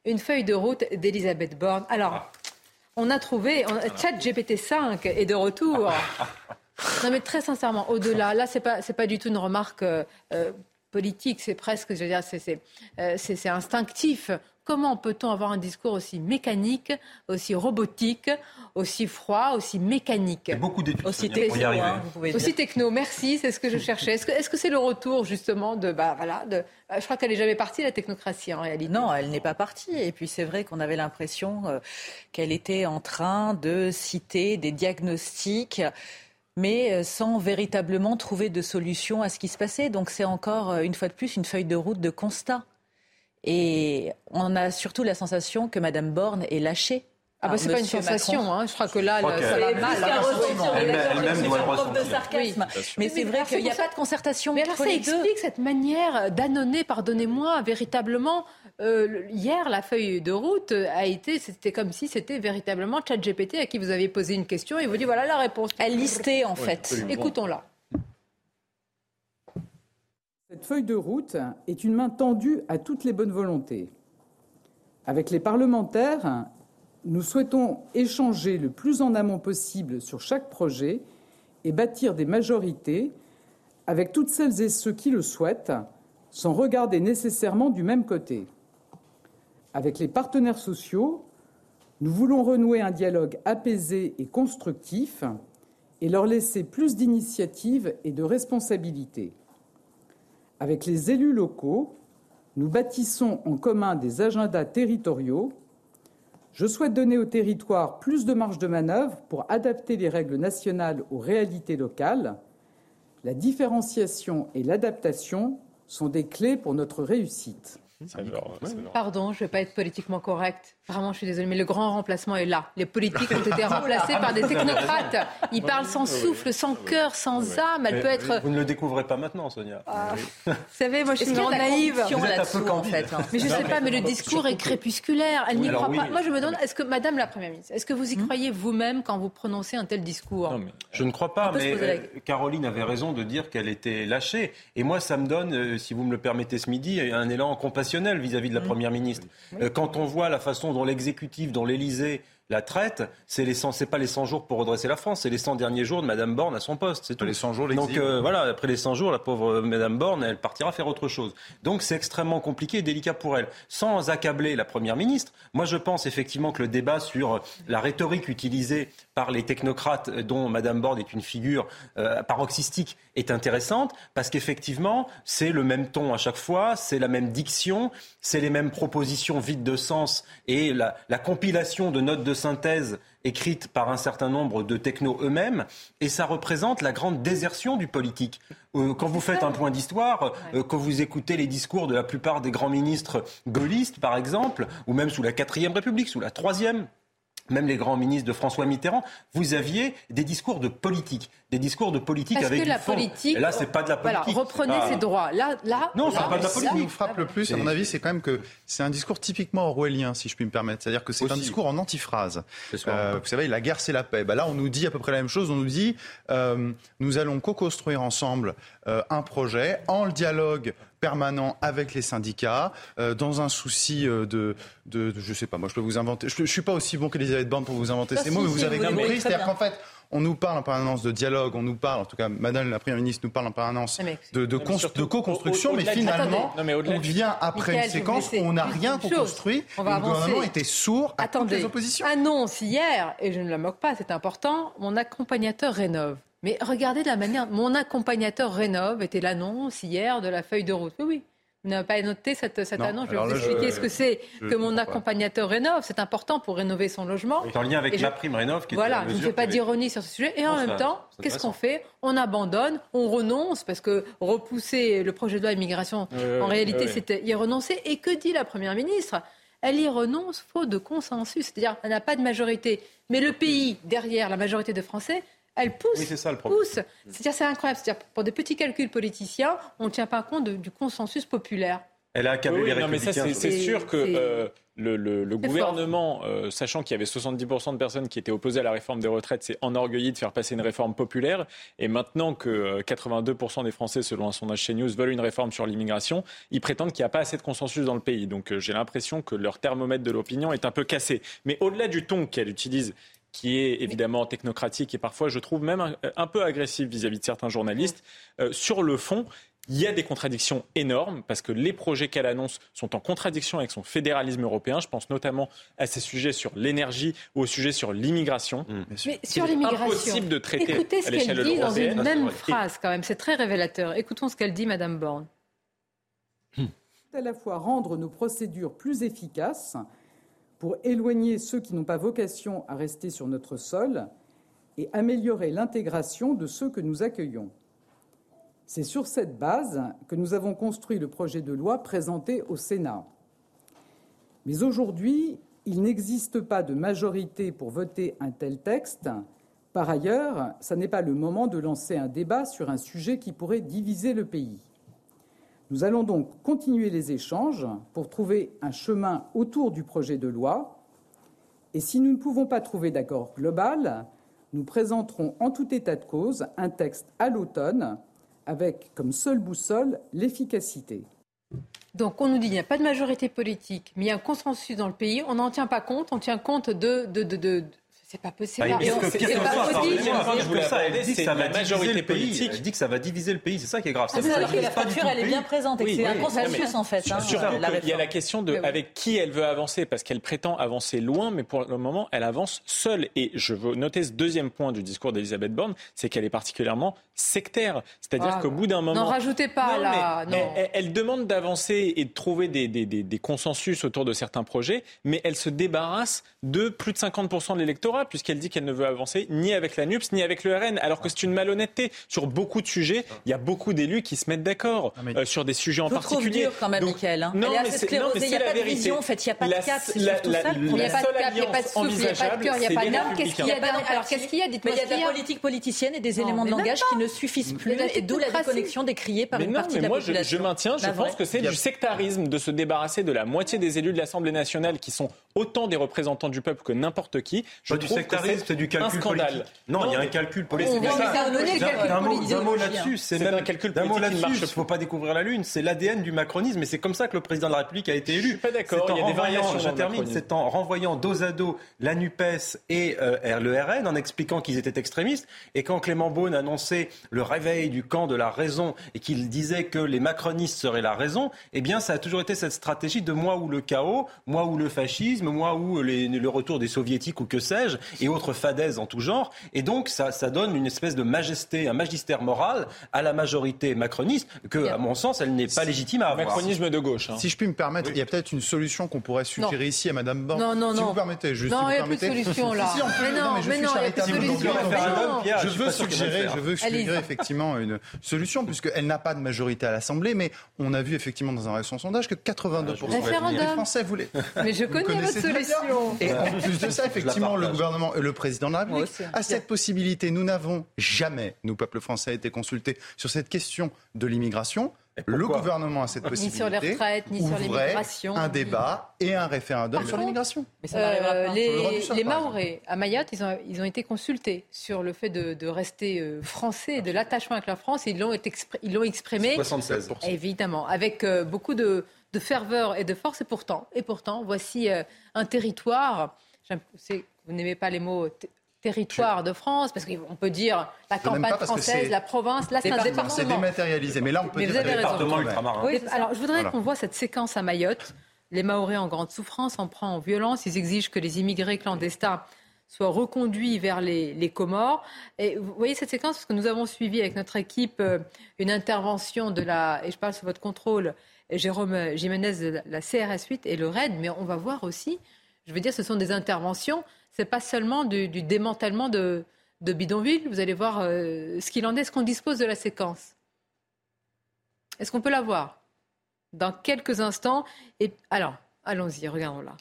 une feuille de route d'Elisabeth Borne. Alors, on a trouvé, on, chat GPT-5 est de retour. Non, mais très sincèrement, au-delà, là, c'est pas, c'est pas du tout une remarque euh, politique, c'est presque, je veux dire, c'est, euh, instinctif. Comment peut-on avoir un discours aussi mécanique, aussi robotique, aussi froid, aussi mécanique Beaucoup d'études Aussi Sonia, pour y techno, arriver. hein, vous pouvez Aussi techno, merci, c'est ce que je cherchais. Est-ce que, est-ce que c'est le retour justement de, bah voilà, de, je crois qu'elle est jamais partie la technocratie en réalité. Non, elle n'est pas partie. Et puis c'est vrai qu'on avait l'impression euh, qu'elle était en train de citer des diagnostics, mais euh, sans véritablement trouver de solution à ce qui se passait. Donc c'est encore, euh, une fois de plus, une feuille de route de constat. Et on a surtout la sensation que Madame Borne est lâchée. Ah bah c'est pas une sensation, hein. je crois que là, qu'elle- ça va C'est mal. hein. Elle-même- doit le de sarcasme. Mais c'est vrai qu'il n'y a pas de concertation Mais alors entre ça les deux. explique cette manière d'annoncer, pardonnez-moi, véritablement euh, hier, la feuille de route a été, c'était comme si c'était véritablement ChatGPT à qui vous avez posé une question et vous dit voilà la réponse. Elle listait en fait. Écoutons-la. Cette feuille de route est une main tendue à toutes les bonnes volontés. Avec les parlementaires, nous souhaitons échanger le plus en amont possible sur chaque projet et bâtir des majorités avec toutes celles et ceux qui le souhaitent, sans regarder nécessairement du même côté. Avec les partenaires sociaux, nous voulons renouer un dialogue apaisé et constructif et leur laisser plus d'initiative et de responsabilité. Avec les élus locaux, nous bâtissons en commun des agendas territoriaux. Je souhaite donner aux territoires plus de marge de manœuvre pour adapter les règles nationales aux réalités locales. La différenciation et l'adaptation sont des clés pour notre réussite. Pardon, je ne vais pas être politiquement correct. Vraiment, je suis désolée, mais le grand remplacement est là. Les politiques ont été remplacés par des technocrates. Ils parlent sans souffle, sans cœur, sans âme. Elle peut être. Vous ne le découvrez pas maintenant, Sonia. Ah. Vous savez, moi, je suis une grande naïve. Vous êtes un peu en fait. Mais je ne sais pas, mais le discours est crépusculaire. Elle n'y croit pas. Moi, je me demande, est-ce que, Madame la Première ministre, est-ce que vous y Hmm croyez vous-même quand vous prononcez un tel discours? Je ne crois pas, mais euh, Caroline avait raison de dire qu'elle était lâchée. Et moi, ça me donne, euh, si vous me le permettez ce midi, un élan vis-à-vis de la Première ministre. Euh, Quand on voit la façon dont l'exécutif, dont l'Élysée la traite, c'est les 100 c'est pas les 100 jours pour redresser la France, c'est les 100 derniers jours de Madame Borne à son poste, c'est tout. Les 100 jours, Donc euh, voilà, après les 100 jours, la pauvre euh, Madame Borne, elle partira faire autre chose. Donc c'est extrêmement compliqué et délicat pour elle. Sans accabler la Première ministre, moi je pense effectivement que le débat sur la rhétorique utilisée par les technocrates, euh, dont Madame Borne est une figure euh, paroxystique, est intéressante parce qu'effectivement c'est le même ton à chaque fois, c'est la même diction, c'est les mêmes propositions vides de sens et la, la compilation de notes de synthèse écrites par un certain nombre de technos eux-mêmes, et ça représente la grande désertion du politique. Euh, quand vous faites un point d'histoire, euh, quand vous écoutez les discours de la plupart des grands ministres gaullistes, par exemple, ou même sous la quatrième République, sous la troisième, même les grands ministres de François Mitterrand, vous aviez des discours de politique, des discours de politique Parce avec que la fond. politique. Et là, c'est pas de la Voilà, politique. reprenez Ah. ses droits. Là, là. Non, c'est pas de la là, Ce qui nous frappe le plus, à mon avis, c'est quand même que c'est un discours typiquement orwellien, si je puis me permettre. C'est-à-dire que c'est un discours en antiphrase. Euh, vous savez, la guerre, c'est la paix. Bah là, on nous dit à peu près la même chose. On nous dit, euh, nous allons co-construire ensemble euh, un projet en le dialogue permanent avec les syndicats, euh, dans un souci euh, de, de, de- je sais pas, moi je peux vous inventer, je, je suis pas aussi bon qu'Elisabeth Borne pour vous inventer Ah, ces mots, mais vous avez compris, c'est-à-dire qu'en fait, on nous parle en permanence de dialogue, on nous parle, en tout cas, Madame la Première ministre nous parle en permanence de, de, de co-construction, mais finalement, Attendez. Non, mais au-delà on vient après Michael, une séquence où on n'a rien co-construit, le gouvernement était sourd à toutes les oppositions. annonce hier, et je ne la moque pas, c'est important, mon accompagnateur rénove. Mais regardez de la manière, mon accompagnateur rénove était l'annonce hier de la feuille de route. Oui, oui. Vous n'avez pas noté cette, cette Non, annonce. Je vais vous là, expliquer je- ce que c'est que mon accompagnateur rénove. C'est important pour rénover son logement. C'est en lien avec Et je- ma prime rénov qui Voilà, je ne fais pas d'ironie sur ce sujet. Et en même temps, qu'est-ce qu'on fait? On abandonne, on renonce, parce que repousser le projet de loi immigration, en réalité, ouais. c'était y renoncer. Et que dit la Première ministre? Elle y renonce faute de consensus, c'est-à-dire elle n'a pas de majorité. Mais le pays, derrière la majorité de Français, elle pousse, Oui, c'est ça le problème. pousse. C'est-à-dire c'est incroyable. C'est-à-dire pour des petits calculs politiciens, on ne tient pas compte de- du consensus populaire. Elle a accablé Oui, les non, mais ça, républicains. c'est sûr que euh, le, le- le C'est gouvernement, euh, sachant qu'il y avait 70% de personnes qui étaient opposées à la réforme des retraites, s'est enorgueilli de faire passer une réforme populaire. Et maintenant que euh, 82% des Français, selon un sondage chez News, veulent une réforme sur l'immigration, ils prétendent qu'il n'y a pas assez de consensus dans le pays. Donc euh, j'ai l'impression que leur thermomètre de l'opinion est un peu cassé. Mais au-delà du ton qu'elle utilise, qui est évidemment technocratique et parfois, je trouve, même un, un peu agressif vis-à-vis de certains journalistes, euh, sur le fond, il y a des contradictions énormes parce que les projets qu'elle annonce sont en contradiction avec son fédéralisme européen. Je pense notamment à ces sujets sur l'énergie ou au sujet sur l'immigration. Mais C'est sur l'immigration, impossible de traiter écoutez ce qu'elle dit dans une même phrase quand même. C'est très révélateur. Écoutons ce qu'elle dit, Madame Borne. à la fois rendre nos procédures plus efficaces pour éloigner ceux qui n'ont pas vocation à rester sur notre sol et améliorer l'intégration de ceux que nous accueillons. C'est sur cette base que nous avons construit le projet de loi présenté au Sénat. Mais aujourd'hui, il n'existe pas de majorité pour voter un tel texte. Par ailleurs, ce n'est pas le moment de lancer un débat sur un sujet qui pourrait diviser le pays. Nous allons donc continuer les échanges pour trouver un chemin autour du projet de loi. Et si nous ne pouvons pas trouver d'accord global, nous présenterons en tout état de cause un texte à l'automne avec comme seule boussole l'efficacité. Donc on nous dit qu'il n'y a pas de majorité politique, mais il y a un consensus dans le pays. On n'en tient pas compte, on tient compte de, de, c'est pas possible. Bah, Et est-ce on- que c'est pire que pas ça, possible. ça, elle dit que c'est ça va la diviser majorité le pays. politique. Elle dit que ça va diviser le pays. C'est ça qui est grave. Ah, c'est ne que la tout elle le est bien présente et que c'est un consensus, en fait, hein, Surtout la qu'il y a la question de avec qui elle veut avancer, parce qu'elle prétend avancer loin, mais pour le moment, elle avance seule. Et je veux noter ce deuxième point du discours d'Elisabeth Borne, c'est qu'elle est particulièrement sectaire. C'est-à-dire Ah, qu'au bout d'un moment... N'en rajoutez pas Non, là. mais Non. Elle, elle- elle demande d'avancer et de trouver des, des- des- des consensus autour de certains projets, mais elle se débarrasse de plus de 50% de l'électorat, puisqu'elle dit qu'elle ne veut avancer ni avec la NUPS, ni avec le RN, alors que c'est une malhonnêteté. Sur beaucoup de sujets, il y a beaucoup d'élus qui se mettent d'accord euh, sur des sujets en particulier. dur quand même, Donc, Mickaël, hein. Non, Elle est mais assez sclérosée, il y a pas de vision, en fait, il y a pas de cap, c'est la- surtout la- ça Il n'y a pas de cap, il n'y a pas de souffle, il n'y a pas de cœur, il n'y a pas les d'âme. Qu'est-ce Républicains. qu'il y a? Derrière Alors qu'est-ce qu'il y a Mais Dites-moi il y a de la a. politique politicienne et des éléments de langage pas. qui ne suffisent plus, et d'où la déconnexion décriée par Mais une non, partie mais de la moi je, population. je maintiens, je La pense vraie. que c'est du sectarisme de se débarrasser de la moitié des élus de l'Assemblée nationale qui sont autant des représentants du peuple que n'importe qui. Je Pas du trouve que sectarisme, c'est du un calcul scandale. politique. Non, il y a un calcul politique. On d'un mot- là-dessus, c'est un calcul politique qui marche Il ne faut pas découvrir la lune. C'est l'ADN du macronisme, et c'est comme ça que le président de la République a été élu. suis pas d'accord, C'est en il y a des renvoyant- variations Je termine. C'est en renvoyant dos à dos la Nupes et euh, le RN, en expliquant qu'ils étaient extrémistes, et quand Clément Beaune annonçait le réveil du camp de la raison et qu'il disait que les macronistes seraient la raison, eh bien, ça a toujours été cette stratégie de moi ou le chaos, moi ou le fascisme, moi ou les- le retour des soviétiques ou que sais-je, et autres fadaises en tout genre. Et donc, ça, ça donne une espèce de majesté, un magistère moral à la majorité macroniste que, à mon sens, elle n'est pas légitime à avoir. Macronisme de gauche. hein. Si je puis me permettre, il y a peut-être une solution qu'on pourrait suggérer ici à Madame Borne. Non, non, si non. vous permettez, juste. Non, si vous il y a plus de solution, là. Si, si, on peut- Mais non, je mais suis non, il y a plus de solution. Mais Je veux suggérer, je veux Allez-y. Effectivement une solution, puisqu'elle n'a pas de majorité à l'Assemblée, mais on a vu effectivement dans un récent sondage que 82% Référendum. des Français voulaient. Mais je Vous connais votre solution. Et en plus de ça, effectivement, le gouvernement et le président de la République a cette possibilité. Nous n'avons jamais, nous, peuple français, été consultés sur cette question de l'immigration. Le gouvernement a cette Ni possibilité. sur les retraites, ni sur l'immigration. un débat et un référendum sur l'immigration. Mais ça n'arrivera Euh, pas. les les à Mayotte, ils ont, ils ont été consultés sur le fait de, de rester euh, français et de l'attachement avec la France. Et ils l'ont expri- ils l'ont exprimé, 76. évidemment, avec euh, beaucoup de, de ferveur et de force. Et pourtant, et pourtant voici euh, un territoire. j'aime- c'est- Vous n'aimez pas les mots territoire de France, parce qu'on peut dire la campagne française, la province. Là, c'est un Département, C'est dématérialisé. Mais là, on peut Mais dire vous avez que- raison. Département ultramarin. Oui, alors je voudrais Voilà. qu'on voit cette séquence à Mayotte. Les Mahorais en grande souffrance, en prend en violence. Ils exigent que les immigrés clandestins soient reconduits vers les, les Comores. Et vous voyez cette séquence parce que nous avons suivi avec notre équipe euh, une intervention de la, et je parle sous votre contrôle, Jérôme Jiménez de la- la CRS 8 et le RAID, mais on va voir aussi, je veux dire, ce sont des interventions, c'est pas seulement du, du démantèlement de, de bidonville. Vous allez voir euh, ce qu'il en est, est-ce qu'on dispose de la séquence. Est-ce qu'on peut la voir dans quelques instants Et alors, allons-y, regardons-la.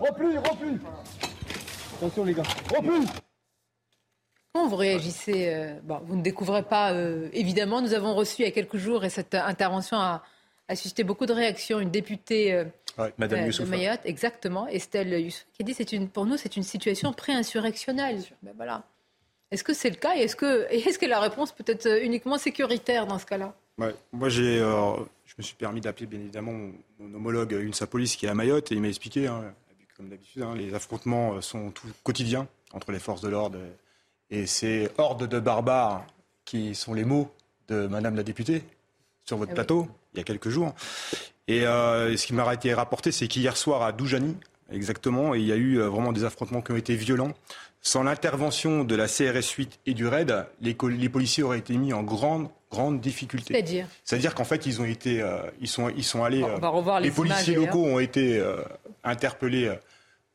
Repli, repli Attention les gars, repli Comment vous réagissez euh, bon, Vous ne découvrez pas, euh, évidemment. Nous avons reçu il y a quelques jours, et cette intervention a, a suscité beaucoup de réactions, une députée euh, Madame euh, de Youssoufa. Mayotte, exactement, Estelle Youssouf, qui a dit c'est une, pour nous, c'est une situation pré-insurrectionnelle. Ben voilà. Est-ce que c'est le cas et est-ce que, est-ce que la réponse peut être euh, uniquement sécuritaire dans ce cas-là? Ouais, moi, j'ai, euh, je me suis permis d'appeler bien évidemment mon, mon homologue UNSA Police qui est à Mayotte et il m'a expliqué, hein, comme d'habitude, hein, les affrontements euh, sont tout quotidiens entre les forces de l'ordre et, et ces hordes de barbares qui sont les mots de Madame la députée sur votre Ah oui. plateau il y a quelques jours. Et euh, ce qui m'a été rapporté, c'est qu'hier soir à Doujani, exactement, il y a eu euh, vraiment des affrontements qui ont été violents. Sans l'intervention de la CRS 8 et du RAID, les, les policiers auraient été mis en grande, grande difficulté. C'est-à-dire? C'est-à-dire qu'en fait, ils ont été, euh, ils sont, ils sont allés. On va revoir les policiers images, locaux ont été euh, interpellés euh,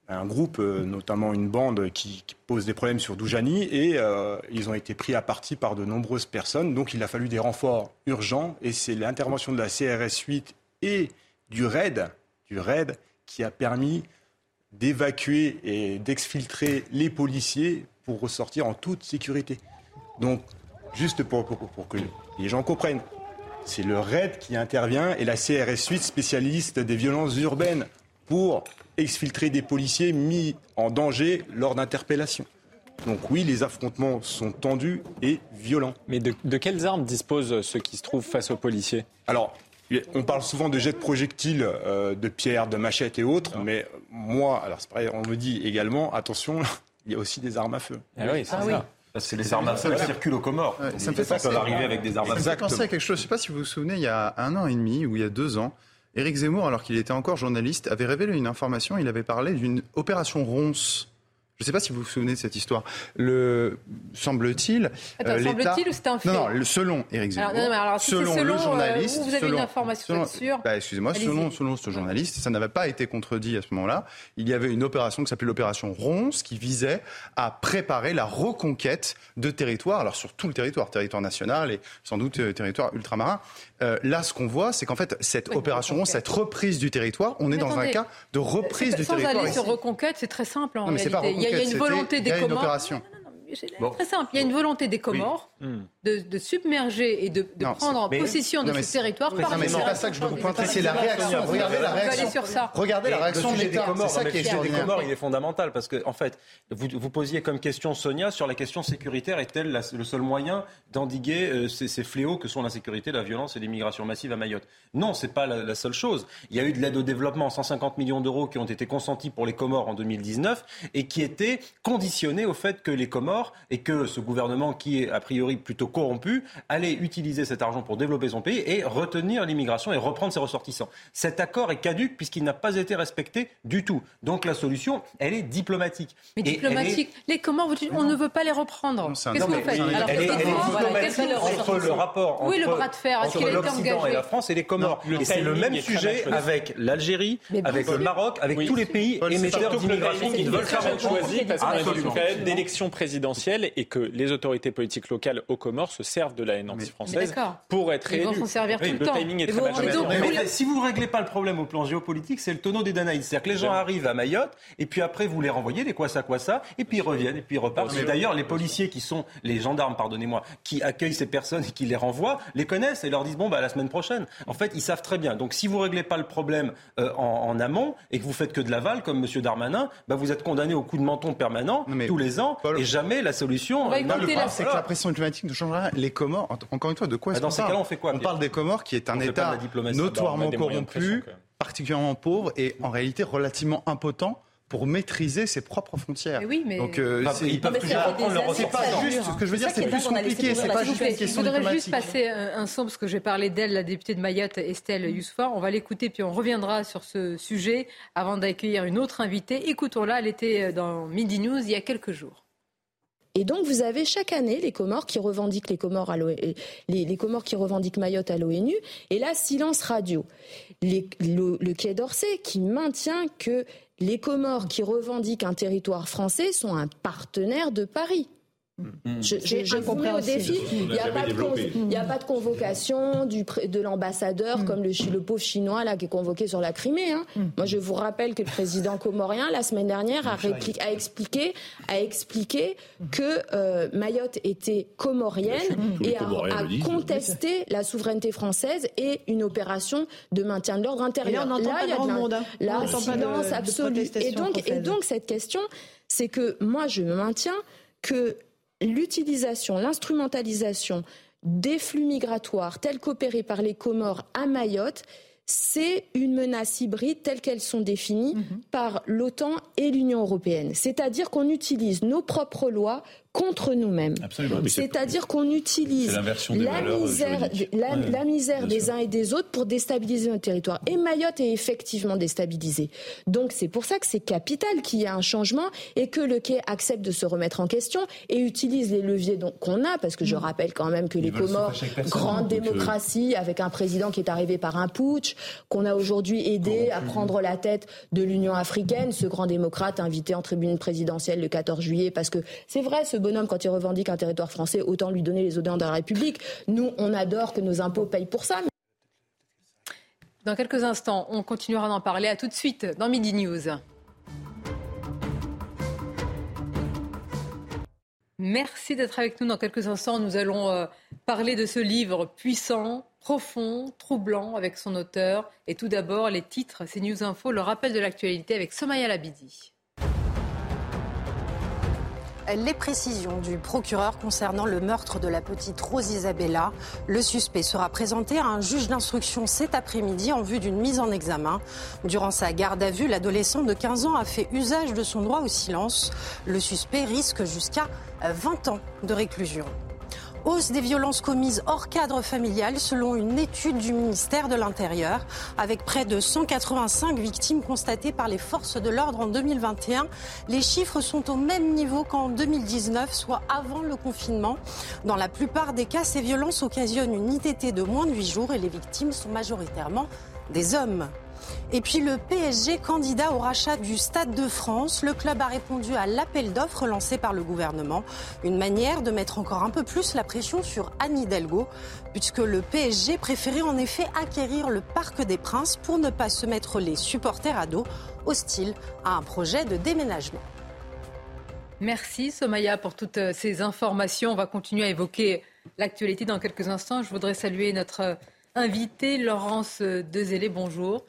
un groupe, euh, notamment une bande qui, pose des problèmes sur Doujani et euh, ils ont été pris à partie par de nombreuses personnes. Donc il a fallu des renforts urgents et c'est l'intervention de la CRS 8 et du RAID, du RAID qui a permis d'évacuer et d'exfiltrer les policiers pour ressortir en toute sécurité. Donc, juste pour, pour que les gens comprennent, c'est le RAID qui intervient et la CRS 8 spécialiste des violences urbaines pour exfiltrer des policiers mis en danger lors d'interpellations. Donc oui, les affrontements sont tendus et violents. Mais de, quelles armes disposent ceux qui se trouvent face aux policiers? Alors, on parle souvent de jets de projectiles, euh, de pierres, de machettes et autres, mais moi, alors c'est pareil, on me dit également, attention, il y a aussi des armes à feu. Ah oui, c'est ah ça. Parce que les armes à feu circulent aux Comores. ça me fait penser, arriver avec des armes à feu. Ça me fait penser à quelque chose. Je ne sais pas si vous vous souvenez, il y a un an et demi ou il y a deux ans, Éric Zemmour, alors qu'il était encore journaliste, avait révélé une information. Il avait parlé d'une opération ronce je ne sais pas si vous vous souvenez de cette histoire. Le semble-t-il. Attends, euh, semble-t-il ou c'est un fait Non, non, selon Éric Zemmour. Alors, non, alors, si selon, selon, le journaliste. Euh, vous avez une information sûre bah, Excusez-moi, selon, selon ce journaliste, ça n'avait pas été contredit à ce moment-là. Il y avait une opération qui s'appelait l'opération Ronce qui visait à préparer la reconquête de territoires, alors sur tout le territoire, territoire national et sans doute euh, territoire ultramarin. Euh, là, ce qu'on voit, c'est qu'en fait, cette opération, cette reprise du territoire, on est dans un cas de reprise du territoire. Sans aller sur reconquête, c'est très simple en réalité. Il, y a, une volonté des Comores. C'est très simple. Il y a une volonté des Comores hmm. De, submerger et de, prendre en possession de ce territoire. Non, mais c'est pas ça que je veux vous pointer, c'est la réaction. Regardez la réaction. Regardez la réaction de l'État. C'est ça qui est des Comores, il est fondamental parce que, en fait, vous, vous posiez comme question Sonia sur la question sécuritaire est-elle le seul moyen d'endiguer euh, ces, fléaux que sont l'insécurité, la violence et l'immigration massive à Mayotte Non, c'est pas la, seule chose. Il y a eu de l'aide au développement, 150 millions d'euros qui ont été consentis pour les Comores en 2019 et qui étaient conditionnés au fait que les Comores et que ce gouvernement qui est a priori plutôt corrompu allait utiliser cet argent pour développer son pays et retenir l'immigration et reprendre ses ressortissants. Cet accord est caduque puisqu'il n'a pas été respecté du tout. Donc la solution, elle est diplomatique. Mais diplomatique, les Comores, on ne veut pas les reprendre. Qu'est-ce que vous faites entre le rapport oui, le bras de fer, entre l'Occident et la France et les Comores. et c'est le même sujet avec l'Algérie, avec le Maroc, avec tous les pays émetteurs d'immigration qui veulent faire choisi parce qu'on est dans une période d'élection présidentielle et que les autorités politiques locales aux Se servent de la haine anti-française pour être réélus. Ils vont s'en servir tout le, temps. timing est très mal Si vous ne réglez pas le problème au plan géopolitique, c'est le tonneau des Danaïdes. C'est-à-dire que les gens arrivent à Mayotte et puis après vous les renvoyez, les quoi ça quoi ça, et puis ils reviennent et puis ils repartent. D'ailleurs, les policiers qui sont, les gendarmes, pardonnez-moi, qui accueillent ces personnes et qui les renvoient, les connaissent et leur disent bon bah la semaine prochaine. En fait, ils savent très bien. Donc si vous réglez pas le problème euh, en, amont et que vous faites que de l'aval comme M. Darmanin, bah, vous êtes condamné au coup de menton permanent tous les ans et jamais la solution. On va le problème, c'est que la pression diplomatique ne changera. Les Comores, encore une fois, de quoi est-ce bah, Dans ces cas-là, on fait quoi On parle des Comores, qui est un État notoirement corrompu, particulièrement pauvre et en réalité relativement impotent pour maîtriser ses propres frontières. oui, mais... Donc, euh, ils peuvent toujours reprendre leur C'est pas juste, ce que je veux dire, c'est plus compliqué, c'est pas juste une question Je voudrais juste passer un, son, parce que j'ai parlé d'elle, la députée de Mayotte, Estelle Yousfa. On va l'écouter, puis on reviendra sur ce sujet avant d'accueillir une autre invitée. Écoutons-la, elle était euh, dans Midi News il y a quelques jours. Et donc vous avez chaque année les Comores qui revendiquent les Comores, à revendiquent Mayotte à l'ONU, et là silence radio. le Quai d'Orsay qui maintient que les Comores qui revendiquent un territoire français sont un partenaire de Paris. Mm. Je, je, vous mets au défi. Il n'y a, pas de convocation du, de l'ambassadeur mm. comme le, le, pauvre chinois là qui est convoqué sur la Crimée. Hein. Mm. Moi, je vous rappelle que le président comorien la semaine dernière a, a expliqué, a expliqué que euh, Mayotte était comorienne et a, contesté la souveraineté française et une opération de maintien de l'ordre intérieur. là, il y a de monde. Hein. Là, silence absolu. Et donc, et donc cette question, c'est que moi, je me maintiens que l'utilisation, l'instrumentalisation des flux migratoires tels qu'opérés par les Comores à Mayotte, c'est une menace hybride telle qu'elles sont définies mhm. par l'OTAN et l'Union européenne. C'est-à-dire qu'on utilise nos propres lois contre nous-mêmes. C'est-à-dire qu'on utilise la misère, la, misère des uns et des autres pour déstabiliser notre territoire. Et Mayotte est effectivement déstabilisé. Donc c'est pour ça que c'est capital qu'il y ait un changement et que le quai accepte de se remettre en question et utilise les leviers qu'on a, parce que je mm. rappelle quand même que les Comores, grande euh, démocratie, avec un président qui est arrivé par un putsch, qu'on a aujourd'hui aidé à prendre la tête de l'Union africaine, ce grand démocrate invité en tribune présidentielle le 14 juillet, parce que c'est vrai, ce quand il revendique un territoire français, autant lui donner les odeurs de la République. Nous, on adore que nos impôts payent pour ça. Dans quelques instants, on continuera d'en parler. À tout de suite dans Midi News. Merci d'être avec nous. Dans quelques instants, nous allons euh, parler de ce livre puissant, profond, troublant avec son auteur. Et tout d'abord, les titres, c'est News Info, le rappel de l'actualité avec Somaya Labidi les précisions du procureur concernant le meurtre de la petite Rose Isabella. Le suspect sera présenté à un juge d'instruction cet après-midi en vue d'une mise en examen. Durant sa garde à vue, l'adolescent de 15 ans a fait usage de son droit au silence. Le suspect risque jusqu'à 20 ans de réclusion. Hausse des violences commises hors cadre familial selon une étude du ministère de l'Intérieur, avec près de 185 victimes constatées par les forces de l'ordre en 2021. Les chiffres sont au même niveau qu'en 2019, soit avant le confinement. Dans la plupart des cas, ces violences occasionnent une ITT de moins de 8 jours et les victimes sont majoritairement des hommes. Et puis le PSG candidat au rachat du Stade de France. Le club a répondu à l'appel d'offres lancé par le gouvernement. Une manière de mettre encore un peu plus la pression sur Anne Hidalgo, puisque le PSG préférait en effet acquérir le Parc des Princes pour ne pas se mettre les supporters à dos, hostiles à un projet de déménagement. Merci Somaya pour toutes euh, ces informations. On va continuer à évoquer l'actualité dans quelques instants. Je voudrais saluer notre euh, invité Laurence euh, Dezélé. Bonjour.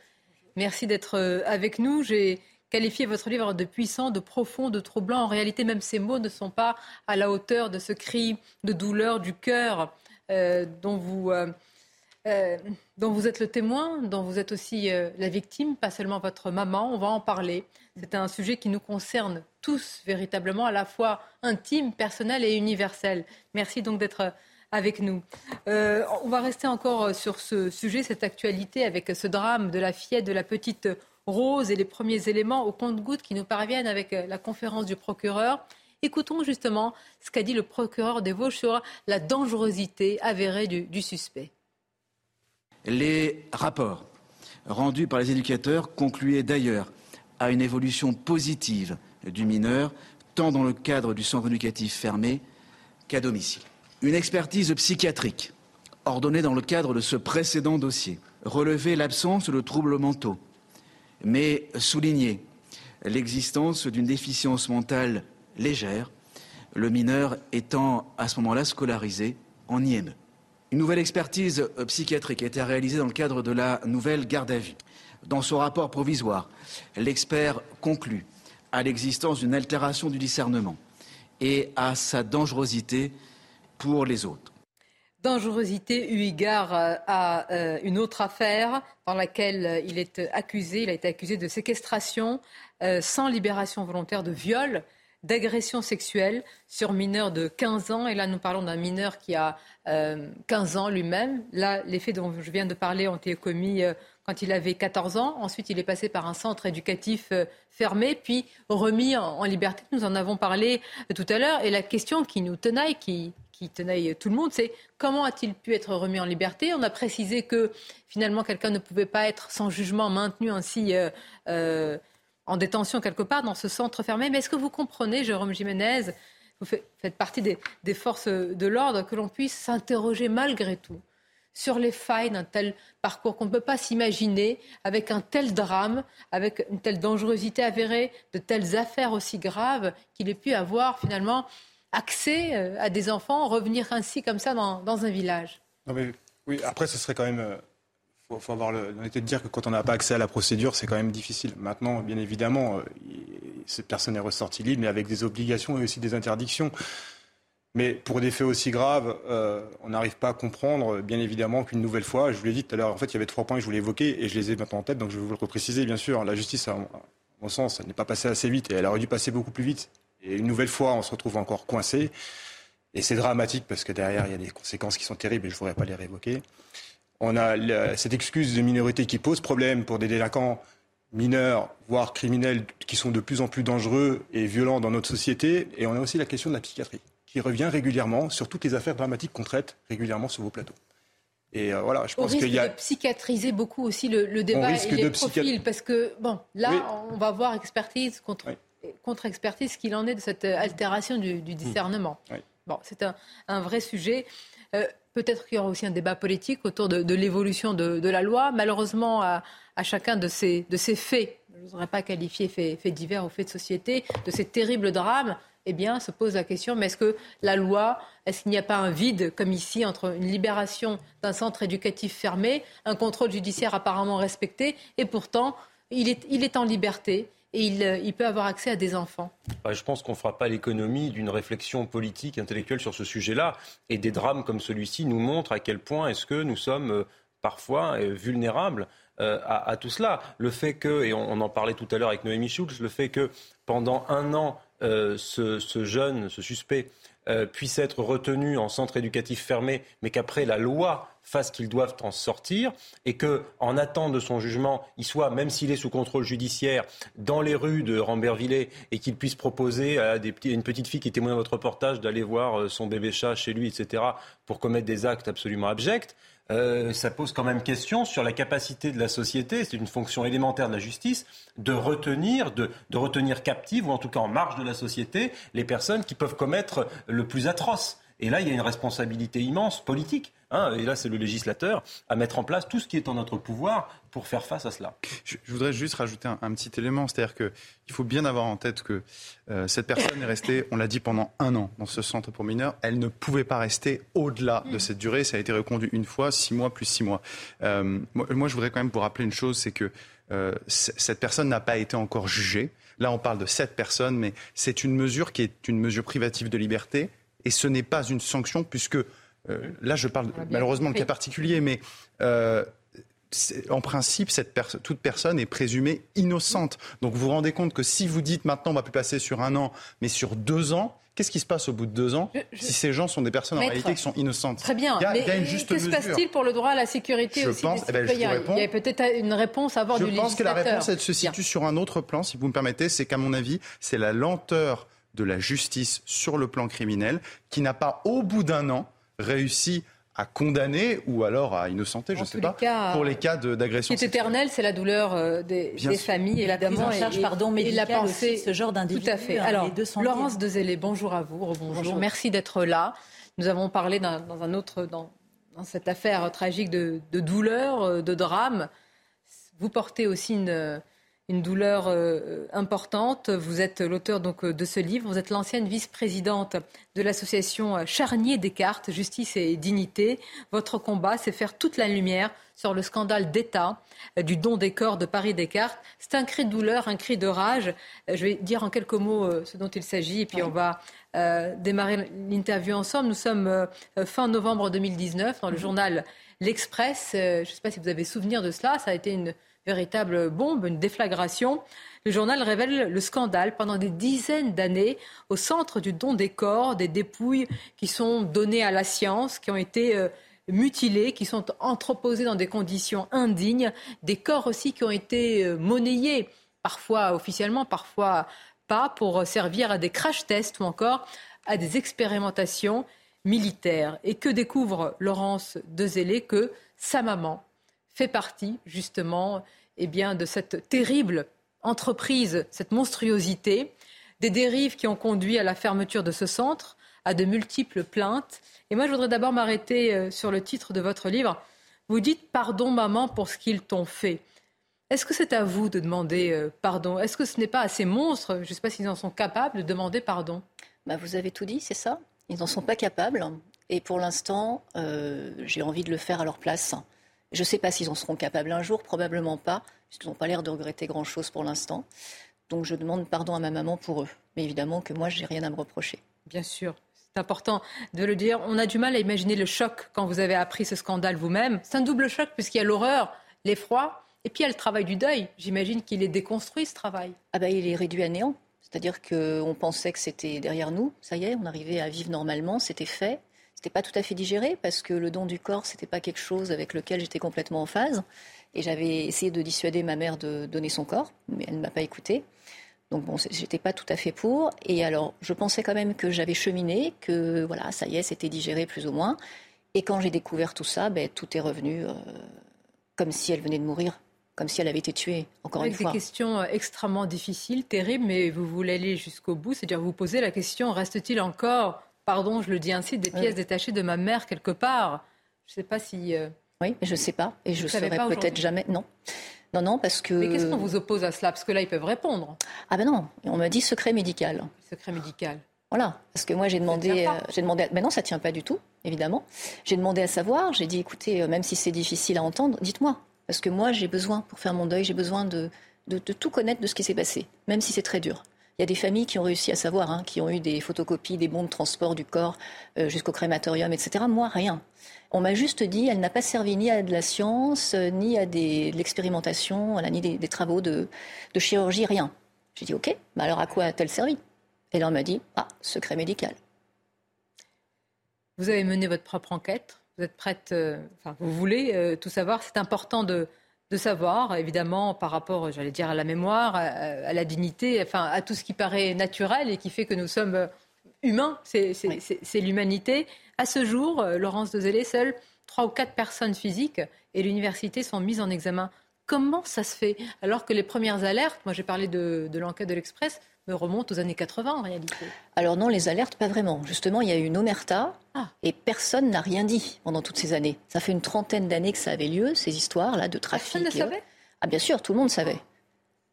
Merci d'être euh, avec nous. J'ai qualifié votre livre de puissant, de profond, de troublant. En réalité, même ces mots ne sont pas à la hauteur de ce cri de douleur du cœur euh, dont, vous, euh, dont vous êtes le témoin, dont vous êtes aussi la victime, pas seulement votre maman. On va en parler. C'est un sujet qui nous concerne tous véritablement, à la fois intime, personnel et universel. Merci donc d'être avec nous. Euh, on va rester encore sur ce sujet, cette actualité, avec ce drame de la fillette de la petite Rose et les premiers éléments au compte-gouttes qui nous parviennent avec la conférence du procureur. Écoutons justement ce qu'a dit le procureur des Vosges sur la dangerosité avérée du suspect. Les rapports rendus par les éducateurs concluaient d'ailleurs à une évolution positive du mineur, tant dans le cadre du centre éducatif fermé qu'à domicile. Une expertise psychiatrique, ordonnée dans le cadre de ce précédent dossier, relevait l'absence de troubles mentaux, mais soulignait l'existence d'une déficience mentale légère, le mineur étant à ce moment-là scolarisé en IME. Une nouvelle expertise psychiatrique a été réalisée dans le cadre de la nouvelle garde à vue. Dans son rapport provisoire, l'expert conclut à l'existence d'une altération du discernement et à sa dangerosité pour les autres. Dangerosité eu égard euh, à euh, une autre affaire dans laquelle euh, il est accusé. Il a été accusé de séquestration sans libération volontaire, de viol, d'agression sexuelle sur mineur de 15 ans. Et là, nous parlons d'un mineur qui a 15 ans lui-même. Là, les faits dont je viens de parler ont été commis quand il avait 14 ans. Ensuite, il est passé par un centre éducatif fermé, puis remis en, liberté. Nous en avons parlé tout à l'heure. Et la question qui nous tenaille, qui, qui tenaille tout le monde, c'est comment a-t-il pu être remis en liberté? On a précisé que finalement quelqu'un ne pouvait pas être sans jugement maintenu ainsi euh, euh, en détention quelque part dans ce centre fermé. Mais est-ce que vous comprenez, Jérôme Jiménez, vous faites partie des, forces de l'ordre, que l'on puisse s'interroger malgré tout sur les failles d'un tel parcours qu'on ne peut pas s'imaginer avec un tel drame, avec une telle dangerosité avérée, de telles affaires aussi graves qu'il ait pu avoir finalement accès euh, à des enfants, revenir ainsi comme ça dans, un village Oui, après, ce serait quand même... Il euh, faut, avoir l'honnêteté de dire que quand on n'a pas accès à la procédure, c'est quand même difficile. Maintenant, bien évidemment, euh, cette personne est ressortie libre, mais avec des obligations et aussi des interdictions. Mais pour des faits aussi graves, on n'arrive pas à comprendre, bien évidemment, qu'une nouvelle fois, je vous l'ai dit tout à l'heure, en fait, il y avait trois points que je voulais évoquer et je les ai maintenant en tête, donc je vais vous le repréciser, bien sûr. La justice, à mon sens, elle n'est pas passée assez vite et elle aurait dû passer beaucoup plus vite Et une nouvelle fois, on se retrouve encore coincé. Et c'est dramatique parce que derrière, il y a des conséquences qui sont terribles et je ne voudrais pas les révoquer. On a cette excuse de minorité qui pose problème pour des délinquants mineurs, voire criminels, qui sont de plus en plus dangereux et violents dans notre société. Et on a aussi la question de la psychiatrie, qui revient régulièrement sur toutes les affaires dramatiques qu'on traite régulièrement sur vos plateaux. Et euh, voilà, je pense qu'il y a. de psychiatriser beaucoup aussi le, débat et les profils, parce que bon, là, on va voir expertise contre, contre expertise ce qu'il en est de cette altération du, discernement. Bon, c'est un, vrai sujet. Euh, peut-être qu'il y aura aussi un débat politique autour de, l'évolution de, la loi. Malheureusement, à, chacun de ces, de ces faits, je ne voudrais pas qualifier faits fait divers ou faits de société, de ces terribles drames, eh bien, se pose la question, mais est-ce que la loi, est-ce qu'il n'y a pas un vide, comme ici, entre une libération d'un centre éducatif fermé, un contrôle judiciaire apparemment respecté, et pourtant, il est, il est en liberté et il, euh, il, peut avoir accès à des enfants Je pense qu'on ne fera pas l'économie d'une réflexion politique, intellectuelle sur ce sujet-là. Et des drames comme celui-ci nous montrent à quel point est-ce que nous sommes euh, parfois euh, vulnérables à, tout cela. Le fait que, et on, en parlait tout à l'heure avec Noémie Schulz, le fait que pendant un an, ce, jeune, ce suspect, euh, puisse être retenu en centre éducatif fermé, mais qu'après la loi fasse qu'ils doivent en sortir, et que, en attente de son jugement, il soit, même s'il est sous contrôle judiciaire, dans les rues de Rambervillers, et qu'il puisse proposer à une petite fille qui témoigne à votre reportage d'aller voir euh, son bébé chat chez lui, etc., pour commettre des actes absolument abjects. Euh, ça pose quand même question sur la capacité de la société, c'est une fonction élémentaire de la justice, de retenir, de, retenir captives, ou en tout cas en marge de la société, les personnes qui peuvent commettre le plus atroce. Et là, il y a une responsabilité immense politique. Hein, et là, c'est le législateur à mettre en place tout ce qui est en notre pouvoir pour faire face à cela. Je, voudrais juste rajouter un, petit élément, c'est-à-dire qu'il faut bien avoir en tête que euh, cette personne est restée, on l'a dit, pendant un an dans ce centre pour mineurs. Elle ne pouvait pas rester au-delà de cette durée. Ça a été reconduit une fois, six mois plus six mois. Euh, moi, je voudrais quand même vous rappeler une chose, c'est que euh, cette personne n'a pas été encore jugée. Là, on parle de sept personnes, mais c'est une mesure qui est une mesure privative de liberté et ce n'est pas une sanction puisque euh, là je parle malheureusement de cas particulier, mais euh, en principe, cette toute personne est présumée innocente. Donc vous vous rendez compte que si vous dites maintenant on va plus passer sur un an, mais sur deux ans, Qu'est-ce qui se passe au bout de deux ans si ces gens sont des personnes en réalité qui sont innocentes? Très bien. Il y a, mais que se passe-t-il pour le droit à la sécurité je aussi? pense, eh ben, il y a peut-être une réponse à avoir je du Je pense que la réponse elle se situe sur un autre plan, si vous me permettez. C'est qu'à mon avis, c'est la lenteur de la justice sur le plan criminel qui n'a pas, au bout d'un an, réussi à condamner ou alors à innocenter, je ne sais pas, pour les cas d'agression. Ce qui est éternel, c'est la douleur euh, des, familles et la prise en charge, pardon, et la pensée, ce genre d'individu. Tout à fait. Hein, alors, Laurence Dezélé, bonjour à vous, bonjour. Merci d'être là. Nous avons parlé dans, un autre, dans, cette affaire tragique de, de, douleur, euh, de drame. Vous portez aussi une, une douleur euh, importante. Vous êtes l'auteur donc euh, de ce livre. Vous êtes l'ancienne vice-présidente de l'association euh, Charnier Descartes, Justice et Dignité. Votre combat, c'est faire toute la lumière sur le scandale d'État du don des corps de Paris Descartes. C'est un cri de douleur, un cri de rage. Je vais dire en quelques mots ce dont il s'agit et puis on va démarrer l'interview ensemble. Nous sommes fin novembre 2019 dans le mhm. journal L'Express. je ne sais pas si vous avez souvenir de cela. Ça a été une véritable bombe, une déflagration. Le journal révèle le scandale pendant des dizaines d'années au centre du don des corps, des dépouilles qui sont données à la science, qui ont été euh, mutilées, qui sont entreposées dans des conditions indignes, des corps aussi qui ont été euh, monnayés, parfois officiellement, parfois pas, pour servir à des crash tests ou encore à des expérimentations militaires. Et que découvre Laurence Dezélé que sa maman fait partie justement eh bien, de cette terrible entreprise, cette monstruosité, des dérives qui ont conduit à la fermeture de ce centre, à de multiples plaintes. Et moi, je voudrais d'abord m'arrêter euh, sur le titre de votre livre. Vous dites pardon maman pour ce qu'ils t'ont fait. Est-ce que c'est à vous de demander euh, pardon? Est-ce que ce n'est pas à ces monstres, je ne sais pas s'ils en sont capables, de demander pardon? Bah, Vous avez tout dit, c'est ça. Ils n'en sont pas capables. Et pour l'instant, euh, j'ai envie de le faire à leur place. Je ne sais pas s'ils en seront capables un jour, probablement pas, puisqu'ils n'ont pas l'air de regretter grand-chose pour l'instant. Donc je demande pardon à ma maman pour eux. Mais évidemment que moi, je n'ai rien à me reprocher. Bien sûr. C'est important de le dire. On a du mal à imaginer le choc quand vous avez appris ce scandale vous-même. C'est un double choc puisqu'il y a l'horreur, l'effroi, et puis il y a le travail du deuil. J'imagine qu'il est déconstruit, ce travail. Ah ben, il est réduit à néant. C'est-à-dire qu'on pensait que c'était derrière nous, ça y est, on arrivait à vivre normalement, c'était fait. C'était pas tout à fait digéré parce que le don du corps, c'était pas quelque chose avec lequel j'étais complètement en phase. Et j'avais essayé de dissuader ma mère de donner son corps, mais elle ne m'a pas écouté. Donc bon, j'étais pas tout à fait pour. Et alors, je pensais quand même que j'avais cheminé, que voilà, ça y est, c'était digéré plus ou moins. Et quand j'ai découvert tout ça, ben, tout est revenu euh, comme si elle venait de mourir, comme si elle avait été tuée, encore Avec une fois. des questions euh, extrêmement difficiles, terribles, mais vous voulez aller jusqu'au bout, c'est-à-dire vous posez la question, reste-t-il encore, pardon, je le dis ainsi, des pièces détachées de ma mère quelque part Je ne sais pas si... euh, Oui, mais je ne sais pas. Et je ne saurais peut-être jamais. Non. Non, non, parce que. Mais qu'est-ce qu'on vous oppose à cela? Parce que là, ils peuvent répondre. Ah ben non, on m'a dit secret médical. Secret médical. Voilà, parce que moi j'ai demandé, euh, j'ai demandé, à- mais non ça tient pas du tout, évidemment. J'ai demandé à savoir, j'ai dit écoutez, euh, même si c'est difficile à entendre, dites-moi, parce que moi j'ai besoin pour faire mon deuil, j'ai besoin de, de, de tout connaître de ce qui s'est passé, même si c'est très dur. Il y a des familles qui ont réussi à savoir, hein, qui ont eu des photocopies, des bons de transport du corps euh, jusqu'au crématorium, etc. Moi rien. On m'a juste dit, elle n'a pas servi ni à de la science, euh, ni à de l'expérimentation, voilà, ni des, travaux de, chirurgie, rien. J'ai dit ok, bah alors à quoi a-t-elle servi? Et là on m'a dit ah secret médical. Vous avez mené votre propre enquête. Vous êtes prête, euh, enfin, vous voulez tout savoir. C'est important de, de savoir, évidemment, par rapport, j'allais dire, à la mémoire, à, à la dignité, enfin, à tout ce qui paraît naturel et qui fait que nous sommes euh, humains. C'est l'humanité. À ce jour, euh, Laurence de Zélé, seules trois ou quatre personnes physiques et l'université sont mises en examen. Comment ça se fait? Alors que les premières alertes, moi j'ai parlé de, de l'enquête de l'Express, me remontent aux années 80 en réalité. Alors non, les alertes, pas vraiment. Justement, il y a eu une omerta et personne n'a rien dit pendant toutes ces années. Ça fait une trentaine d'années que ça avait lieu, ces histoires-là de trafic. Personne ne savait Ah bien sûr, tout le monde savait.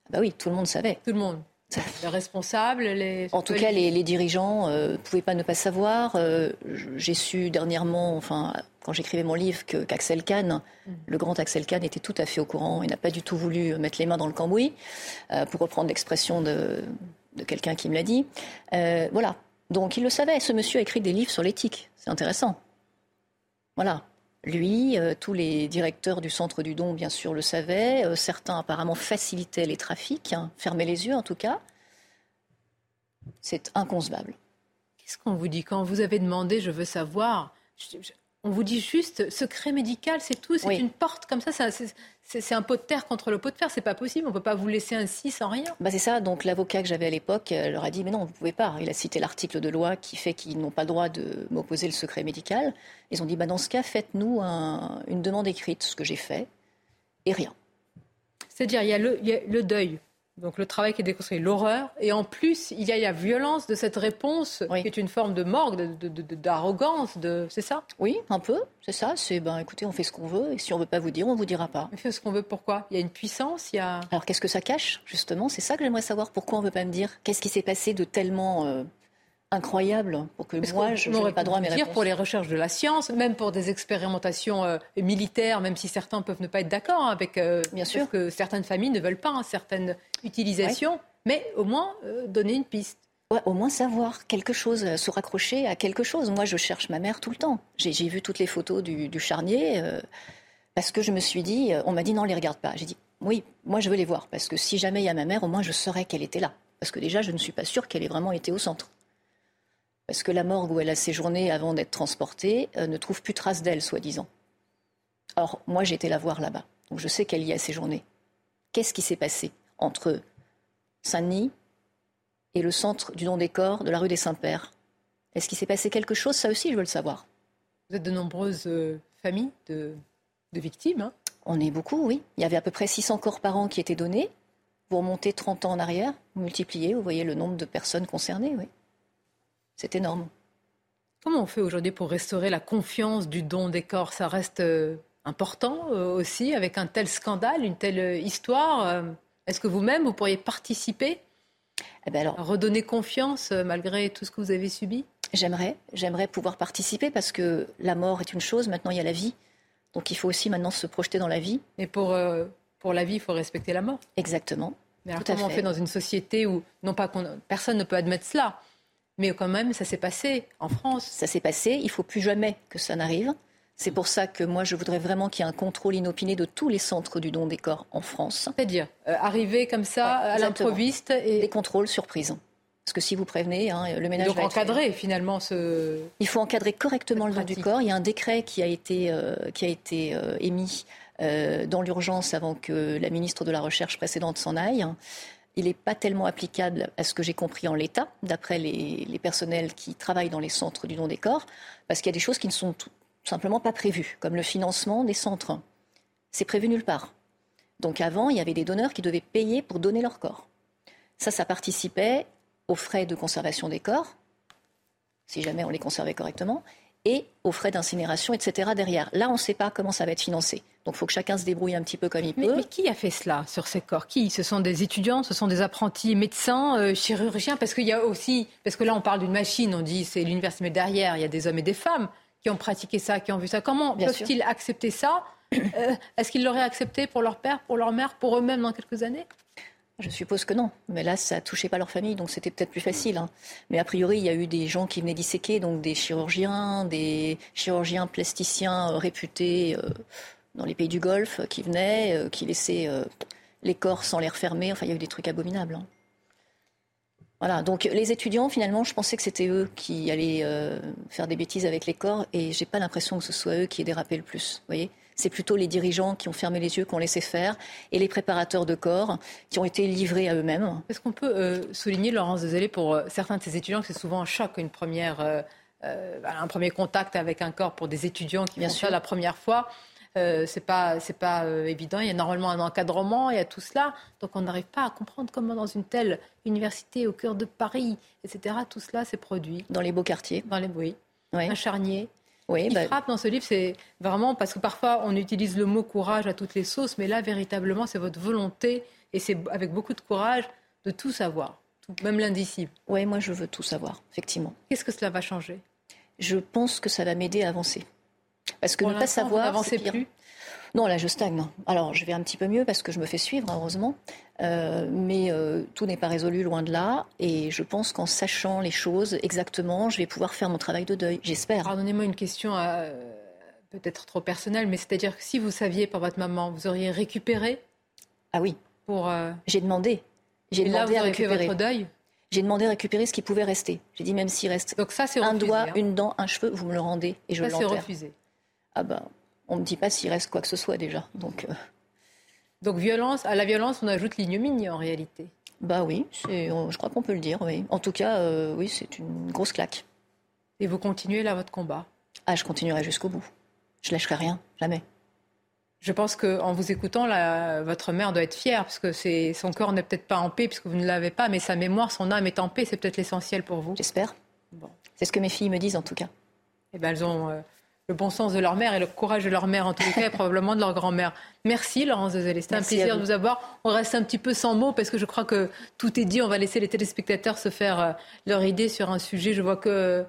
Ah bah oui, tout le monde savait. Tout le monde. Les responsables, les... En tout cas, les, les dirigeants ne pouvaient pas ne pas savoir. Euh, J'ai su dernièrement, enfin, quand j'écrivais mon livre, que- qu'Axel Kahn, le grand Axel Kahn, était tout à fait au courant et n'a pas du tout voulu mettre les mains dans le cambouis, euh, pour reprendre l'expression de, de quelqu'un qui me l'a dit. Euh, voilà. Donc il le savait. Ce monsieur a écrit des livres sur l'éthique. C'est intéressant. Voilà. Lui, euh, tous les directeurs du centre du don, bien sûr, le savaient. Euh, certains apparemment facilitaient les trafics, hein, fermaient les yeux en tout cas. C'est inconcevable. Qu'est-ce qu'on vous dit? Quand vous avez demandé Je veux savoir je- je- On vous dit juste secret médical, c'est tout. C'est Oui. une porte comme ça. ça- c'est- un pot de terre contre le pot de fer. C'est pas possible. On peut pas vous laisser ainsi sans rien. Bah c'est ça, donc l'avocat que j'avais à l'époque euh, leur a dit mais non, vous pouvez pas. Il a cité l'article de loi qui fait qu'ils n'ont pas le droit de m'opposer le secret médical. Ils ont dit bah dans ce cas, faites-nous un- une demande écrite, ce que j'ai fait, et rien. C'est-à-dire, il y a le deuil, donc le travail qui est déconstruit, l'horreur, et en plus, il y a la violence de cette réponse qui est une forme de morgue, de- de- de- d'arrogance, de, c'est ça? Oui, un peu, c'est ça. C'est ben écoutez, on fait ce qu'on veut, et si on veut pas vous dire, on vous dira pas. On fait ce qu'on veut, pourquoi? Il y a une puissance, il y a... Alors qu'est-ce que ça cache, justement C'est ça que j'aimerais savoir. Pourquoi on veut pas me dire? Qu'est-ce qui s'est passé de tellement euh, incroyable pour que Parce moi, je on n'ai aurait pas droit à mes dire réponses pour les recherches de la science, même pour des expérimentations euh, militaires, même si certains peuvent ne pas être d'accord hein, avec euh, Bien sûr. que certaines familles ne veulent pas hein, certaines utilisations, mais au moins euh, donner une piste. Ouais, au moins savoir quelque chose, euh, se raccrocher à quelque chose. Moi, je cherche ma mère tout le temps. J'ai j'ai vu toutes les photos du, du charnier parce que je me suis dit, on m'a dit non, les regarde pas. J'ai dit oui, moi je veux les voir parce que si jamais il y a ma mère, au moins je saurais qu'elle était là. Parce que déjà, je ne suis pas sûre qu'elle ait vraiment été au centre. Parce que la morgue où elle a séjourné avant d'être transportée euh, ne trouve plus trace d'elle, soi-disant. Or, moi, j'ai été la voir là-bas. Donc, je sais qu'elle y a séjourné. Qu'est-ce qui s'est passé entre Saint-Denis et le centre du don des corps de la rue des Saints-Pères Est-ce qu'il s'est passé quelque chose? Ça aussi, je veux le savoir. Vous êtes de nombreuses euh, familles de, de victimes. hein? On est beaucoup, oui. Il y avait à peu près 600 corps par an qui étaient donnés. Vous remontez 30 ans en arrière, vous multipliez, vous voyez le nombre de personnes concernées, oui. C'est énorme. Comment on fait aujourd'hui pour restaurer la confiance du don des corps? Ça reste euh, important euh, aussi avec un tel scandale, une telle euh, histoire. Est-ce que vous-même, vous pourriez participer? Eh ben alors, redonner confiance malgré tout ce que vous avez subi? J'aimerais, j'aimerais pouvoir participer parce que la mort est une chose, maintenant il y a la vie. Donc il faut aussi maintenant se projeter dans la vie. Et pour, euh, pour la vie, il faut respecter la mort. Exactement. Mais alors Tout comment on fait. fait dans une société où, non pas qu'on, personne ne peut admettre cela, mais quand même, ça s'est passé en France. Ça s'est passé, il faut plus jamais que ça n'arrive. C'est pour ça que moi, je voudrais vraiment qu'il y ait un contrôle inopiné de tous les centres du don des corps en France. C'est-à-dire, euh, arriver comme ça à l'improviste et... Des contrôles surprises. Parce que si vous prévenez, hein, le ménage donc va encadrer finalement ce. Il faut encadrer correctement le don du corps. Il y a un décret qui a été, euh, qui a été euh, émis dans l'urgence avant que la ministre de la Recherche précédente s'en aille. Il n'est pas tellement applicable à ce que j'ai compris en l'état, d'après les, personnels qui travaillent dans les centres du don des corps, parce qu'il y a des choses qui ne sont simplement pas prévu, comme le financement des centres. C'est prévu nulle part. Donc avant, il y avait des donneurs qui devaient payer pour donner leur corps. Ça, ça participait aux frais de conservation des corps, si jamais on les conservait correctement, et aux frais d'incinération, etc. derrière. Là, on ne sait pas comment ça va être financé. Donc il faut que chacun se débrouille un petit peu comme il peut. Mais qui a fait cela sur ces corps? Qui? Ce sont des étudiants, ce sont des apprentis médecins, euh, chirurgiens? Parce qu'il y a aussi, parce que là on parle d'une machine, on dit c'est l'université, mais derrière il y a des hommes et des femmes qui ont pratiqué ça, qui ont vu ça. Comment peuvent-ils accepter ça? Euh, Est-ce qu'ils l'auraient accepté pour leur père, pour leur mère, pour eux-mêmes dans quelques années? Je suppose que non. Mais là, ça touchait pas leur famille, donc c'était peut-être plus facile. Hein. Mais a priori, il y a eu des gens qui venaient disséquer, donc des chirurgiens, des chirurgiens plasticiens euh, réputés euh, dans les pays du Golfe, qui venaient, qui laissaient les corps sans les refermer. Enfin, il y a eu des trucs abominables. Hein. Voilà, donc les étudiants, finalement, je pensais que c'était eux qui allaient euh, faire des bêtises avec les corps, et j'ai pas l'impression que ce soit eux qui aient dérapé le plus. Vous voyez c'est plutôt les dirigeants qui ont fermé les yeux, qui ont laissé faire, et les préparateurs de corps qui ont été livrés à eux-mêmes. Est-ce qu'on peut euh, souligner, Laurence Dezélé, pour euh, certains de ces étudiants, que c'est souvent un choc, une première, un premier contact avec un corps pour des étudiants qui Bien font sûr. ça la première fois euh, c'est pas c'est pas euh, évident. Il y a normalement un encadrement, il y a tout cela. Donc on n'arrive pas à comprendre comment dans une telle université au cœur de Paris, etc. Tout cela s'est produit dans les beaux quartiers, dans les oui, un charnier. Oui, qui bah frappe dans ce livre, c'est vraiment parce que parfois on utilise le mot courage à toutes les sauces, mais là véritablement c'est votre volonté et c'est avec beaucoup de courage de tout savoir, même l'indicible. Oui, moi je veux tout savoir, effectivement. Qu'est-ce que cela va changer? Je pense que ça va m'aider à avancer. Parce que ne pas savoir. Vous plus? Non, là, je stagne. Alors, je vais un petit peu mieux parce que je me fais suivre, heureusement. Euh, mais euh, tout n'est pas résolu, loin de là. Et je pense qu'en sachant les choses exactement, je vais pouvoir faire mon travail de deuil. J'espère. Pardonnez-moi une question euh, peut-être trop personnelle, mais c'est-à-dire que si vous saviez par votre maman, vous auriez récupéré Ah oui. Pour. J'ai demandé. J'ai demandé là, vous à récupérer. Fait votre deuil j'ai demandé à récupérer ce qui pouvait rester. J'ai dit même s'il reste Donc ça, un doigt, hein. une dent, un cheveu, vous me le rendez et je l'enterre. Ça c'est refusé. Ah ben, on ne dit pas s'il reste quoi que ce soit déjà. Donc, euh... Donc violence, à la violence, on ajoute l'ignominie en réalité. Bah oui, je crois qu'on peut le dire. Oui. En tout cas, euh, oui, c'est une grosse claque. Et vous continuez là votre combat? Ah, je continuerai jusqu'au bout. Je lâcherai rien, jamais. Je pense qu'en vous écoutant, là, votre mère doit être fière, parce que son corps n'est peut-être pas en paix, puisque vous ne l'avez pas, mais sa mémoire, son âme est en paix. C'est peut-être l'essentiel pour vous. J'espère. Bon. C'est ce que mes filles me disent, en tout cas. Eh ben, elles ont euh, le bon sens de leur mère et le courage de leur mère, en tous les cas, et probablement de leur grand-mère. Merci, Laurence Dezélé. C'était un plaisir de vous avoir. On reste un petit peu sans mots, parce que je crois que tout est dit. On va laisser les téléspectateurs se faire euh, leur idée sur un sujet. Je vois que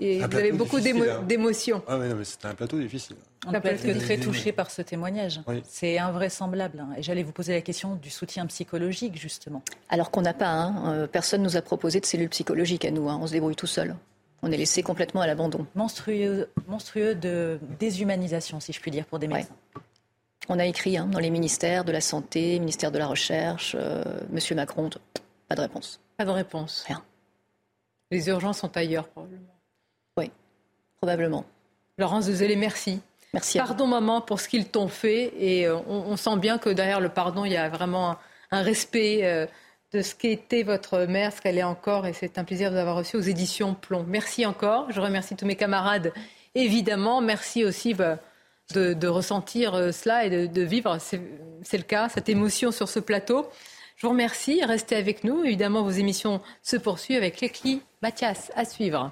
et vous avez beaucoup hein. d'émotions. Ah mais non, mais c'était un plateau difficile. On peut être très touché par ce témoignage. Oui. C'est invraisemblable. hein. Et j'allais vous poser la question du soutien psychologique, justement. Alors qu'on n'a pas, hein, euh, personne nous a proposé de cellules psychologiques à nous. hein. On se débrouille tout seul. On est laissé complètement à l'abandon. Monstrueux, monstrueux de déshumanisation, si je puis dire, pour des médecins. On a écrit hein, dans les ministères de la Santé, ministère de la Recherche, euh, Monsieur Macron, pas de réponse. Pas de réponse. Rien. Les urgences sont ailleurs, probablement. Oui, probablement. Laurence Dezélé, merci. Merci. Pardon, maman, pour ce qu'ils t'ont fait. Et euh, on, on, sent bien que derrière le pardon, il y a vraiment un, un respect euh, de ce qu'était votre mère, ce qu'elle est encore. Et c'est un plaisir de vous avoir reçu aux éditions Plomb. Merci encore. Je remercie tous mes camarades, évidemment. Merci aussi bah, de, ressentir euh, cela et de, vivre, c'est le cas, cette émotion sur ce plateau. Je vous remercie. Restez avec nous. Évidemment, vos émissions se poursuivent avec Lécli Mathias à suivre.